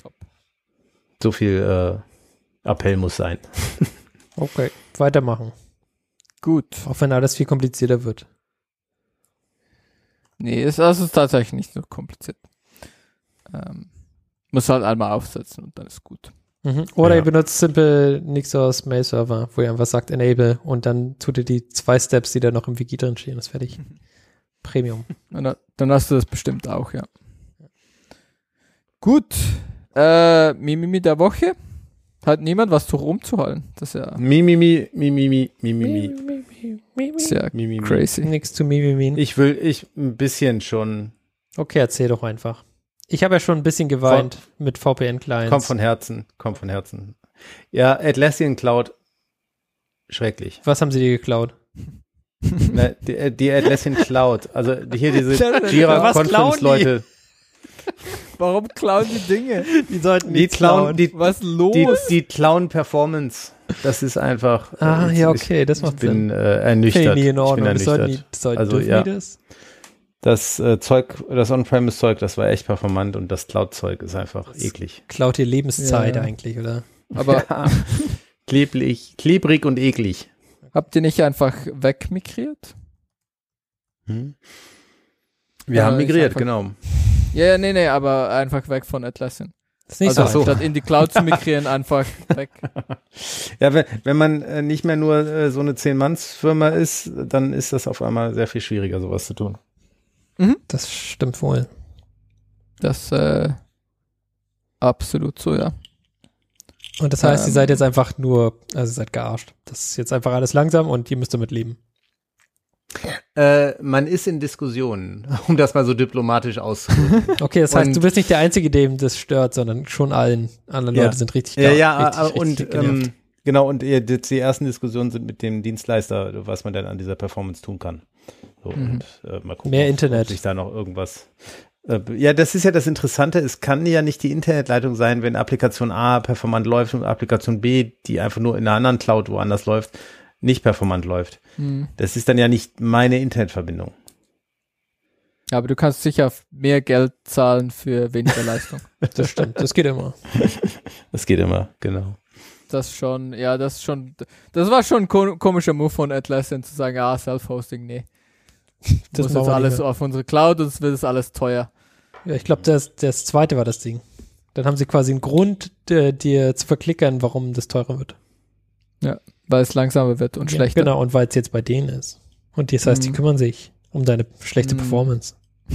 Top. So viel äh, Appell muss sein. <laughs> Okay, weitermachen. Gut. Auch wenn alles viel komplizierter wird. Nee, es das ist tatsächlich nicht so kompliziert. Ähm, muss halt einmal aufsetzen und dann ist gut. Mhm. Oder Ja. ihr benutzt simpel nichts aus Mail Server, wo ihr einfach sagt Enable und dann tut ihr die zwei Steps, die da noch im Wiki drin stehen, ist fertig. <laughs> Premium. Und dann, dann hast du das bestimmt auch, ja. Gut. Äh, Mimimi der Woche. Hat niemand was zu rumzuholen. Das ist ja Mimimi, Mimimi, Mimimi, sehr Mimimi. crazy. Nix zu Mimimin. Ich will, ich ein bisschen schon, Okay, erzähl doch einfach. Ich habe ja schon ein bisschen geweint mit VPN-Clients. kommt von Herzen, kommt von Herzen. Ja, Atlassian Cloud, schrecklich. Was haben sie dir geklaut? Ne, die, äh, die Atlassian Cloud, also hier diese <laughs> Was <laughs> Warum klauen die Dinge? Die sollten die klauen, die, Was los? die, die klauen Performance. Das ist einfach. äh, Ah, ich- ja, ich- okay, das Ich macht bin Sinn. äh, ernüchtert. Ich in ich bin Ordnung. Das sollten die, ernüchtert. das sollten, Also, ja. die das? Das äh, Zeug, das On-Premise-Zeug, das war echt performant und das Cloud-Zeug ist einfach eklig. Klaut ihr Lebenszeit Ja. eigentlich, oder? Aber <laughs> Ja. Klebrig, klebrig und eklig. habt ihr nicht einfach wegmigriert? Hm? Wir haben ist migriert, einfach- genau. Ja, ja, nee, nee, aber einfach weg von Atlassian. Das ist nicht also so. statt in die Cloud zu migrieren, einfach weg. <laughs> Ja, wenn, wenn man äh, nicht mehr nur äh, so eine Zehn-Manns-Firma ist, dann ist das auf einmal sehr viel schwieriger, sowas zu tun. Das stimmt wohl. Das äh, absolut so, ja. Und das heißt, ihr Ähm. seid jetzt einfach nur, also ihr seid gearscht. Das ist jetzt einfach alles langsam und ihr müsst damit leben. Äh, man ist in Diskussionen, <laughs> um das mal so diplomatisch auszudrücken. <laughs> Okay, das heißt, Und- du bist nicht der Einzige, dem das stört, sondern schon allen anderen Ja. Leute sind richtig ja, ga- ja, richtig, äh, richtig und genervt. ähm, genau, und äh, die, die ersten Diskussionen sind mit dem Dienstleister, was man denn an dieser Performance tun kann. So, Mhm. und äh, mal gucken, Mehr ob- Internet. ob sich da noch irgendwas. Äh, ja, das ist ja das Interessante. Es kann ja nicht die Internetleitung sein, wenn Applikation A performant läuft und Applikation B, die einfach nur in einer anderen Cloud woanders läuft, nicht performant läuft. Hm. Das ist dann ja nicht meine Internetverbindung. Aber du kannst sicher mehr Geld zahlen für weniger <laughs> Leistung. Das stimmt, das geht immer. <laughs> Das geht immer, genau. Das schon, ja, das schon, das war schon ein ko komischer Move von Atlassian zu sagen, ah, Self-Hosting, nee. Das jetzt wir alles auf unsere Cloud und es wird es alles teuer. Ja, ich glaube, das, das zweite war das Ding. Dann haben sie quasi einen Grund, äh, dir zu verklickern, warum das teurer wird. Weil es langsamer wird und Ja, schlechter. Genau, und weil es jetzt bei denen ist. Und das heißt, die Mhm. kümmern sich um deine schlechte Mhm. Performance. <laughs>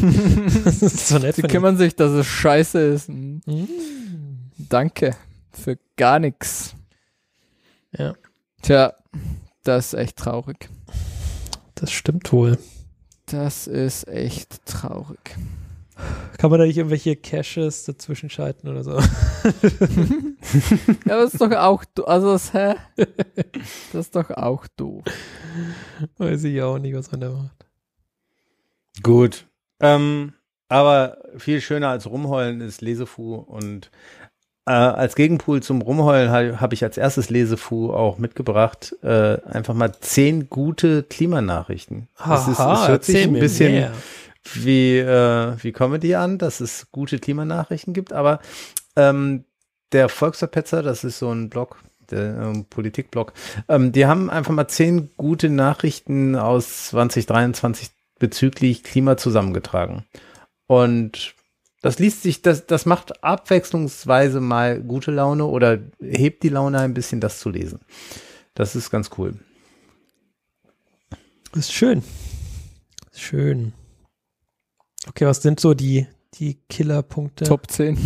das ist so nett Sie von kümmern sich, dass es scheiße ist. Hm. ihnen. Mhm. Danke für gar nichts. Ja, Tja, das ist echt traurig. das stimmt wohl. Das ist echt traurig. Kann man da nicht irgendwelche Caches dazwischen schalten oder so? <laughs> <laughs> ja, das ist doch auch, do- also das, hä? Das ist doch auch doof. Weiß ich auch nicht, was man da macht. Gut. Ähm, aber viel schöner als Rumheulen ist Lesefu und äh, als Gegenpool zum Rumheulen habe hab ich als erstes Lesefu auch mitgebracht. Äh, einfach mal zehn gute Klimanachrichten. Es ist- es hört sich ein bisschen mehr. wie, äh, wie Comedy an, dass es gute Klimanachrichten gibt, aber ähm, der Volksverpetzer, das ist so ein Blog, der ähm, Politikblog, ähm, die haben einfach mal zehn gute Nachrichten aus 2023 bezüglich Klima zusammengetragen. Und das liest sich, das, das macht abwechslungsweise mal gute Laune oder hebt die Laune ein bisschen, das zu lesen. Das ist ganz cool. Das ist schön. Schön. Okay, was sind so die, die Killerpunkte? Top 10.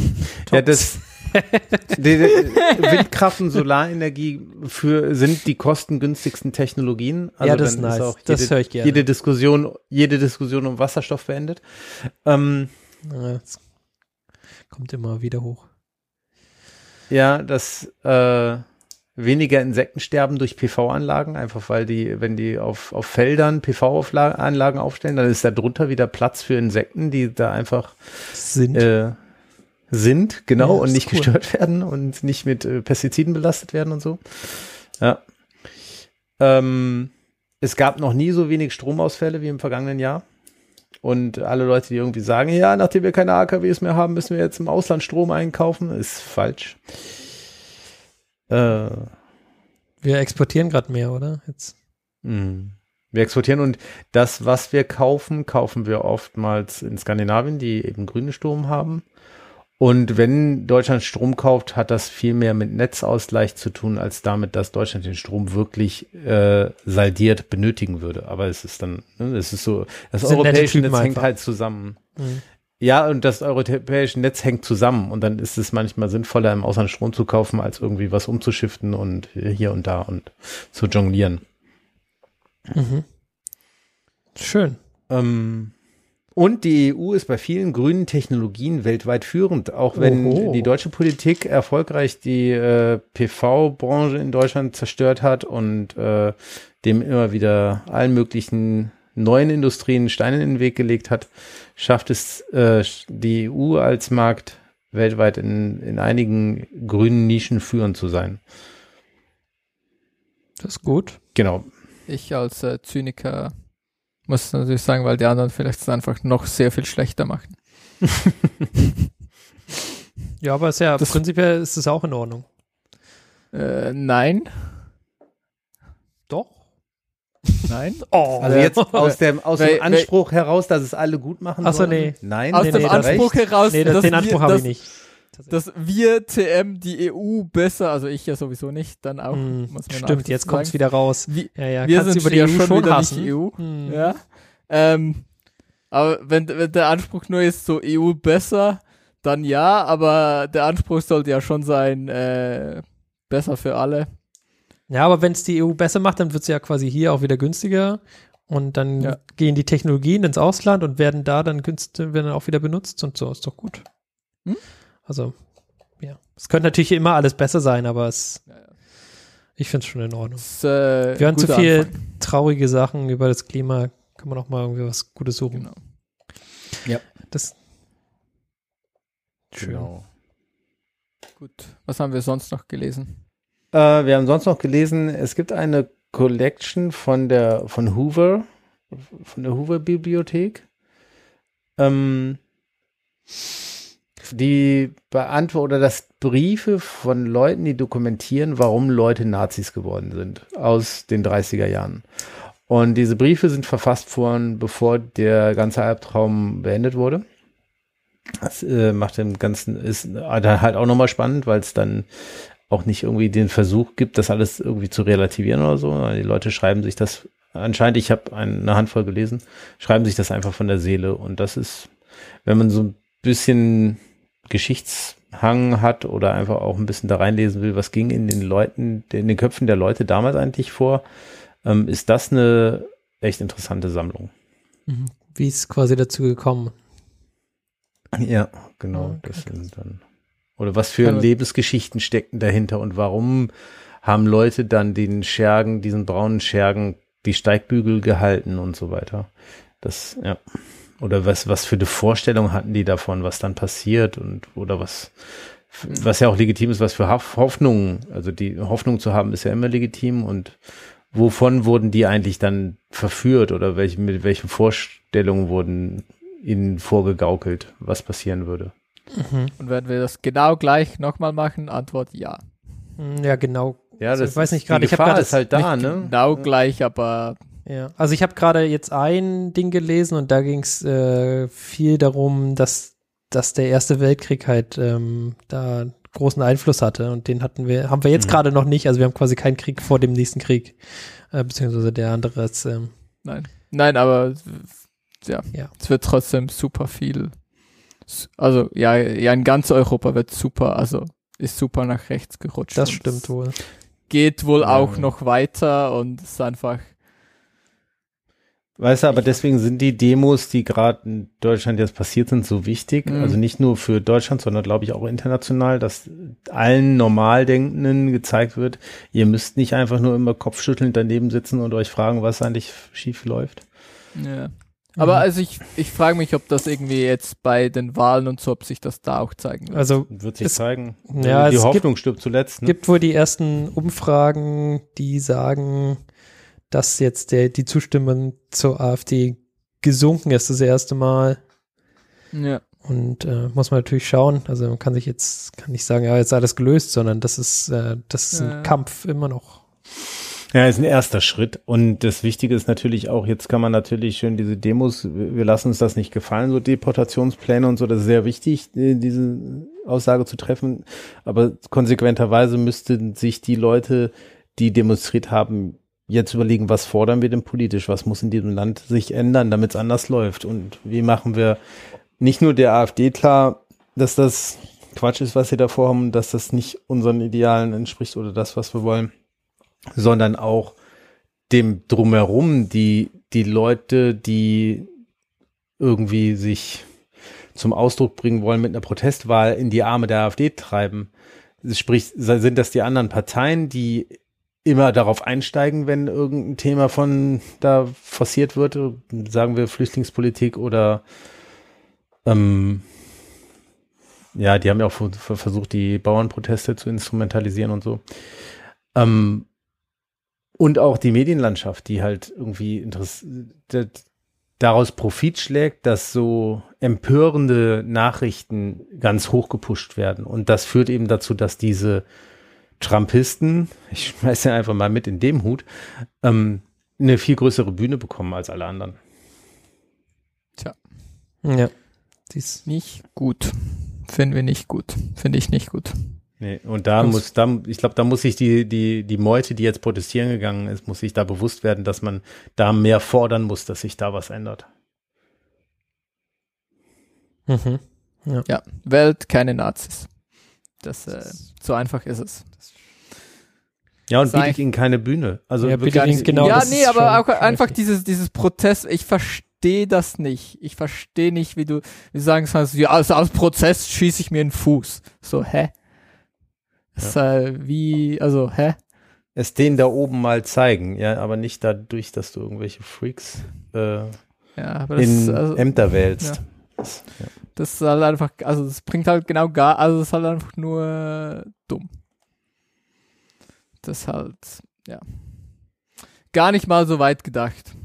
Ja, das <laughs> die, die, Windkraft und Solarenergie für sind die kostengünstigsten Technologien. Also Ja, das ist nice. auch Das jede, höre ich gerne. Jede Diskussion, jede Diskussion um Wasserstoff beendet. Ähm, Ja, das kommt immer wieder hoch. ja, das äh, weniger Insektensterben durch PV-Anlagen, einfach weil die, wenn die auf, auf Feldern PV-Anlagen aufstellen, dann ist da drunter wieder Platz für Insekten, die da einfach Sind. äh, sind, genau, Ja, und nicht cool. gestört <laughs> werden und nicht mit äh, Pestiziden belastet werden und so. Ja. Ähm, es gab noch nie so wenig Stromausfälle wie im vergangenen Jahr. Und alle Leute, die irgendwie sagen, ja, nachdem wir keine AKWs mehr haben, müssen wir jetzt im Ausland Strom einkaufen, ist falsch. Äh, wir exportieren gerade mehr, oder? Jetzt. Mh. Wir exportieren und das, was wir kaufen, kaufen wir oftmals in Skandinavien, die eben grünen Strom haben. Und wenn Deutschland Strom kauft, hat das viel mehr mit Netzausgleich zu tun, als damit, dass Deutschland den Strom wirklich äh, saldiert benötigen würde. Aber es ist dann, ne, es ist so, das, das europäische Netz hängt halt zusammen. Mhm. Ja, und das europäische Netz hängt zusammen und dann ist es manchmal sinnvoller, im Ausland Strom zu kaufen, als irgendwie was umzuschiften und hier und da und zu jonglieren. Mhm. Schön. Ähm, und die EU ist bei vielen grünen Technologien weltweit führend, auch wenn Oho. die deutsche Politik erfolgreich die äh, PV-Branche in Deutschland zerstört hat und äh, dem immer wieder allen möglichen neuen Industrien Steine in den Weg gelegt hat, schafft es äh, die EU als Markt weltweit in, in einigen grünen Nischen führend zu sein. Das ist gut. Genau. Ich als äh, Zyniker muss natürlich sagen, weil die anderen vielleicht es einfach noch sehr viel schlechter machen. ja, aber ist ja, das, prinzipiell ist es auch in Ordnung. Äh, nein. Doch. Nein. <laughs> Oh. Also jetzt <laughs> aus dem, aus dem Anspruch heraus, dass es alle gut machen Achso, nee. Nein. Aus nee, dem nee, Anspruch heraus. Nee, das, den Anspruch habe ich nicht dass wir TM die EU besser, also ich ja sowieso nicht, dann auch. Mm, muss man stimmt, jetzt kommt es wieder raus. Wie, ja, ja, wir sind über die EU schon, schon hassen. EU. Mm. Ja. Ähm, aber wenn, wenn der Anspruch nur ist, so EU besser, dann ja, aber der Anspruch sollte ja schon sein, äh, besser für alle. Ja, aber wenn es die EU besser macht, dann wird es ja quasi hier auch wieder günstiger und dann ja. gehen die Technologien ins Ausland und werden da dann günstig, werden dann auch wieder benutzt und so, ist doch gut. Hm? Also, ja. Es könnte natürlich immer alles besser sein, aber es, ja, ja. ich finde es schon in Ordnung. Das, äh, Wir haben zu viel Anfang. traurige Sachen über das Klima. Kann man auch mal irgendwie was Gutes suchen. Genau. Ja. Das. Schön. Genau. Gut. Was haben wir sonst noch gelesen? Äh, wir haben sonst noch gelesen, es gibt eine Collection von der, von Hoover, von der Hoover Bibliothek. Ähm, die beantworten oder das Briefe von Leuten, die dokumentieren, warum Leute Nazis geworden sind aus den 30er Jahren. Und diese Briefe sind verfasst worden, bevor der ganze Albtraum beendet wurde. Das äh, macht dem Ganzen, ist halt auch nochmal spannend, weil es dann auch nicht irgendwie den Versuch gibt, das alles irgendwie zu relativieren oder so. Die Leute schreiben sich das anscheinend, ich habe eine Handvoll gelesen, schreiben sich das einfach von der Seele. Und das ist, wenn man so ein bisschen Geschichtshang hat oder einfach auch ein bisschen da reinlesen will, was ging in den Leuten, in den Köpfen der Leute damals eigentlich vor, ähm, ist das eine echt interessante Sammlung. Mhm. Wie ist quasi dazu gekommen? Ja, genau. Okay, das sind dann. Oder was für Lebensgeschichten stecken dahinter und warum haben Leute dann den Schergen, diesen braunen Schergen, die Steigbügel gehalten und so weiter. Das, ja. Oder was, was für eine Vorstellung hatten die davon, was dann passiert und oder was, was ja auch legitim ist, was für Hoffnungen, also die Hoffnung zu haben, ist ja immer legitim und wovon wurden die eigentlich dann verführt oder welche, mit welchen Vorstellungen wurden ihnen vorgegaukelt, was passieren würde? Mhm. Und werden wir das genau gleich nochmal machen? Antwort ja. Ja, genau. Ja, das also, ich weiß nicht gerade. Ich habe gerade halt da, ne? Genau gleich, aber ja, also ich habe gerade jetzt ein Ding gelesen und da ging es äh, viel darum, dass, dass der Erste Weltkrieg halt ähm, da großen Einfluss hatte und den hatten wir, haben wir jetzt mhm. gerade noch nicht. Also wir haben quasi keinen Krieg vor dem nächsten Krieg, äh, beziehungsweise der andere ist. Ähm, Nein, nein, aber ja, ja, es wird trotzdem super viel. Also ja, ja, in ganz Europa wird super, also ist super nach rechts gerutscht. Das stimmt wohl. Geht wohl ja. auch noch weiter und ist einfach Weißt du, aber deswegen sind die Demos, die gerade in Deutschland jetzt passiert sind, so wichtig. Mhm. Also nicht nur für Deutschland, sondern glaube ich auch international, dass allen Normaldenkenden gezeigt wird, ihr müsst nicht einfach nur immer kopfschüttelnd daneben sitzen und euch fragen, was eigentlich schief läuft. Ja. Aber mhm. also ich, ich frage mich, ob das irgendwie jetzt bei den Wahlen und so, ob sich das da auch zeigen wird. Also wird sich es, zeigen. Ja, die es Hoffnung gibt, stirbt zuletzt. Es ne? gibt wohl die ersten Umfragen, die sagen, dass jetzt der, die Zustimmung zur AfD gesunken ist, das erste Mal. Ja. Und äh, muss man natürlich schauen. Also man kann sich jetzt, kann nicht sagen, ja, jetzt alles gelöst, sondern das ist, äh, das ist ein Ja. Kampf immer noch. Ja, ist ein erster Schritt. Und das Wichtige ist natürlich auch, jetzt kann man natürlich schön diese Demos, wir lassen uns das nicht gefallen, so Deportationspläne und so, das ist sehr wichtig, diese Aussage zu treffen. Aber konsequenterweise müssten sich die Leute, die demonstriert haben, jetzt überlegen, was fordern wir denn politisch? Was muss in diesem Land sich ändern, damit es anders läuft? Und wie machen wir nicht nur der AfD klar, dass das Quatsch ist, was sie da vorhaben, dass das nicht unseren Idealen entspricht oder das, was wir wollen, sondern auch dem drumherum, die, die Leute, die irgendwie sich zum Ausdruck bringen wollen mit einer Protestwahl in die Arme der AfD treiben. Sprich, sind das die anderen Parteien, die immer darauf einsteigen, wenn irgendein Thema von da forciert wird, sagen wir Flüchtlingspolitik oder ähm, ja, die haben ja auch ver- ver- versucht, die Bauernproteste zu instrumentalisieren und so. Ähm, und auch die Medienlandschaft, die halt irgendwie daraus Profit schlägt, dass so empörende Nachrichten ganz hoch gepusht werden. Und das führt eben dazu, dass diese Trumpisten, ich <laughs> schmeiß ja einfach mal mit in dem Hut, ähm, eine viel größere Bühne bekommen als alle anderen. Ja. Dies, Nicht gut. Finden wir nicht gut. Finde ich nicht gut. Nee, und da Das- muss, da, ich glaube, da muss sich die, die, die Meute, die jetzt protestieren gegangen ist, muss sich da bewusst werden, dass man da mehr fordern muss, dass sich da was ändert. mhm. Ja. Welt, keine Nazis. Das, äh, so einfach ist es. Ja, und bietet ihnen keine Bühne. Also Ja, wirklich- bietet ihnen genau ja, das nee, ist aber auch einfach dieses, dieses Protest, ich verstehe das nicht. Ich verstehe nicht, wie du, wie du sagen kannst, ja, also aus Protest schieße ich mir einen Fuß. So, hä? Das ist, äh, wie, also, hä? es denen da oben mal zeigen, ja, aber nicht dadurch, dass du irgendwelche Freaks äh, Ja, aber das, in also, Ämter wählst. ja. Das, ja. das ist halt einfach, also das bringt halt genau gar, also das ist halt einfach nur dumm. Das ist halt, ja. Gar nicht mal so weit gedacht.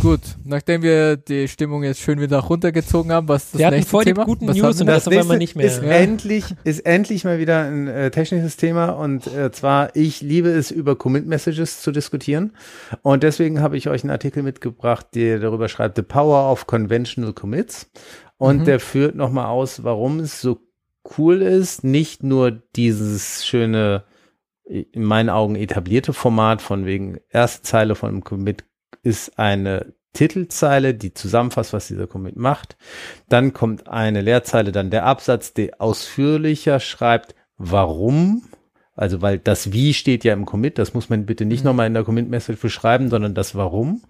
Gut, nachdem wir die Stimmung jetzt schön wieder runtergezogen haben, was ist das Wir nächste voll die Thema? guten was News und das auf einmal nicht mehr. ist Ja. endlich, ist endlich mal wieder ein äh, technisches Thema und äh, zwar, ich liebe es, über Commit-Messages zu diskutieren und deswegen habe ich euch einen Artikel mitgebracht, der darüber schreibt, The Power of Conventional Commits und Mhm. der führt nochmal aus, warum es so cool ist, nicht nur dieses schöne, in meinen Augen etablierte Format von wegen erste Zeile von einem Commit ist eine Titelzeile, die zusammenfasst, was dieser Commit macht. Dann kommt eine Leerzeile, dann der Absatz, der ausführlicher schreibt, warum. Also, weil das Wie steht ja im Commit, das muss man bitte nicht Mhm. nochmal in der Commit-Message beschreiben, sondern das Warum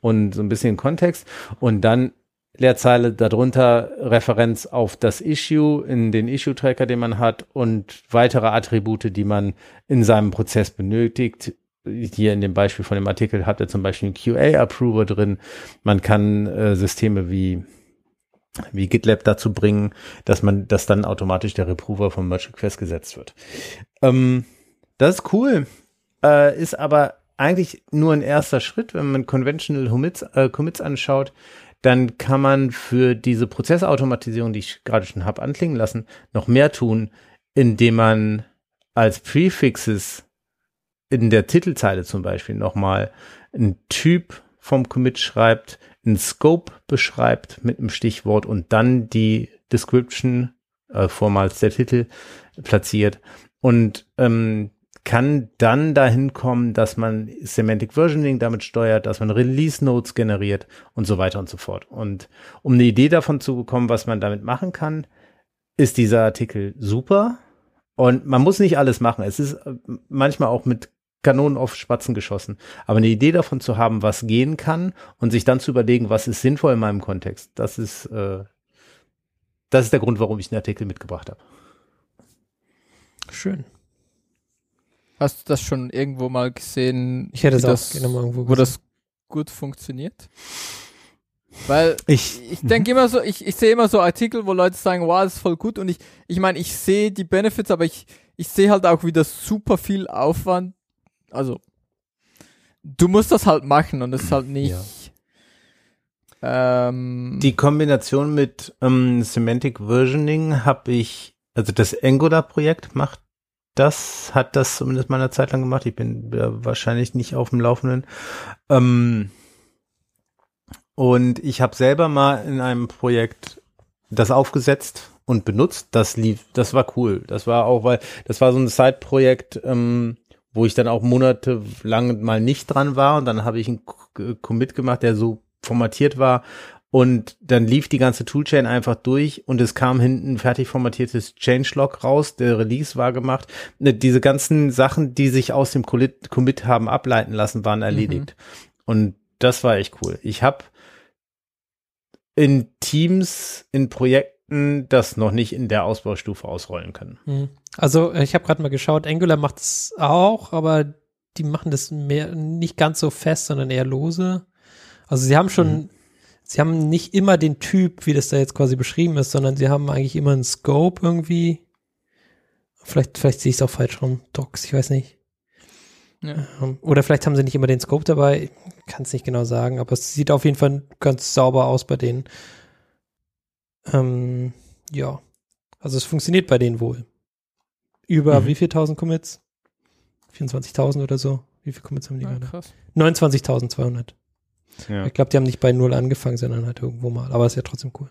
und so ein bisschen Kontext. Und dann Leerzeile darunter Referenz auf das Issue in den Issue-Tracker, den man hat und weitere Attribute, die man in seinem Prozess benötigt. Hier in dem Beispiel von dem Artikel hat er zum Beispiel einen QA-Approver drin. Man kann äh, Systeme wie wie GitLab dazu bringen, dass man, dass dann automatisch der Reprover vom Merge Request gesetzt wird. Ähm, das ist cool, äh, ist aber eigentlich nur ein erster Schritt, wenn man Conventional Commits, äh, Commits anschaut, dann kann man für diese Prozessautomatisierung, die ich gerade schon habe anklingen lassen, noch mehr tun, indem man als Prefixes in der Titelzeile zum Beispiel nochmal einen Typ vom Commit schreibt, einen Scope beschreibt mit einem Stichwort und dann die Description, äh, vormals der Titel, platziert und ähm, kann dann dahin kommen, dass man Semantic Versioning damit steuert, dass man Release Notes generiert und so weiter und so fort. Und um eine Idee davon zu bekommen, was man damit machen kann, ist dieser Artikel super. Und man muss nicht alles machen. Es ist äh, manchmal auch mit Kanonen auf Spatzen geschossen. Aber eine Idee davon zu haben, was gehen kann und sich dann zu überlegen, was ist sinnvoll in meinem Kontext, das ist, äh, das ist der Grund, warum ich den Artikel mitgebracht habe. Schön. Hast du das schon irgendwo mal gesehen? Ich hätte das, gerne mal irgendwo wo das gut funktioniert? Weil Ich, ich denke immer so, ich, ich sehe immer so Artikel, wo Leute sagen, wow, das ist voll gut und ich, ich meine, ich sehe die Benefits, aber ich, ich sehe halt auch wieder super viel Aufwand, also du musst das halt machen und es ist halt nicht. Ähm, Die Kombination mit ähm, Semantic Versioning habe ich, also das Angular-Projekt macht das, hat das zumindest mal eine Zeit lang gemacht. Ich bin äh, wahrscheinlich nicht auf dem Laufenden. Ähm, und ich habe selber mal in einem Projekt das aufgesetzt und benutzt. Das lief, das war cool. Das war auch, weil das war so ein Side-Projekt, ähm, wo ich dann auch monatelang mal nicht dran war und dann habe ich einen K- Commit gemacht, der so formatiert war und dann lief die ganze Toolchain einfach durch und es kam hinten ein fertig formatiertes Changelog raus, der Release war gemacht. Ne, Diese ganzen Sachen, die sich aus dem Commit Commit haben ableiten lassen, waren erledigt. Und das war echt cool. Ich habe in Teams, in Projekten das noch nicht in der Ausbaustufe ausrollen können. Hm. Also ich habe gerade mal geschaut, Angular macht es auch, aber die machen das mehr nicht ganz so fest, sondern eher lose. Also sie haben schon, Mhm. sie haben nicht immer den Typ, wie das da jetzt quasi beschrieben ist, sondern sie haben eigentlich immer einen Scope irgendwie. Vielleicht, vielleicht sehe ich es auch falsch rum, Docs, ich weiß nicht. Ja. Ähm, Oder vielleicht haben sie nicht immer den Scope dabei, kann es nicht genau sagen, aber es sieht auf jeden Fall ganz sauber aus bei denen. Ähm, ja, also es funktioniert bei denen wohl. Über Mhm. wie viel tausend Commits? 24.000 oder so? Wie viele Commits haben die ja, gerade? krass. 29.200. Ja. Ich glaube, die haben nicht bei Null angefangen, sondern halt irgendwo mal. Aber ist ja trotzdem cool.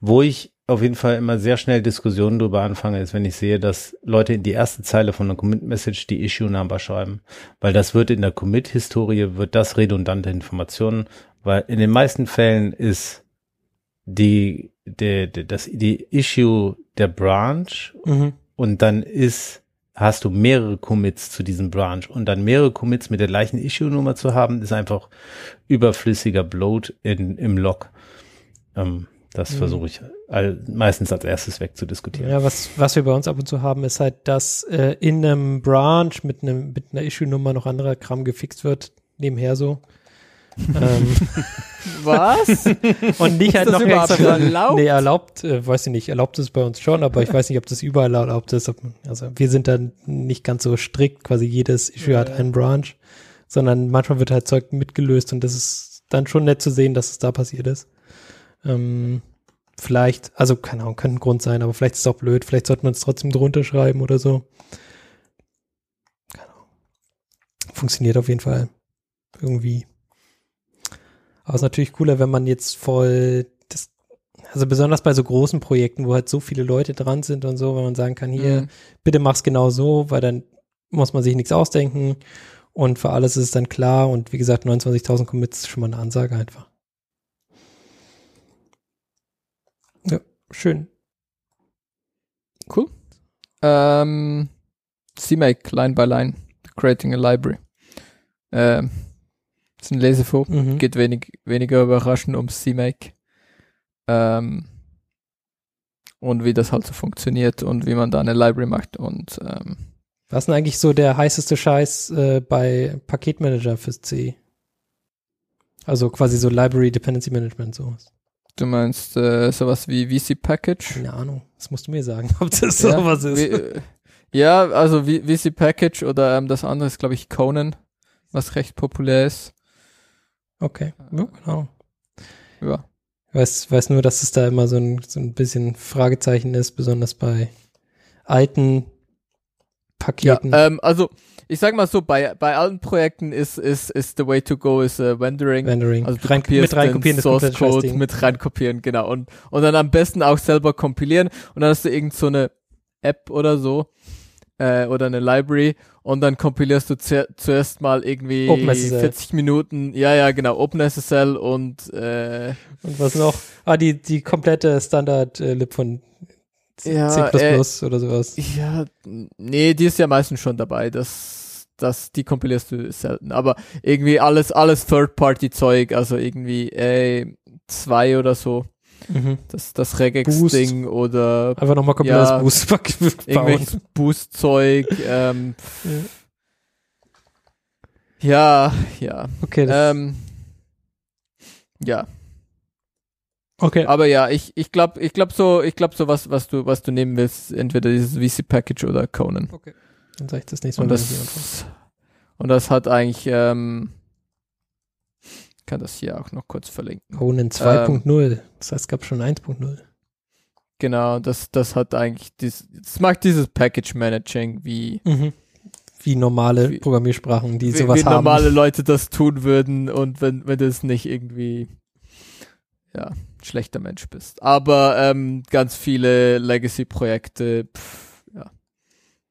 Wo ich auf jeden Fall immer sehr schnell Diskussionen darüber anfange, ist, wenn ich sehe, dass Leute in die erste Zeile von einer Commit-Message die Issue-Number schreiben. Weil das wird in der Commit-Historie, wird das redundante Informationen, weil in den meisten Fällen ist die, der, der, das, die Issue der Branch Mhm. und dann ist, hast du mehrere Commits zu diesem Branch und dann mehrere Commits mit der gleichen Issue-Nummer zu haben, ist einfach überflüssiger Bloat in, im Log. Ähm, das Mhm. versuche ich all, meistens als erstes wegzudiskutieren. Ja, was, was wir bei uns ab und zu haben, ist halt, dass äh, in einem Branch mit einem mit einer Issue-Nummer noch anderer Kram gefixt wird, nebenher so. Ähm, Was? und nicht halt noch extra. erlaubt? Nee, erlaubt, äh, weiß ich nicht, erlaubt ist bei uns schon, aber ich weiß nicht, ob das überall erlaubt ist. Ob, also wir sind dann nicht ganz so strikt, quasi jedes Issue hat einen Branch, sondern manchmal wird halt Zeug mitgelöst und das ist dann schon nett zu sehen, dass es da passiert ist. Ähm, vielleicht, also keine Ahnung, könnte ein Grund sein, aber vielleicht ist es auch blöd, vielleicht sollte man es trotzdem drunter schreiben oder so. Keine Ahnung. Funktioniert auf jeden Fall irgendwie. Aber es ist natürlich cooler, wenn man jetzt voll das, also besonders bei so großen Projekten, wo halt so viele Leute dran sind und so, wenn man sagen kann, hier, Mhm. bitte mach's genau so, weil dann muss man sich nichts ausdenken und für alles ist es dann klar und wie gesagt, 29.000 Commits ist schon mal eine Ansage einfach. Ja, schön. Cool. Ähm, CMake, Line by Line, Creating a Library. Ähm, ist ein Lesefuhr. Mhm. Geht wenig, weniger überraschend um CMake. Ähm, und wie das halt so funktioniert und wie man da eine Library macht und ähm, Was ist denn eigentlich so der heißeste Scheiß äh, bei Paketmanager fürs C? Also quasi so Library Dependency Management, sowas. du meinst äh, sowas wie VC Package? Keine Ahnung. Das musst du mir sagen, <laughs> ob das Ja, sowas ist. wie, äh, ja, also V- VC Package oder ähm, das andere ist glaube ich Conan, was recht populär ist. Okay, ja, genau. Ja. Ich weiß, weiß nur, dass es da immer so ein, so ein bisschen Fragezeichen ist, besonders bei alten Ja, Paketen. ähm, also ich sag mal so, bei, bei allen Projekten ist, ist, ist the way to go is äh, Rendering. Rendering. Also Rein, mit reinkopieren Source Code mit reinkopieren, genau. Und, und dann am besten auch selber kompilieren und dann hast du irgend so eine App oder so äh, oder eine Library und dann kompilierst du zu, zuerst mal irgendwie OpenSSL. 40 Minuten, ja, ja, genau, OpenSSL und äh, Und was noch? Ah, die, die komplette Standard-Lib von C, Ja, äh, oder sowas. ja, nee, die ist ja meistens schon dabei, das, das, die kompilierst du selten, aber irgendwie alles, alles Third-Party-Zeug, also irgendwie, ey, zwei oder so, Mhm. das, das Regex-Ding oder Einfach nochmal komplett Ja. das Boost <laughs> irgendwelches Boost-Zeug, ähm, ja, ja, Okay, das, ähm, ja, okay. aber ja, ich, ich glaube, ich glaube so, ich glaube so was, was du, was du nehmen willst, entweder dieses VC-Package oder Conan. Dann sag ich das nächste Mal. Und das, Und das hat eigentlich, ähm, ich kann das hier auch noch kurz verlinken. Conan 2.0. das heißt, es gab schon 1.0. Genau, das, das hat eigentlich, dies, das macht dieses Package Managing, wie, Mhm. Wie normale Wie- Programmiersprachen, die wie, sowas wie haben. normale Leute das tun würden und wenn, wenn du es nicht irgendwie, ja, schlechter Mensch bist. Aber ähm, ganz viele Legacy-Projekte, ja,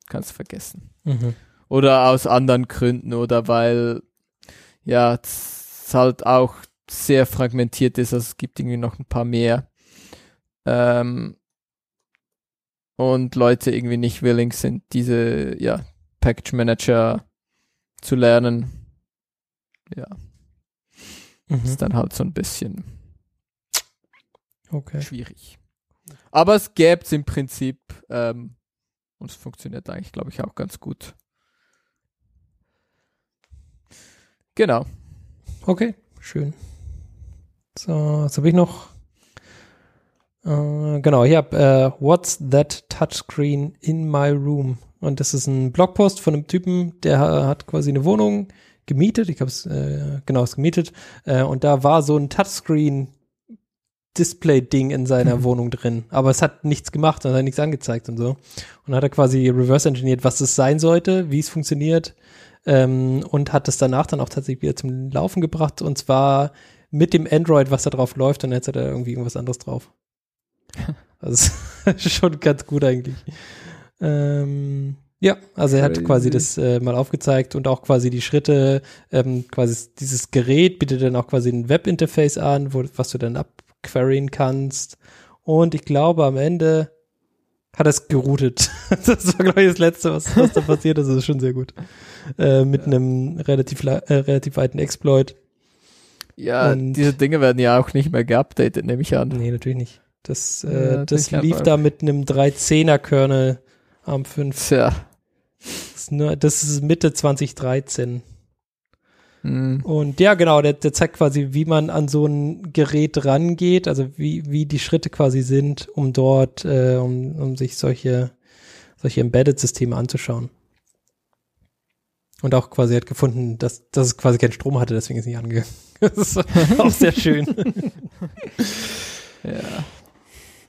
kannst vergessen. Mhm. Oder aus anderen Gründen oder weil, ja, es halt auch sehr fragmentiert ist, also es gibt irgendwie noch ein paar mehr. Ähm, und Leute irgendwie nicht willing sind, diese, ja, Package Manager zu lernen. Ja, Mhm. ist dann halt so ein bisschen Okay. schwierig. Aber es gäbe es im Prinzip ähm, und es funktioniert eigentlich, glaube ich, auch ganz gut. Genau. Okay, schön. So, was habe ich noch? Äh, genau, ich habe äh, What's That Touchscreen in My Room? Und das ist ein Blogpost von einem Typen, der ha- hat quasi eine Wohnung gemietet. Ich habe es, äh, genau, es gemietet. Äh, und da war so ein Touchscreen Display-Ding in seiner Wohnung drin. Aber es hat nichts gemacht und hat nichts angezeigt und so. Und dann hat er quasi reverse engineert, was es sein sollte, wie es funktioniert ähm, und hat es danach dann auch tatsächlich wieder zum Laufen gebracht und zwar mit dem Android, was da drauf läuft und jetzt hat er irgendwie irgendwas anderes drauf. <laughs> Also <laughs> schon ganz gut eigentlich. Ähm, ja, also er hat quasi das äh, mal aufgezeigt und auch quasi die Schritte, ähm, quasi dieses Gerät bietet dann auch quasi ein Webinterface an, wo, was du dann abqueryen kannst. Und ich glaube, am Ende hat es geroutet. <laughs> das war, glaube ich, das Letzte, was, was da passiert ist. Das ist schon sehr gut. Äh, mit einem relativ, la- äh, relativ weiten Exploit. Ja, Und- diese Dinge werden ja auch nicht mehr geupdatet, nehme ich an. Nee, natürlich nicht. Das, Ja, äh, das das ja lief da mit einem 310er Kernel am 5. Tja. Das ist, nur, das ist Mitte 2013. Hm. Und ja, genau, der, der zeigt quasi, wie man an so ein Gerät rangeht, also wie, wie die Schritte quasi sind, um dort, äh, um, um sich solche, solche Embedded-Systeme anzuschauen. Und auch quasi hat gefunden, dass, dass es quasi keinen Strom hatte, deswegen ist es nicht angegangen. <laughs> Das ist auch sehr schön. <laughs>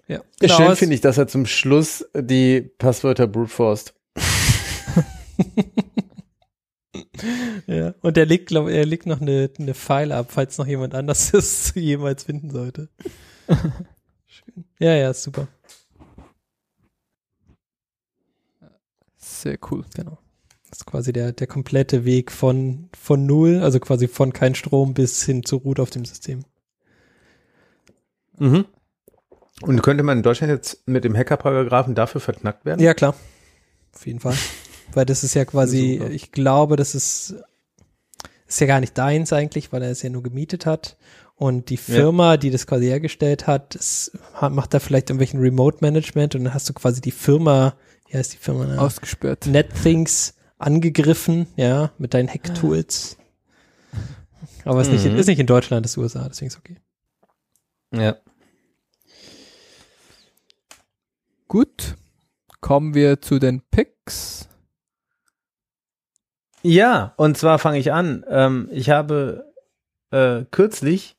Ja. ja. Schön es- finde ich, dass er zum Schluss die Passwörter brute forced. <laughs> <laughs> Ja, und er legt, glaube er legt noch eine, eine ab, falls noch jemand anders <laughs> es jemals finden sollte. <laughs> Schön. Ja, ja, super. Sehr cool. Genau. Das ist quasi der, der komplette Weg von, von null, also quasi von kein Strom bis hin zur Root auf dem System. Mhm. Und könnte man in Deutschland jetzt mit dem Hackerparagraphen dafür verknackt werden? Ja, klar. Auf jeden Fall. Weil das ist ja quasi, Super. ich glaube, das ist, ist ja gar nicht deins eigentlich, weil er es ja nur gemietet hat. Und die Firma, die das quasi hergestellt hat, hat, macht da vielleicht irgendwelchen Remote Management und dann hast du quasi die Firma, wie heißt die Firma? Ausgesperrt. NetThings angegriffen, ja, mit deinen Hack-Tools. Aber ist, nicht Mhm. ist nicht in Deutschland, das ist USA, deswegen ist okay. Ja. Gut. Kommen wir zu den Picks. Ja, und zwar fange ich an. Ähm, ich habe äh, kürzlich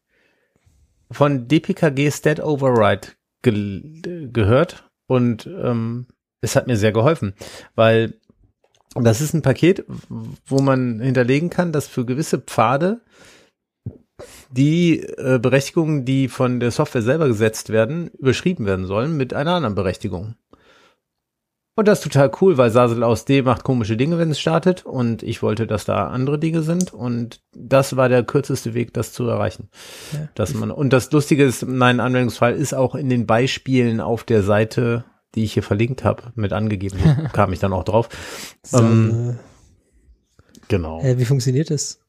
von DPKG Stat Override ge gehört und ähm, es hat mir sehr geholfen, weil das ist ein Paket, wo man hinterlegen kann, dass für gewisse Pfade die äh, Berechtigungen, die von der Software selber gesetzt werden, überschrieben werden sollen mit einer anderen Berechtigung. Und das ist total cool, weil Sasel aus D macht komische Dinge, wenn es startet. Und ich wollte, dass da andere Dinge sind. Und das war der kürzeste Weg, das zu erreichen. Ja. Dass man, und das Lustige ist, mein Anwendungsfall ist auch in den Beispielen auf der Seite, die ich hier verlinkt habe, mit angegeben. <laughs> Kam ich dann auch drauf. So, Ähm, Genau. äh, wie funktioniert das?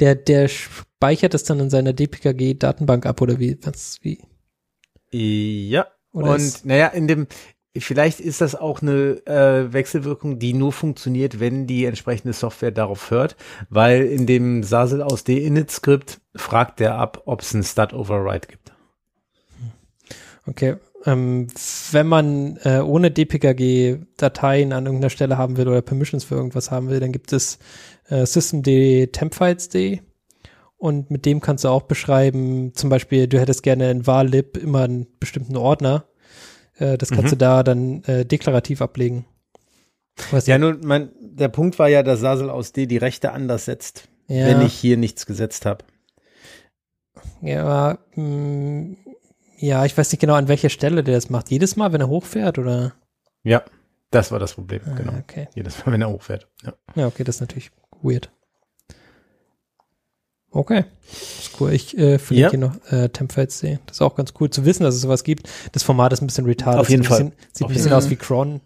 Der, der speichert das dann in seiner DPKG-Datenbank ab oder wie? Was, wie? Ja. Oder und naja, in dem, vielleicht ist das auch eine äh, Wechselwirkung, die nur funktioniert, wenn die entsprechende Software darauf hört, weil in dem Sasel aus D-Init-Skript fragt der ab, ob es einen Stat-Override gibt. Okay, ähm, wenn man äh, ohne DPKG Dateien an irgendeiner Stelle haben will oder Permissions für irgendwas haben will, dann gibt es äh, systemd tempfiles.d und mit dem kannst du auch beschreiben, zum Beispiel, du hättest gerne in varlib immer einen bestimmten Ordner. Äh, das kannst Mhm. du da dann äh, deklarativ ablegen. Was Ja, nun, mein, der Punkt war ja, dass Sasel aus D die Rechte anders setzt, ja, wenn ich hier nichts gesetzt habe. ja, mh, ja, ich weiß nicht genau, an welcher Stelle der das macht. Jedes Mal, wenn er hochfährt oder? Ja, das war das Problem, Ah, genau. Okay. Jedes Mal, wenn er hochfährt. Ja. Ja, okay, das ist natürlich weird. Okay, das ist cool. Ich äh, verlinke Ja. hier noch äh, Tempfiles.de. Das ist auch ganz cool zu wissen, dass es sowas gibt. Das Format ist ein bisschen retarded. Auf jeden sieht ein Fall. bisschen, Sieht Auf ein bisschen aus wie Cron.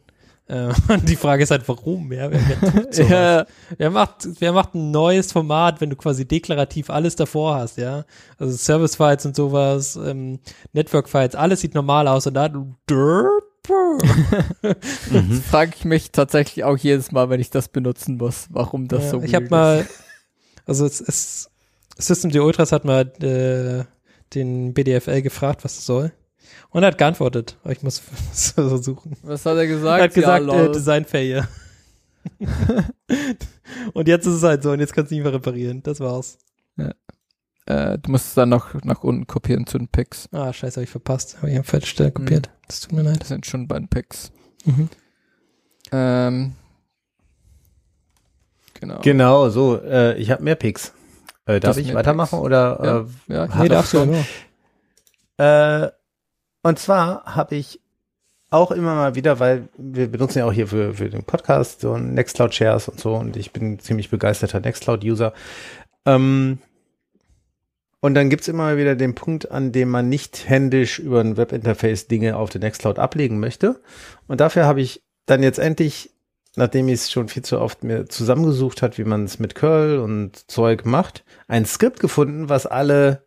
Äh, <laughs> die Frage ist halt, warum? Ja, wer, wer? <laughs> Ja, wer, macht, wer macht ein neues Format, wenn du quasi deklarativ alles davor hast, ja? Also Service-Files und sowas, ähm, Network-Files, alles sieht normal aus und da derp. <laughs> das frage ich mich tatsächlich auch jedes Mal, wenn ich das benutzen muss, warum das Ja, so ich habe weird mal, also es ist, System Ultras hat mal äh, den BDFL gefragt, was das soll. Und er hat geantwortet. Aber ich muss <laughs> so suchen. Was hat er gesagt? Er hat gesagt, ja, äh. Design Failure. <laughs> und jetzt ist es halt so und jetzt kannst du nicht mehr reparieren. Das war's. äh, du musst es dann noch nach unten kopieren zu den Picks. Ah, scheiße, habe ich verpasst. Habe ich an falsche Stelle kopiert. Das tut mir leid. Das sind schon bei den Picks. Mhm. Ähm, genau. Genau, so, äh, ich habe mehr Picks. Äh, darf ich weitermachen Picks. oder? Ja. Äh, Ja, Nee, darfst du ja. Äh, und zwar habe ich auch immer mal wieder, weil wir benutzen ja auch hier für, für den Podcast so Nextcloud Shares und so und ich bin ziemlich begeisterter Nextcloud-User. Ähm, und dann gibt's immer mal wieder den Punkt, an dem man nicht händisch über ein Webinterface Dinge auf den Nextcloud ablegen möchte. Und dafür habe ich dann jetzt endlich, nachdem ich es schon viel zu oft mir zusammengesucht hat, wie man es mit Curl und Zeug macht, ein Skript gefunden, was alle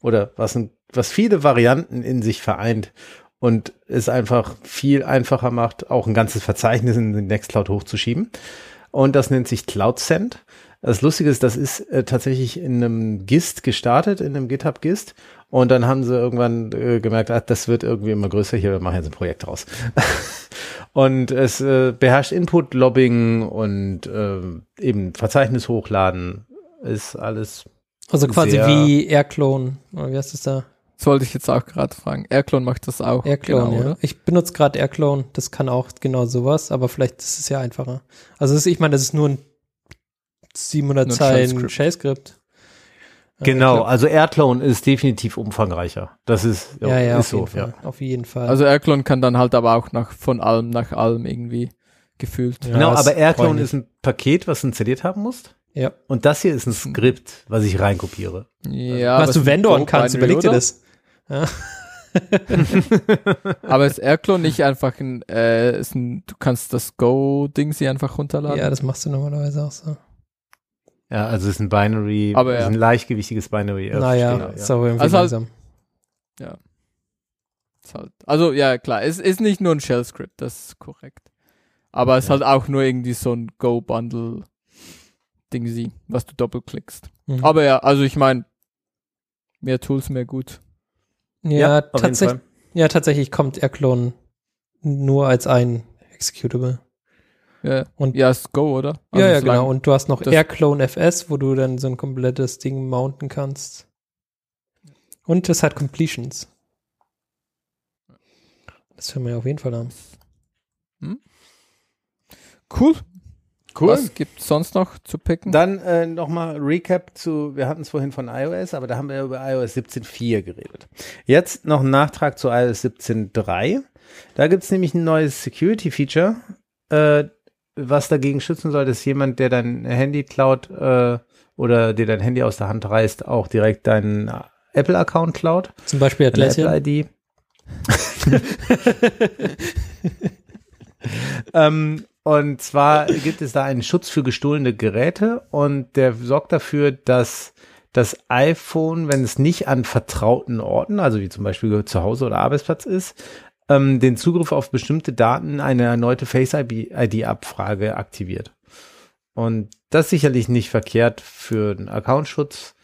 oder was, ein, was viele Varianten in sich vereint und es einfach viel einfacher macht, auch ein ganzes Verzeichnis in den Nextcloud hochzuschieben. Und das nennt sich CloudSend. Das Lustige ist, das ist äh, tatsächlich in einem GIST gestartet, in einem GitHub GIST. Und dann haben sie irgendwann äh, gemerkt, ah, das wird irgendwie immer größer, hier wir machen jetzt ein Projekt draus. <laughs> und es äh, beherrscht Input-Lobbing und äh, eben Verzeichnis hochladen. Ist alles Also quasi Sehr- wie Airclone. Oder wie heißt das da? Das wollte ich jetzt auch gerade fragen. Airclone macht das auch. Airclone, genau, ja. oder? Ich benutze gerade Airclone, das kann auch genau sowas, aber vielleicht ist es ja einfacher. Also das, ich meine, das ist nur ein 700 Nur ein Zeilen Shell-Script. Shell-Skript. Äh, Genau, glaub- also Airclone ist definitiv umfangreicher. Das ist, ja, ja, ist auf jeden so, ja. Fall. Auf jeden Fall. Also Airclone kann dann halt aber auch nach von allem nach allem irgendwie gefühlt. Ja, Genau, aber Airclone ist ein Paket, was du installiert haben musst. ja. Und das hier ist ein Skript, was ich reinkopiere. Ja, Was du vendoren kannst, überleg dir das. Ja. <laughs> Aber ist Airclone nicht einfach ein, äh, ist ein du kannst das Go-Ding sie einfach runterladen? ja, das machst du normalerweise auch so. Ja, also es ist ein Binary, Aber es ist ja. ein leichtgewichtiges Binary. naja, Steher, ist aber irgendwie Also halt- langsam. Ist halt, also ja, klar, es ist nicht nur ein Shell-Script, das ist korrekt. Aber es ist Ja. halt auch nur irgendwie so ein Go-Bundle-Ding sie, was du doppelklickst. Mhm. Aber ja, also ich meine, mehr Tools, mehr gut. ja, tatsächlich, Fall. ja, tatsächlich kommt Airclone nur als ein Executable. Ja, Und- ja ist Go, oder? Also ja, ja, genau. Und du hast noch Airclone FS, wo du dann so ein komplettes Ding mounten kannst. Und es hat Completions. Das hören wir ja auf jeden Fall an. Cool. Cool. Was gibt's sonst noch zu picken? Dann äh, nochmal Recap zu, wir hatten es vorhin von iOS, aber da haben wir ja über iOS 17.4 geredet. Jetzt noch ein Nachtrag zu iOS 17.3. Da gibt es nämlich ein neues Security-Feature, äh, was dagegen schützen soll, dass jemand, der dein Handy klaut äh, oder dir dein Handy aus der Hand reißt, auch direkt deinen Apple-Account klaut. Zum Beispiel Atlassian. Apple-ID. <laughs> ähm, und zwar gibt es da einen Schutz für gestohlene Geräte und der sorgt dafür, dass das iPhone, wenn es nicht an vertrauten Orten, also wie zum Beispiel zu Hause oder Arbeitsplatz ist, ähm, den Zugriff auf bestimmte Daten eine erneute Face-ID-Abfrage aktiviert. Und das ist sicherlich nicht verkehrt für den Accountschutz.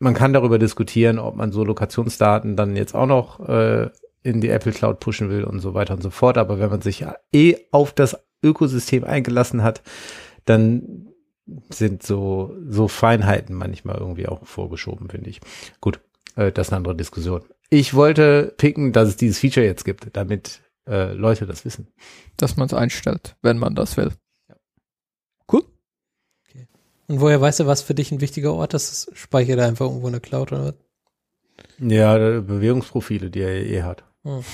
Man kann darüber diskutieren, ob man so Lokationsdaten dann jetzt auch noch äh, in die Apple Cloud pushen will und so weiter und so fort. Aber wenn man sich eh auf das Ökosystem eingelassen hat, dann sind so, so Feinheiten manchmal irgendwie auch vorgeschoben, finde ich. Gut, äh, das ist eine andere Diskussion. Ich wollte picken, dass es dieses Feature jetzt gibt, damit äh, Leute das wissen. Dass man es einstellt, wenn man das will. Und woher weißt du, was für dich ein wichtiger Ort ist? Speichert er einfach irgendwo in der Cloud oder was? Ja, äh, Bewegungsprofile, die er eh hat. Hm.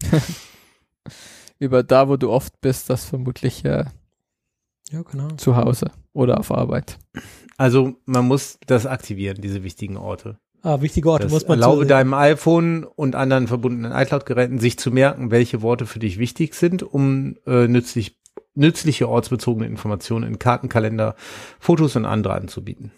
<laughs> Über da, wo du oft bist, das vermutlich äh, Ja, genau. zu Hause oder auf Arbeit. Also man muss das aktivieren, diese wichtigen Orte. Ah, wichtige Orte Das muss man erlaube zu, deinem iPhone und anderen verbundenen iCloud-Geräten sich zu merken, welche Worte für dich wichtig sind, um äh, nützlich, nützliche ortsbezogene Informationen in Kartenkalender, Fotos und andere anzubieten.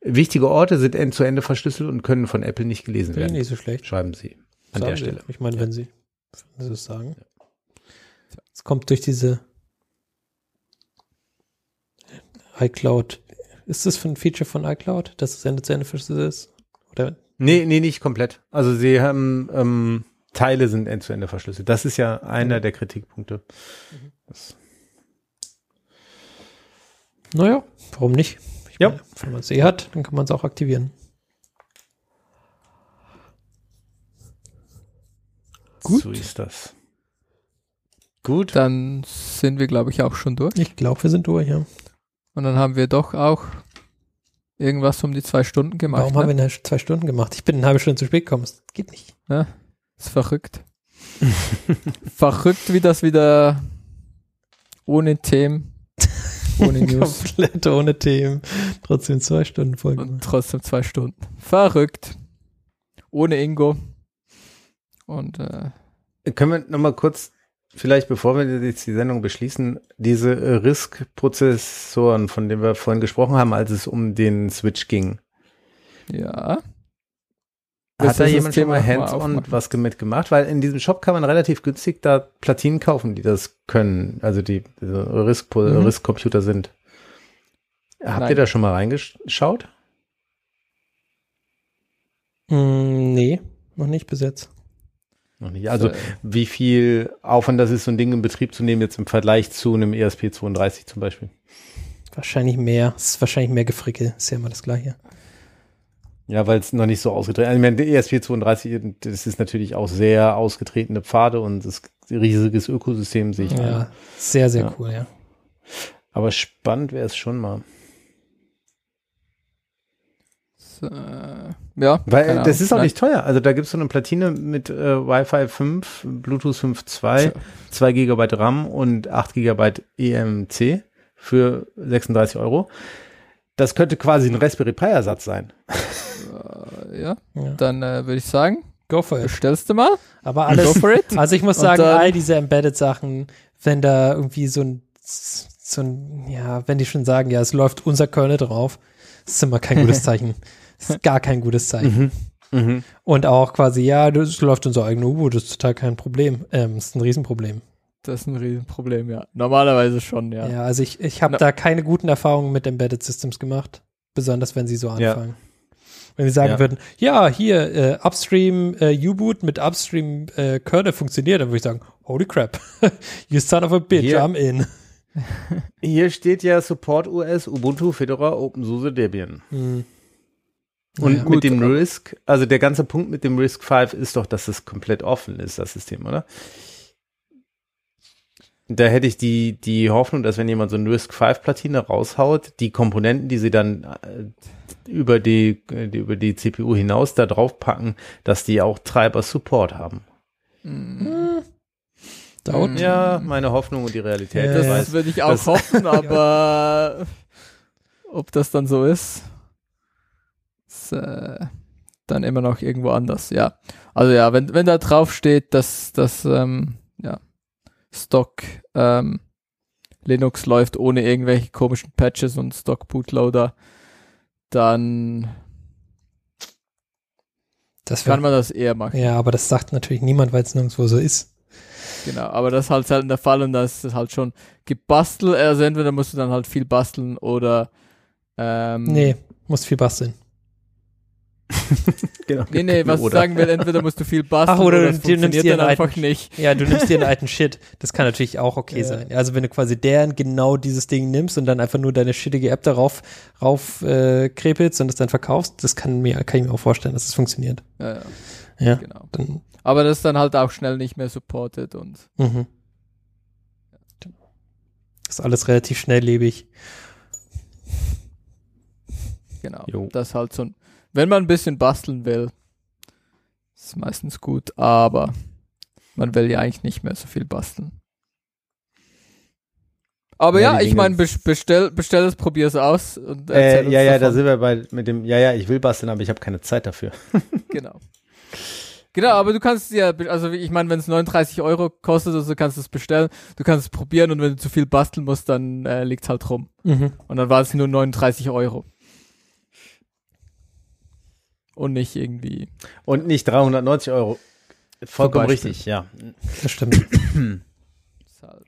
Wichtige Orte sind end-zu-ende verschlüsselt und können von Apple nicht gelesen Finde werden, nicht so schlecht. schreiben sie an Sagen der sie. Stelle. Ich meine, wenn sie, wenn sie es sagen. Es kommt durch diese iCloud. Ist das für ein Feature von iCloud, dass es Ende zu Ende verschlüsselt ist? Oder? Nee, nee, nicht komplett. Also sie haben ähm, Teile sind end-zu-ende verschlüsselt. Das ist ja einer der Kritikpunkte. Das, Naja, warum nicht? Ich Ja. meine, wenn man es eh hat, dann kann man es auch aktivieren. Gut. So ist das. Gut. Dann sind wir, glaube ich, auch schon durch. Ich glaube, wir sind durch, ja. Und dann haben wir doch auch irgendwas um die zwei Stunden gemacht. Warum haben wir ne? denn zwei Stunden gemacht? Ich bin eine halbe Stunde zu spät gekommen. Das geht nicht. Ist verrückt. <laughs> verrückt, wie das wieder ohne Themen, <laughs> ohne News Komplett ohne Themen. Trotzdem zwei Stunden Folge. und trotzdem zwei Stunden. Verrückt. Ohne Ingo. Und äh, Können wir noch mal kurz, vielleicht bevor wir jetzt die Sendung beschließen, diese RISC-Prozessoren, von denen wir vorhin gesprochen haben, als es um den Switch ging. ja. Hat da jemand schon Thema mal hands-on was mit gemacht? Weil in diesem Shop kann man relativ günstig da Platinen kaufen, die das können. Also die diese RISC- Mhm. RISC-Computer sind. Habt Nein. ihr da schon mal reingeschaut? Mm, nee, noch nicht bis jetzt. Noch nicht. Also Äh, wie viel Aufwand das ist, so ein Ding in Betrieb zu nehmen, jetzt im Vergleich zu einem E ESP32 zum Beispiel. Wahrscheinlich mehr. Es ist wahrscheinlich mehr Gefrickel. Ist ja immer das Gleiche. Ja, weil es noch nicht so ausgetreten ist. Ich meine, der E ESP32, das ist natürlich auch sehr ausgetretene Pfade und das riesiges Ökosystem sich. Ja, sehr, sehr Ja. cool, ja. Aber spannend wäre es schon mal. so, äh, ja. Weil keine das Ahnung. ist auch nicht teuer. Also da gibt es so eine Platine mit äh, Wi-Fi 5, Bluetooth 5.2, 2 GB RAM und 8 GB EMC für 36 Euro. Das könnte quasi ein Raspberry Pi Ersatz sein. Äh, ja, ja. dann äh, würde ich sagen, Go for it. bestellst du mal. Aber Go alles, for it. also ich muss sagen, dann- all diese Embedded-Sachen, wenn da irgendwie so ein, so ein, ja, wenn die schon sagen, ja, es läuft unser Kernel drauf, ist immer kein gutes <laughs> Zeichen. Das ist <laughs> gar kein gutes Zeichen. Mhm. Und auch quasi, ja, das läuft unser eigener U-Boot, das ist total kein Problem. Ähm, das ist ein Riesenproblem. Das ist ein Riesenproblem, ja. Normalerweise schon, ja. Ja, also ich, ich habe da keine guten Erfahrungen mit Embedded Systems gemacht, besonders wenn sie so Ja. anfangen. Wenn sie sagen Ja. würden, ja, hier, äh, Upstream äh, U-Boot mit Upstream äh, Kernel funktioniert, dann würde ich sagen, holy crap, <laughs> you son of a bitch, Hier- I'm in. <laughs> Hier steht ja Support OS, Ubuntu, Fedora, OpenSUSE, Debian. Hm. Und Ja. mit Gut, dem RISC, also der ganze Punkt mit dem RISC 5 ist doch, dass es komplett offen ist, das System, oder? Da hätte ich die, die Hoffnung, dass wenn jemand so eine RISC 5 Platine raushaut, die Komponenten, die sie dann äh, über die, die, über die CPU hinaus da drauf packen, dass die auch Treiber Support haben. Mm, Dauert. Mhm. Ja, meine Hoffnung und die Realität. Ja, Das weiß. würde ich auch das- hoffen, <laughs> aber ob das dann so ist, ist äh, dann immer noch irgendwo anders, ja. Also ja, wenn, wenn da drauf steht, dass das ähm, ja, Stock ähm, Linux läuft ohne irgendwelche komischen Patches und Stock Bootloader, dann Das kann wär, man das eher machen. ja, aber das sagt natürlich niemand, weil es nirgendwo so ist. Genau, aber das ist halt selten der Fall und da ist es halt schon gebastelt. Also entweder musst du dann halt viel basteln oder ähm, Nee, muss viel basteln. <laughs> genau. Nee, nee, was ich sagen will, entweder musst du viel basteln Ach, oder das du nimmst funktioniert dir einfach alten- nicht. Ja, du nimmst dir einen alten <laughs> Shit. Das kann natürlich auch okay Ja. sein. Also wenn du quasi deren genau dieses Ding nimmst und dann einfach nur deine shittige App darauf rauf äh, krepelst und es dann verkaufst, das kann mir kann ich mir auch vorstellen, dass es funktioniert. Ja, ja, Ja. genau. Dann, Aber das ist dann halt auch schnell nicht mehr supported und mhm. Ist alles relativ schnelllebig. genau. Jo. Das ist halt so ein, wenn man ein bisschen basteln will, ist meistens gut, aber man will ja eigentlich nicht mehr so viel basteln. Aber Ja, ja, ich meine, bestell, bestell es, probier es aus und Äh, erzähl uns ja, ja, da davon. sind wir bei mit dem, ja, ja, ich will basteln, aber ich habe keine Zeit dafür. <laughs> Genau. Genau, aber du kannst ja, also ich meine, wenn es 39 Euro kostet, also kannst du es bestellen, du kannst es probieren und wenn du zu viel basteln musst, dann äh, liegt's halt rum. Mhm. Und dann war es nur 39 Euro. Und nicht irgendwie. Und nicht 390 Euro. Vollkommen richtig, ja. Das stimmt. Ist halt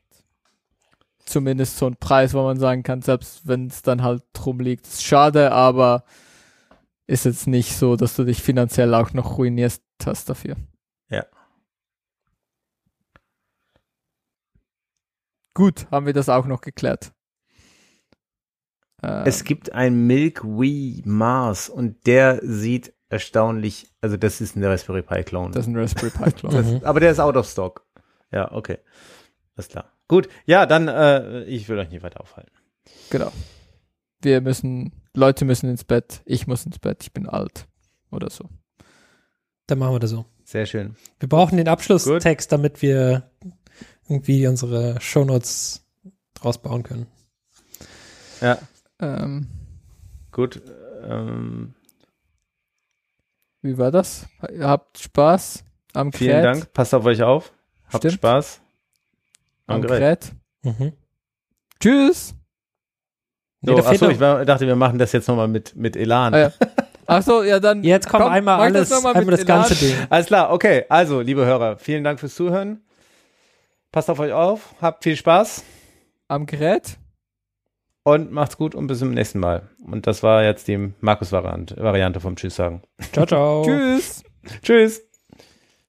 zumindest so ein Preis, wo man sagen kann, selbst wenn es dann halt drum liegt, ist schade, aber ist jetzt nicht so, dass du dich finanziell auch noch ruinierst hast dafür. Ja. Gut, haben wir das auch noch geklärt. Ähm, Es gibt ein Milk Mars und der sieht erstaunlich, also das ist ein Raspberry Pi Clone. das ist ein Raspberry Pi Clone. <laughs> Das, Mhm. Aber der ist out of stock. Ja, okay. Alles klar. Gut, ja, dann, äh, ich will euch nicht weiter aufhalten. Genau. Wir müssen, Leute müssen ins Bett, ich muss ins Bett, ich bin alt. Oder so. Dann machen wir das so. Sehr schön. Wir brauchen den Abschlusstext, damit wir irgendwie unsere Shownotes draus bauen können. Ja, Ähm, gut. Ähm, wie war das? Habt Spaß am vielen Gerät? Dank. Passt auf euch auf. Habt Stimmt. Spaß. Am Am Gerät. Gerät. Mhm. Tschüss. Nee, So, fehlt achso, ich war, dachte, wir machen das jetzt nochmal mit, mit Elan. Ah, ja. Ach so, ja dann. Jetzt komm, einmal mach alles, das einmal das ganze. Ding. Alles klar, okay. Also, liebe Hörer, vielen Dank fürs Zuhören. Passt auf euch auf, habt viel Spaß Am Gerät. Und macht's gut und bis zum nächsten Mal. Und das war jetzt die Markus-Variante Variante vom Tschüss sagen. Ciao, ciao. Tschüss. Tschüss.